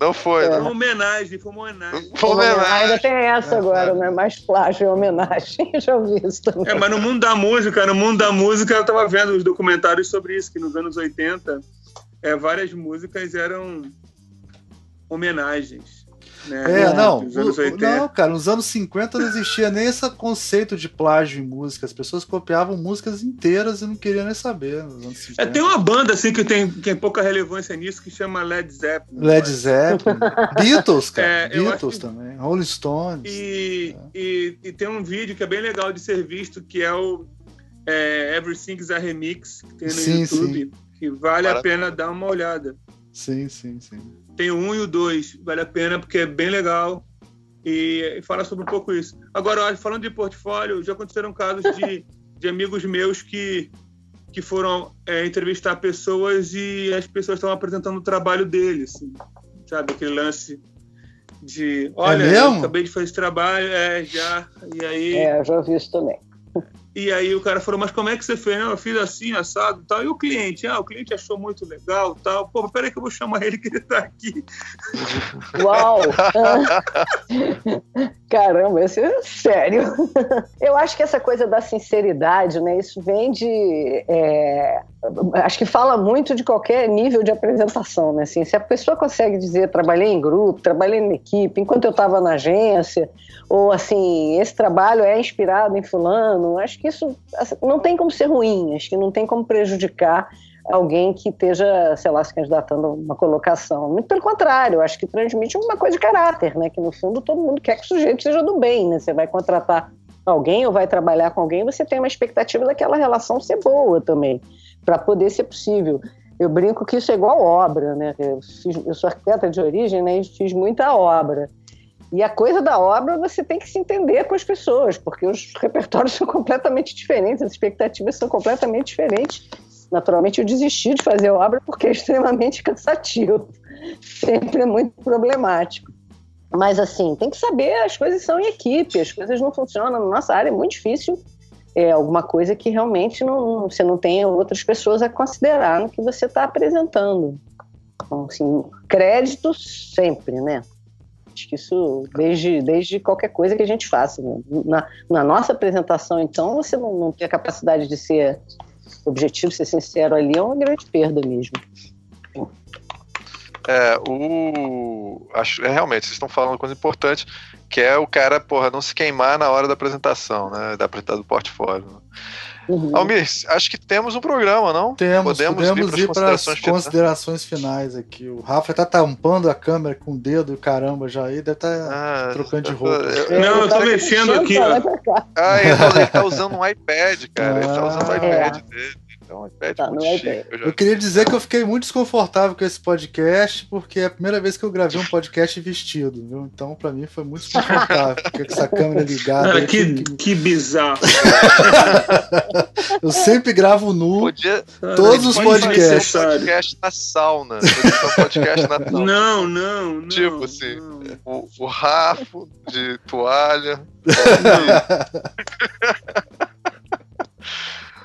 Não foi, É. Foi não. uma homenagem, foi uma homenagem. Foi uma Ainda homenagem. tem essa agora, né? Mais plágio e homenagem. Eu já ouvi isso também. É, mas no mundo da música, no mundo da música, eu tava vendo os documentários sobre isso, que nos anos 80, é, várias músicas eram homenagens. Né? É, não, Nos anos o- 80. não, cara, nos anos 50 não existia nem esse conceito de plágio em música. As pessoas copiavam músicas inteiras e não queriam nem saber nos anos 50. É, tem uma banda assim que tem, que tem pouca relevância nisso que chama Led Zeppelin. Led Zeppelin, Beatles, cara, É, Beatles que- também, Rolling Stones. E, e, e tem um vídeo que é bem legal de ser visto, que é o é, Everything's a Remix, que tem no Sim, YouTube, que vale a Maravilha. pena dar uma olhada. Sim, sim, sim. Tem o um e o dois, vale a pena porque é bem legal e, e fala sobre um pouco isso. Agora, olha, falando de portfólio, já aconteceram casos de, de amigos meus que, que foram é, entrevistar pessoas e as pessoas estavam apresentando o trabalho deles, assim, sabe? Aquele lance de, olha, eu mesmo? acabei de fazer esse trabalho, é, já, e aí... É, eu já ouvi isso também. E aí o cara falou, mas como é que você fez? Não, eu fiz assim, assado tal. E o cliente? Ah, o cliente achou muito legal tal. Pô, peraí que eu vou chamar ele que ele tá aqui. Uau! Caramba, isso é sério. Eu acho que essa coisa da sinceridade, né? Isso vem de. é, acho que fala muito de qualquer nível de apresentação, né? Assim, se a pessoa consegue dizer trabalhei em grupo, trabalhei em equipe, enquanto eu estava na agência, ou assim, esse trabalho é inspirado em fulano, acho que isso assim, não tem como ser ruim, acho que não tem como prejudicar alguém que esteja, sei lá, se candidatando a uma colocação. Muito pelo contrário, acho que transmite uma coisa de caráter, né? Que no fundo todo mundo quer que o sujeito seja do bem, né? Você vai contratar alguém ou vai trabalhar com alguém, você tem uma expectativa daquela relação ser boa também, para poder ser possível. Eu brinco que isso é igual obra, né? Eu, fiz, eu sou arquiteta de origem, né? E fiz muita obra. E a coisa da obra você tem que se entender com as pessoas, porque os repertórios são completamente diferentes, as expectativas são completamente diferentes. Naturalmente, eu desisti de fazer obra porque é extremamente cansativo. Sempre é muito problemático. Mas, assim, tem que saber, as coisas são em equipe, as coisas não funcionam. Na nossa área é muito difícil. É alguma coisa que realmente não, você não tem outras pessoas a considerar no que você está apresentando. Então, assim, crédito sempre, né? Acho que isso desde, desde qualquer coisa que a gente faça. né? Na, na nossa apresentação, então, você não, não ter a capacidade de ser objetivo, ser sincero ali, é uma grande perda mesmo. É, o. Acho, é, realmente, vocês estão falando uma coisa importante, que é o cara, porra, não se queimar na hora da apresentação, né? Da apresentação do portfólio. Uhum. Almir, acho que temos um programa, não? Temos, Podemos podemos, ir para as considerações finais. considerações finais aqui. O Rafa tá tampando a câmera com o dedo, caramba, já aí deve estar Ah, trocando de roupa. eu- Não, eu tô mexendo aqui, ó. cá. Ah, ele tá, ele tá usando um iPad, cara. Ele tá usando o Ah. iPad dele. É iPad Tá muito no chique. iPad. Eu já Eu queria dizer que eu fiquei muito desconfortável com esse podcast, porque é a primeira vez que eu gravei um podcast vestido, viu? Então, pra mim, foi muito desconfortável, porque com essa câmera ligada. Cara, eu, que, tive que- que bizarro. eu sempre gravo nu. Podia Todos os Pode podcasts. fazer um podcast na sauna. Podia ser um podcast na sauna. Não, não, não. Tipo assim. não. O, o Rafo de toalha.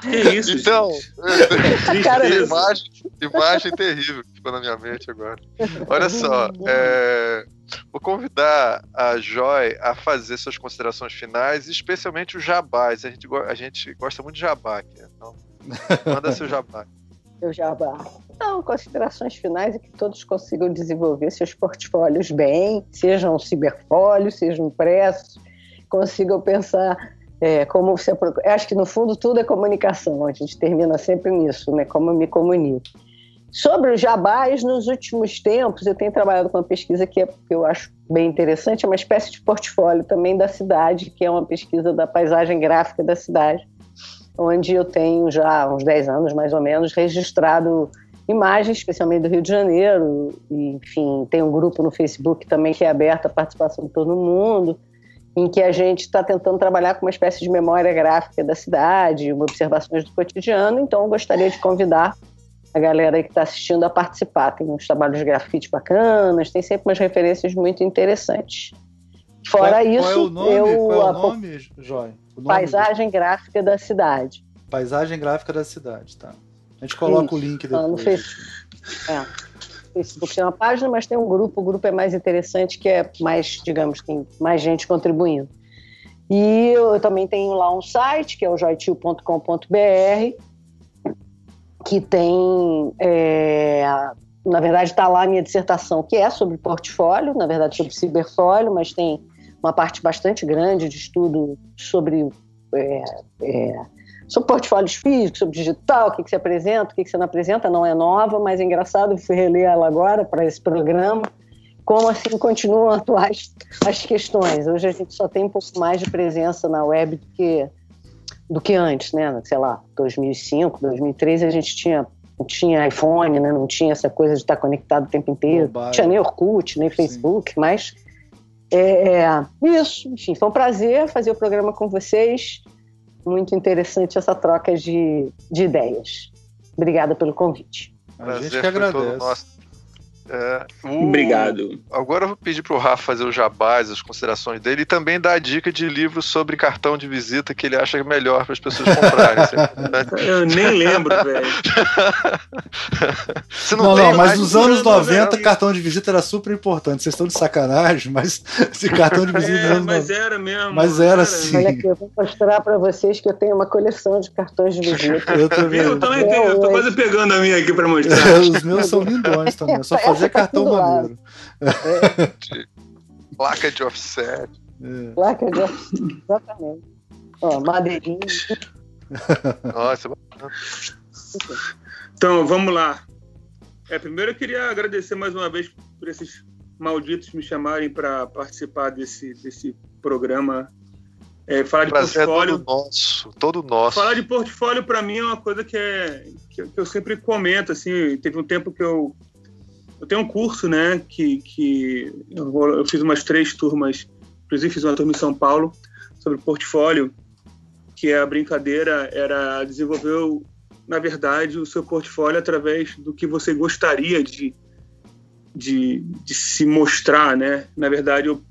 Que isso, Então, gente? Cara, imagem, imagem terrível que ficou na minha mente agora. Olha só, é, vou convidar a Joy a fazer suas considerações finais, especialmente o jabás. A gente, a gente gosta muito de jabá aqui, então manda seu jabá. Eu já Não, considerações finais é que todos consigam desenvolver seus portfólios bem, sejam ciberfólios, sejam impressos, consigam pensar é, como você. Acho que no fundo tudo é comunicação, a gente termina sempre nisso, né? Como eu me comunico. Sobre os jabás, nos últimos tempos, eu tenho trabalhado com uma pesquisa que, é, que eu acho bem interessante, é uma espécie de portfólio também da cidade, que é uma pesquisa da paisagem gráfica da cidade, onde eu tenho já uns 10 anos, mais ou menos, registrado imagens, especialmente do Rio de Janeiro, e, enfim, tem um grupo no Facebook também que é aberto à participação de todo mundo, em que a gente está tentando trabalhar com uma espécie de memória gráfica da cidade, observações do cotidiano, então eu gostaria de convidar a galera que está assistindo a participar. Tem uns trabalhos de grafite bacanas, tem sempre umas referências muito interessantes. Fora qual, isso, qual é o nome, eu. Qual é o nome, Joy? O nome Paisagem do... Gráfica da Cidade. Paisagem Gráfica da Cidade, tá. A gente coloca isso. o link depois. no Facebook. É. Facebook tem uma página, mas tem um grupo. O grupo é mais interessante, que é mais, digamos, tem mais gente contribuindo. E eu também tenho lá um site, que é o joitil.com.br, que tem, é, na verdade, está lá a minha dissertação, que é sobre portfólio, na verdade sobre ciberfólio, mas tem uma parte bastante grande de estudo sobre, é, é, sobre portfólios físicos, sobre digital, o que, que você apresenta, o que, que você não apresenta, não é nova, mas é engraçado, fui reler ela agora para esse programa, como assim continuam atuais as questões. Hoje a gente só tem um pouco mais de presença na web do que do que antes, né? Sei lá, 2005, 2003 a gente tinha não tinha iPhone, né? Não tinha essa coisa de estar conectado o tempo inteiro. Não tinha nem Orkut, nem Facebook, Sim. mas é, é, isso. Enfim, foi um prazer fazer o programa com vocês. Muito interessante essa troca de, de ideias. Obrigada pelo convite. A gente que agradece. É, o... Obrigado. Agora eu vou pedir pro Rafa fazer o jabás, as considerações dele e também dar a dica de livro sobre cartão de visita que ele acha melhor para as pessoas comprarem. eu nem lembro, velho. não, não, não mas nos anos 90 cartão de visita era super importante. Vocês estão de sacanagem, mas esse cartão de visita. É, mas era mesmo. Mas era, era sim. Olha aqui, eu vou mostrar para vocês que eu tenho uma coleção de cartões de visita. eu também. Eu também tenho, eu tô quase pegando a minha aqui para mostrar. Os meus são lindões também. Eu só fazer tá cartão maneiro. É. Placa de offset. É. Placa de offset, exatamente. Ó, madeirinha. Nossa, Então, vamos lá. É, primeiro eu queria agradecer mais uma vez por esses malditos me chamarem para participar desse, desse programa. É, falar de portfólio. todo nosso, todo nosso. Falar de portfólio para mim é uma coisa que, é, que, que, eu sempre comento. Assim, teve um tempo que eu eu tenho um curso, né, que, que eu, vou, eu fiz umas três turmas, inclusive fiz uma turma em São Paulo, sobre portfólio, que a brincadeira era desenvolver, na verdade, o seu portfólio através do que você gostaria de, de, de se mostrar, né? Na verdade, eu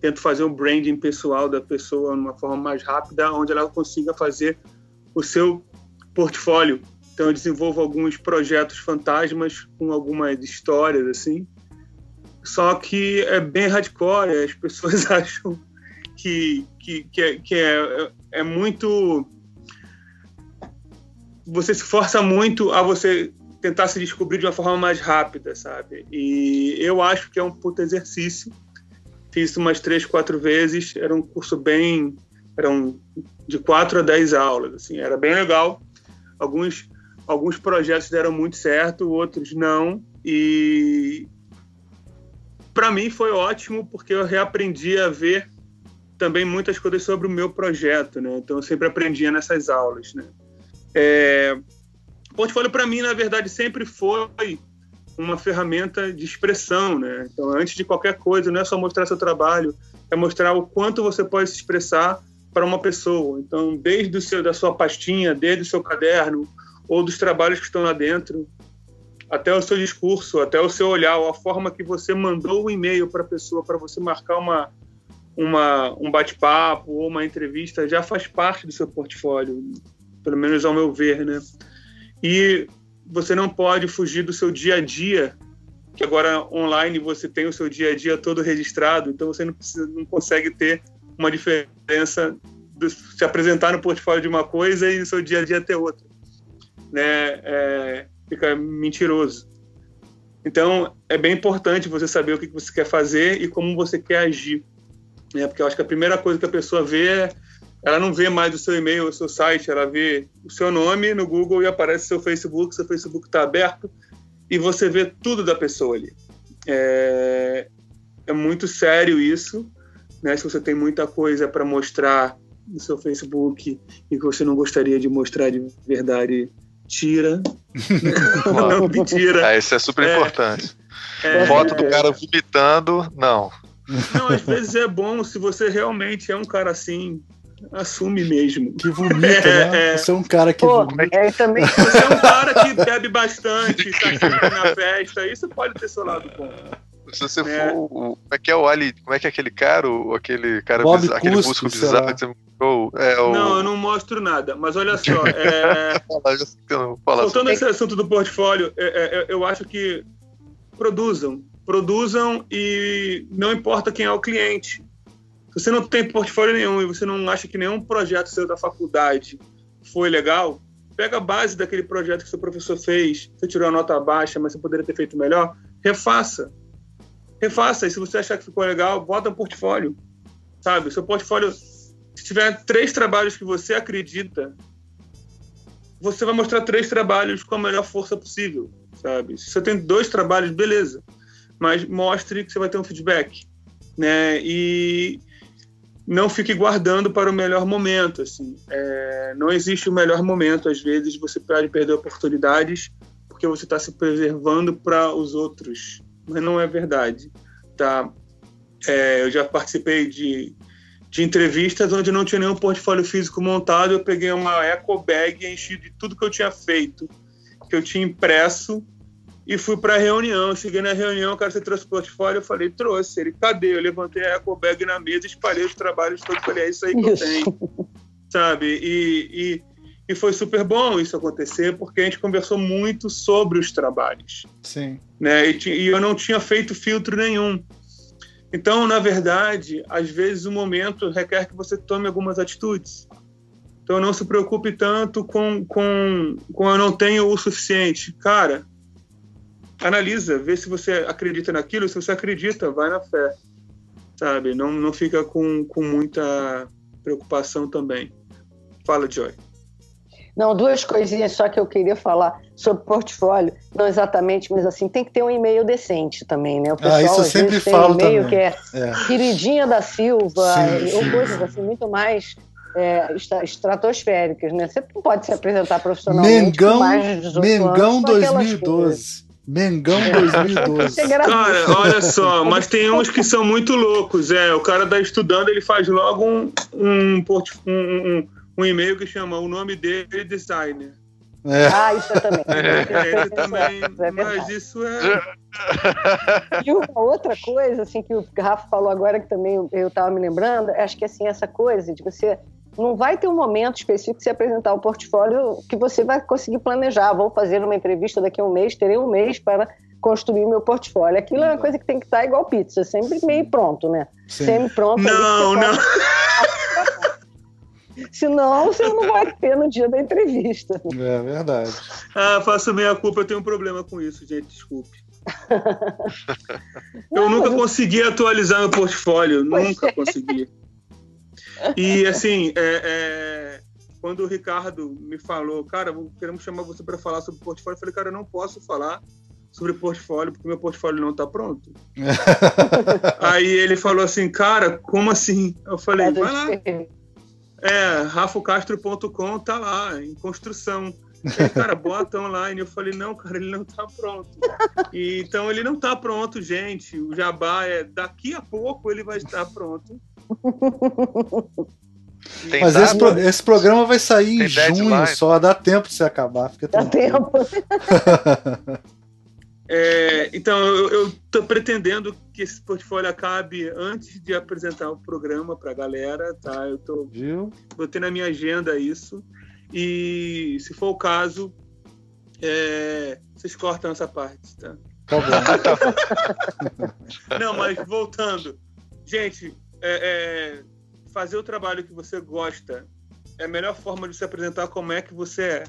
tento fazer um branding pessoal da pessoa de uma forma mais rápida, onde ela consiga fazer o seu portfólio então eu desenvolvo alguns projetos fantasmas com algumas histórias assim. Só que é bem hardcore, as pessoas acham que, que, que, é, que é, é muito. Você se força muito a você tentar se descobrir de uma forma mais rápida, sabe? E eu acho que é um puto exercício. Fiz umas três, quatro vezes. Era um curso bem. Eram de quatro a dez aulas, assim. Era bem legal. Alguns alguns projetos deram muito certo, outros não. E para mim foi ótimo porque eu reaprendi a ver também muitas coisas sobre o meu projeto, né? Então eu sempre aprendia nessas aulas, né? É... Portfólio para mim, na verdade, sempre foi uma ferramenta de expressão, né? Então, antes de qualquer coisa, não é só mostrar seu trabalho, é mostrar o quanto você pode se expressar para uma pessoa. Então, desde o seu, da sua pastinha, desde o seu caderno, ou dos trabalhos que estão lá dentro, até o seu discurso, até o seu olhar, ou a forma que você mandou o um e-mail para a pessoa para você marcar uma, uma um bate-papo ou uma entrevista, já faz parte do seu portfólio, pelo menos ao meu ver, né? E você não pode fugir do seu dia a dia, que agora online você tem o seu dia a dia todo registrado, então você não, precisa, não consegue ter uma diferença de se apresentar no portfólio de uma coisa e no seu dia a dia ter outra né? É, fica mentiroso. Então, é bem importante você saber o que você quer fazer e como você quer agir. Né? Porque eu acho que a primeira coisa que a pessoa vê é ela não vê mais o seu e-mail, o seu site, ela vê o seu nome no Google e aparece seu Facebook, seu Facebook está aberto e você vê tudo da pessoa ali. É, é muito sério isso, né? Se você tem muita coisa para mostrar no seu Facebook e que você não gostaria de mostrar de verdade, tira. não, mentira. Ah, isso é super é, importante. É, Foto do cara vomitando, não. Não, às vezes é bom se você realmente é um cara assim, assume mesmo. Que vomita, é, né? É. Você é um cara que Pô, vomita. É, também... Você é um cara que bebe bastante, tá sempre na festa, isso pode ter seu lado bom. Se você é. for. Como é que é o Ali? Como é que é aquele cara? O, aquele cara Bob bizarro, aquele músico bizarro mostrou? É, o... Não, eu não mostro nada. Mas olha só. É... Voltando a esse assunto do portfólio, é, é, eu acho que produzam. Produzam e não importa quem é o cliente. Se você não tem portfólio nenhum e você não acha que nenhum projeto seu da faculdade foi legal, pega a base daquele projeto que seu professor fez, você tirou a nota baixa, mas você poderia ter feito melhor, refaça refaça. E se você achar que ficou legal, bota um portfólio. Sabe? Seu portfólio, se tiver três trabalhos que você acredita, você vai mostrar três trabalhos com a melhor força possível. Sabe? Se você tem dois trabalhos, beleza. Mas mostre que você vai ter um feedback. Né? E não fique guardando para o melhor momento. Assim. É, não existe o melhor momento. Às vezes você pode perder oportunidades porque você está se preservando para os outros mas não é verdade. Tá? É, eu já participei de, de entrevistas onde não tinha nenhum portfólio físico montado. Eu peguei uma eco bag enchi de tudo que eu tinha feito, que eu tinha impresso, e fui para a reunião. cheguei na reunião, o cara, você trouxe o portfólio? Eu falei, trouxe. Ele, cadê? Eu levantei a eco bag na mesa, espalhei os trabalhos todos. Falei, é isso aí que eu tenho. Sabe? E, e e foi super bom isso acontecer, porque a gente conversou muito sobre os trabalhos. Sim. Né? E, e, eu não tinha feito filtro nenhum. Então, na verdade, às vezes o momento requer que você tome algumas atitudes. Então, não se preocupe tanto com, com, com eu não tenho o suficiente. Cara, analisa, vê se você acredita naquilo. Se você acredita, vai na fé. Sabe? Não, não fica com, com muita preocupação também. Fala, Joy. Não, duas coisinhas só que eu queria falar sobre portfólio. Não exatamente, mas assim, tem que ter um e-mail decente também, né? O ah, pessoal, ah, isso eu sempre falo tem e-mail também. que é, é, queridinha da Silva, sim, ou sim. coisas assim, muito mais é, estratosféricas, né? Você não pode se apresentar profissionalmente Mengão, com mais de 18 Mengão anos 2012. Mengão 2012. É. Cara, olha só, mas tem uns que são muito loucos. É, o cara tá estudando, ele faz logo um, um, um, um um e-mail que chama o nome dele é designer. É. Ah, isso é também. É, também é mas isso é. E uma outra coisa, assim, que o Rafa falou agora, que também eu estava me lembrando, acho que assim, essa coisa de você não vai ter um momento específico de você apresentar o portfólio que você vai conseguir planejar. Vou fazer uma entrevista daqui a um mês, terei um mês para construir meu portfólio. Aquilo é uma coisa que tem que estar igual pizza, sempre meio pronto, né? Sim. Sempre pronto. Não, não. Senão você não vai ter no dia da entrevista. É verdade. Ah, faço meia culpa, eu tenho um problema com isso, gente, desculpe. eu não, nunca mas... consegui atualizar meu portfólio, pois nunca é. consegui. E assim, é, é, quando o Ricardo me falou, cara, queremos chamar você para falar sobre portfólio, eu falei, cara, eu não posso falar sobre portfólio porque meu portfólio não está pronto. Aí ele falou assim, cara, como assim? Eu falei, vai lá. É, rafocastro.com tá lá, em construção. Aí, cara, bota online. Eu falei, não, cara, ele não tá pronto. E, então ele não tá pronto, gente. O Jabá é daqui a pouco ele vai estar pronto. Tem Mas esse, pro, esse, programa vai sair Tem em junho deadline. só, dá tempo de se acabar. Fica dá tempo. É, então, eu estou pretendendo que esse portfólio acabe antes de apresentar o programa para a galera, tá? Eu tô, Viu? botei na minha agenda isso. E, se for o caso, é, vocês cortam essa parte, tá? Tá bom. Não, mas voltando. Gente, é, é, fazer o trabalho que você gosta é a melhor forma de se apresentar como é que você é.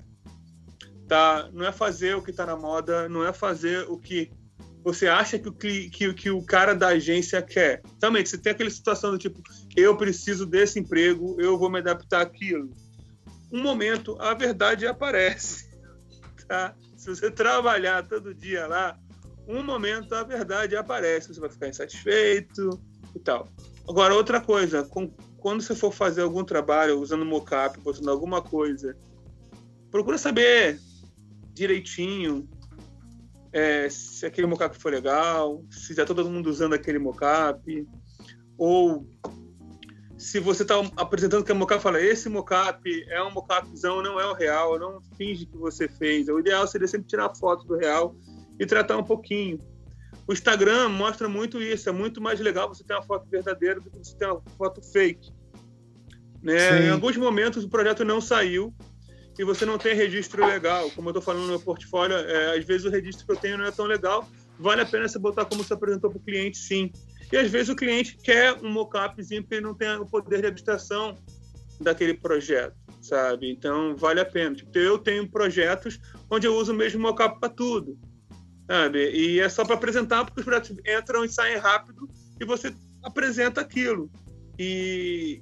Tá? Não é fazer o que está na moda, não é fazer o que você acha que o, que, que o cara da agência quer. Realmente, você tem aquela situação do tipo, eu preciso desse emprego, eu vou me adaptar àquilo. Um momento, a verdade aparece, tá? Se você trabalhar todo dia lá, um momento a verdade aparece, você vai ficar insatisfeito e tal. Agora, outra coisa, com, quando você for fazer algum trabalho usando mockup, postando alguma coisa, procura saber direitinho é, se aquele mockup foi legal, se já todo mundo usando aquele mockup, ou se você está apresentando que é mockup, fala esse mockup é um mockupzão, não é o real, não finge que você fez. O ideal seria sempre tirar foto do real e tratar um pouquinho. O Instagram mostra muito isso, é muito mais legal você ter uma foto verdadeira do que você ter uma foto fake. Né? Em alguns momentos o projeto não saiu, e você não tem registro legal. Como eu estou falando no meu portfólio, é, às vezes o registro que eu tenho não é tão legal. Vale a pena você botar como você apresentou para o cliente, sim. E às vezes o cliente quer um mockupzinho porque ele não tem o poder de abstração daquele projeto, sabe? Então vale a pena. Tipo, eu tenho projetos onde eu uso o mesmo mockup para tudo, sabe? E é só para apresentar porque os projetos entram e saem rápido e você apresenta aquilo. E,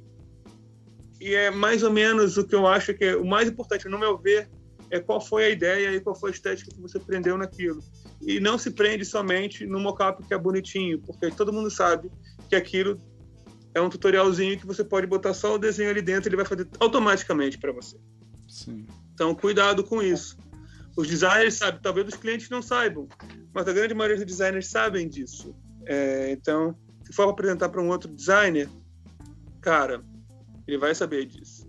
e é mais ou menos o que eu acho que é o mais importante, no meu ver, é qual foi a ideia e qual foi a estética que você prendeu naquilo. E não se prende somente no mockup que é bonitinho, porque todo mundo sabe que aquilo é um tutorialzinho que você pode botar só o desenho ali dentro, e ele vai fazer automaticamente para você. Sim. Então, cuidado com isso. Os designers sabem, talvez os clientes não saibam, mas a grande maioria dos designers sabem disso. É, então, se for apresentar para um outro designer, cara, ele vai saber disso.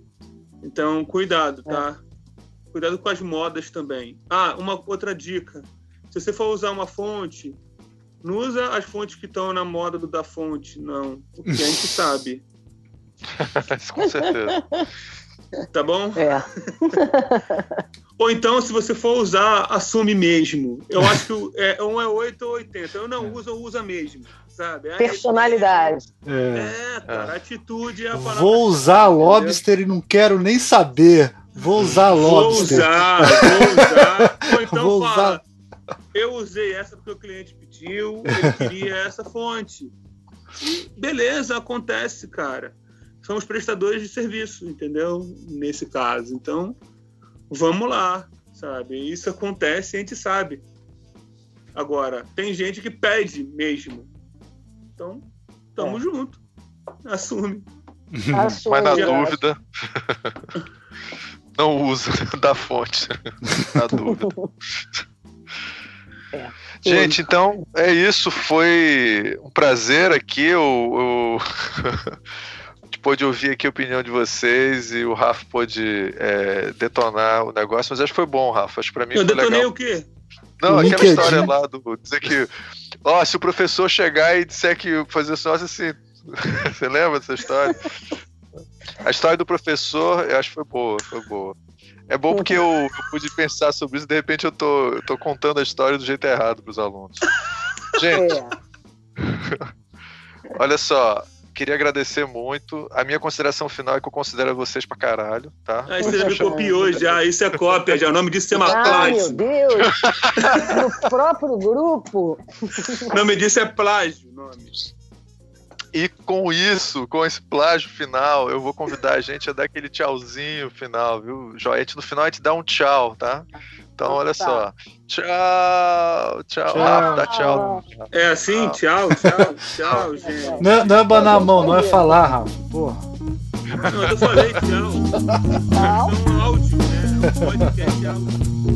Então, cuidado, tá? É. Cuidado com as modas também. Ah, uma outra dica. Se você for usar uma fonte, não usa as fontes que estão na moda do da fonte, não. Porque a gente sabe. com certeza. Tá bom? É. Ou então, se você for usar, assume mesmo. Eu acho que é, um é 8 ou 80. Eu não uso, usa mesmo sabe? Personalidade. É, é cara, é. atitude é a palavra. Vou usar lobster e não quero nem saber. Vou usar lobster. Vou usar, vou usar. Ou então vou fala, usar. eu usei essa porque o cliente pediu, ele queria essa fonte. E beleza, acontece, cara. Somos prestadores de serviço, entendeu? Nesse caso. Então, vamos lá, sabe? Isso acontece e a gente sabe. Agora, tem gente que pede mesmo. Então, tamo é. junto. Assume. Assume. Mas na dúvida, não usa da fonte. na dúvida. É. Gente, então é isso. Foi um prazer aqui. Eu, eu... pôde ouvir aqui a opinião de vocês e o Rafa pôde é, detonar o negócio, mas acho que foi bom, Rafa. Acho que pra mim eu foi detonei legal. o quê? Não, aquela história lá do dizer que Ó, se o professor chegar e disser que fazer nossa, assim. Você lembra dessa história? A história do professor, eu acho que foi boa, foi boa. É bom porque eu, eu pude pensar sobre isso, de repente eu tô, eu tô contando a história do jeito errado para os alunos. Gente, é. olha só, queria agradecer muito. A minha consideração final é que eu considero vocês pra caralho, tá? Ah, isso já me copiou já, isso é cópia já. O nome disso é uma plágio. meu Deus! no próprio grupo. O nome disso é plágio, nome. E com isso, com esse plágio final, eu vou convidar a gente a dar aquele tchauzinho final, viu? Joete, no final a gente dá um tchau, tá? Então, olha tá. só. Tchau, tchau. tchau. Ah, dá tchau. É assim? Tchau, tchau, tchau, gente. Não, não é banar a mão, não é falar, Rafa. Porra. Não, eu falei tchau. Tchau. É um áudio, né? É um podcast áudio.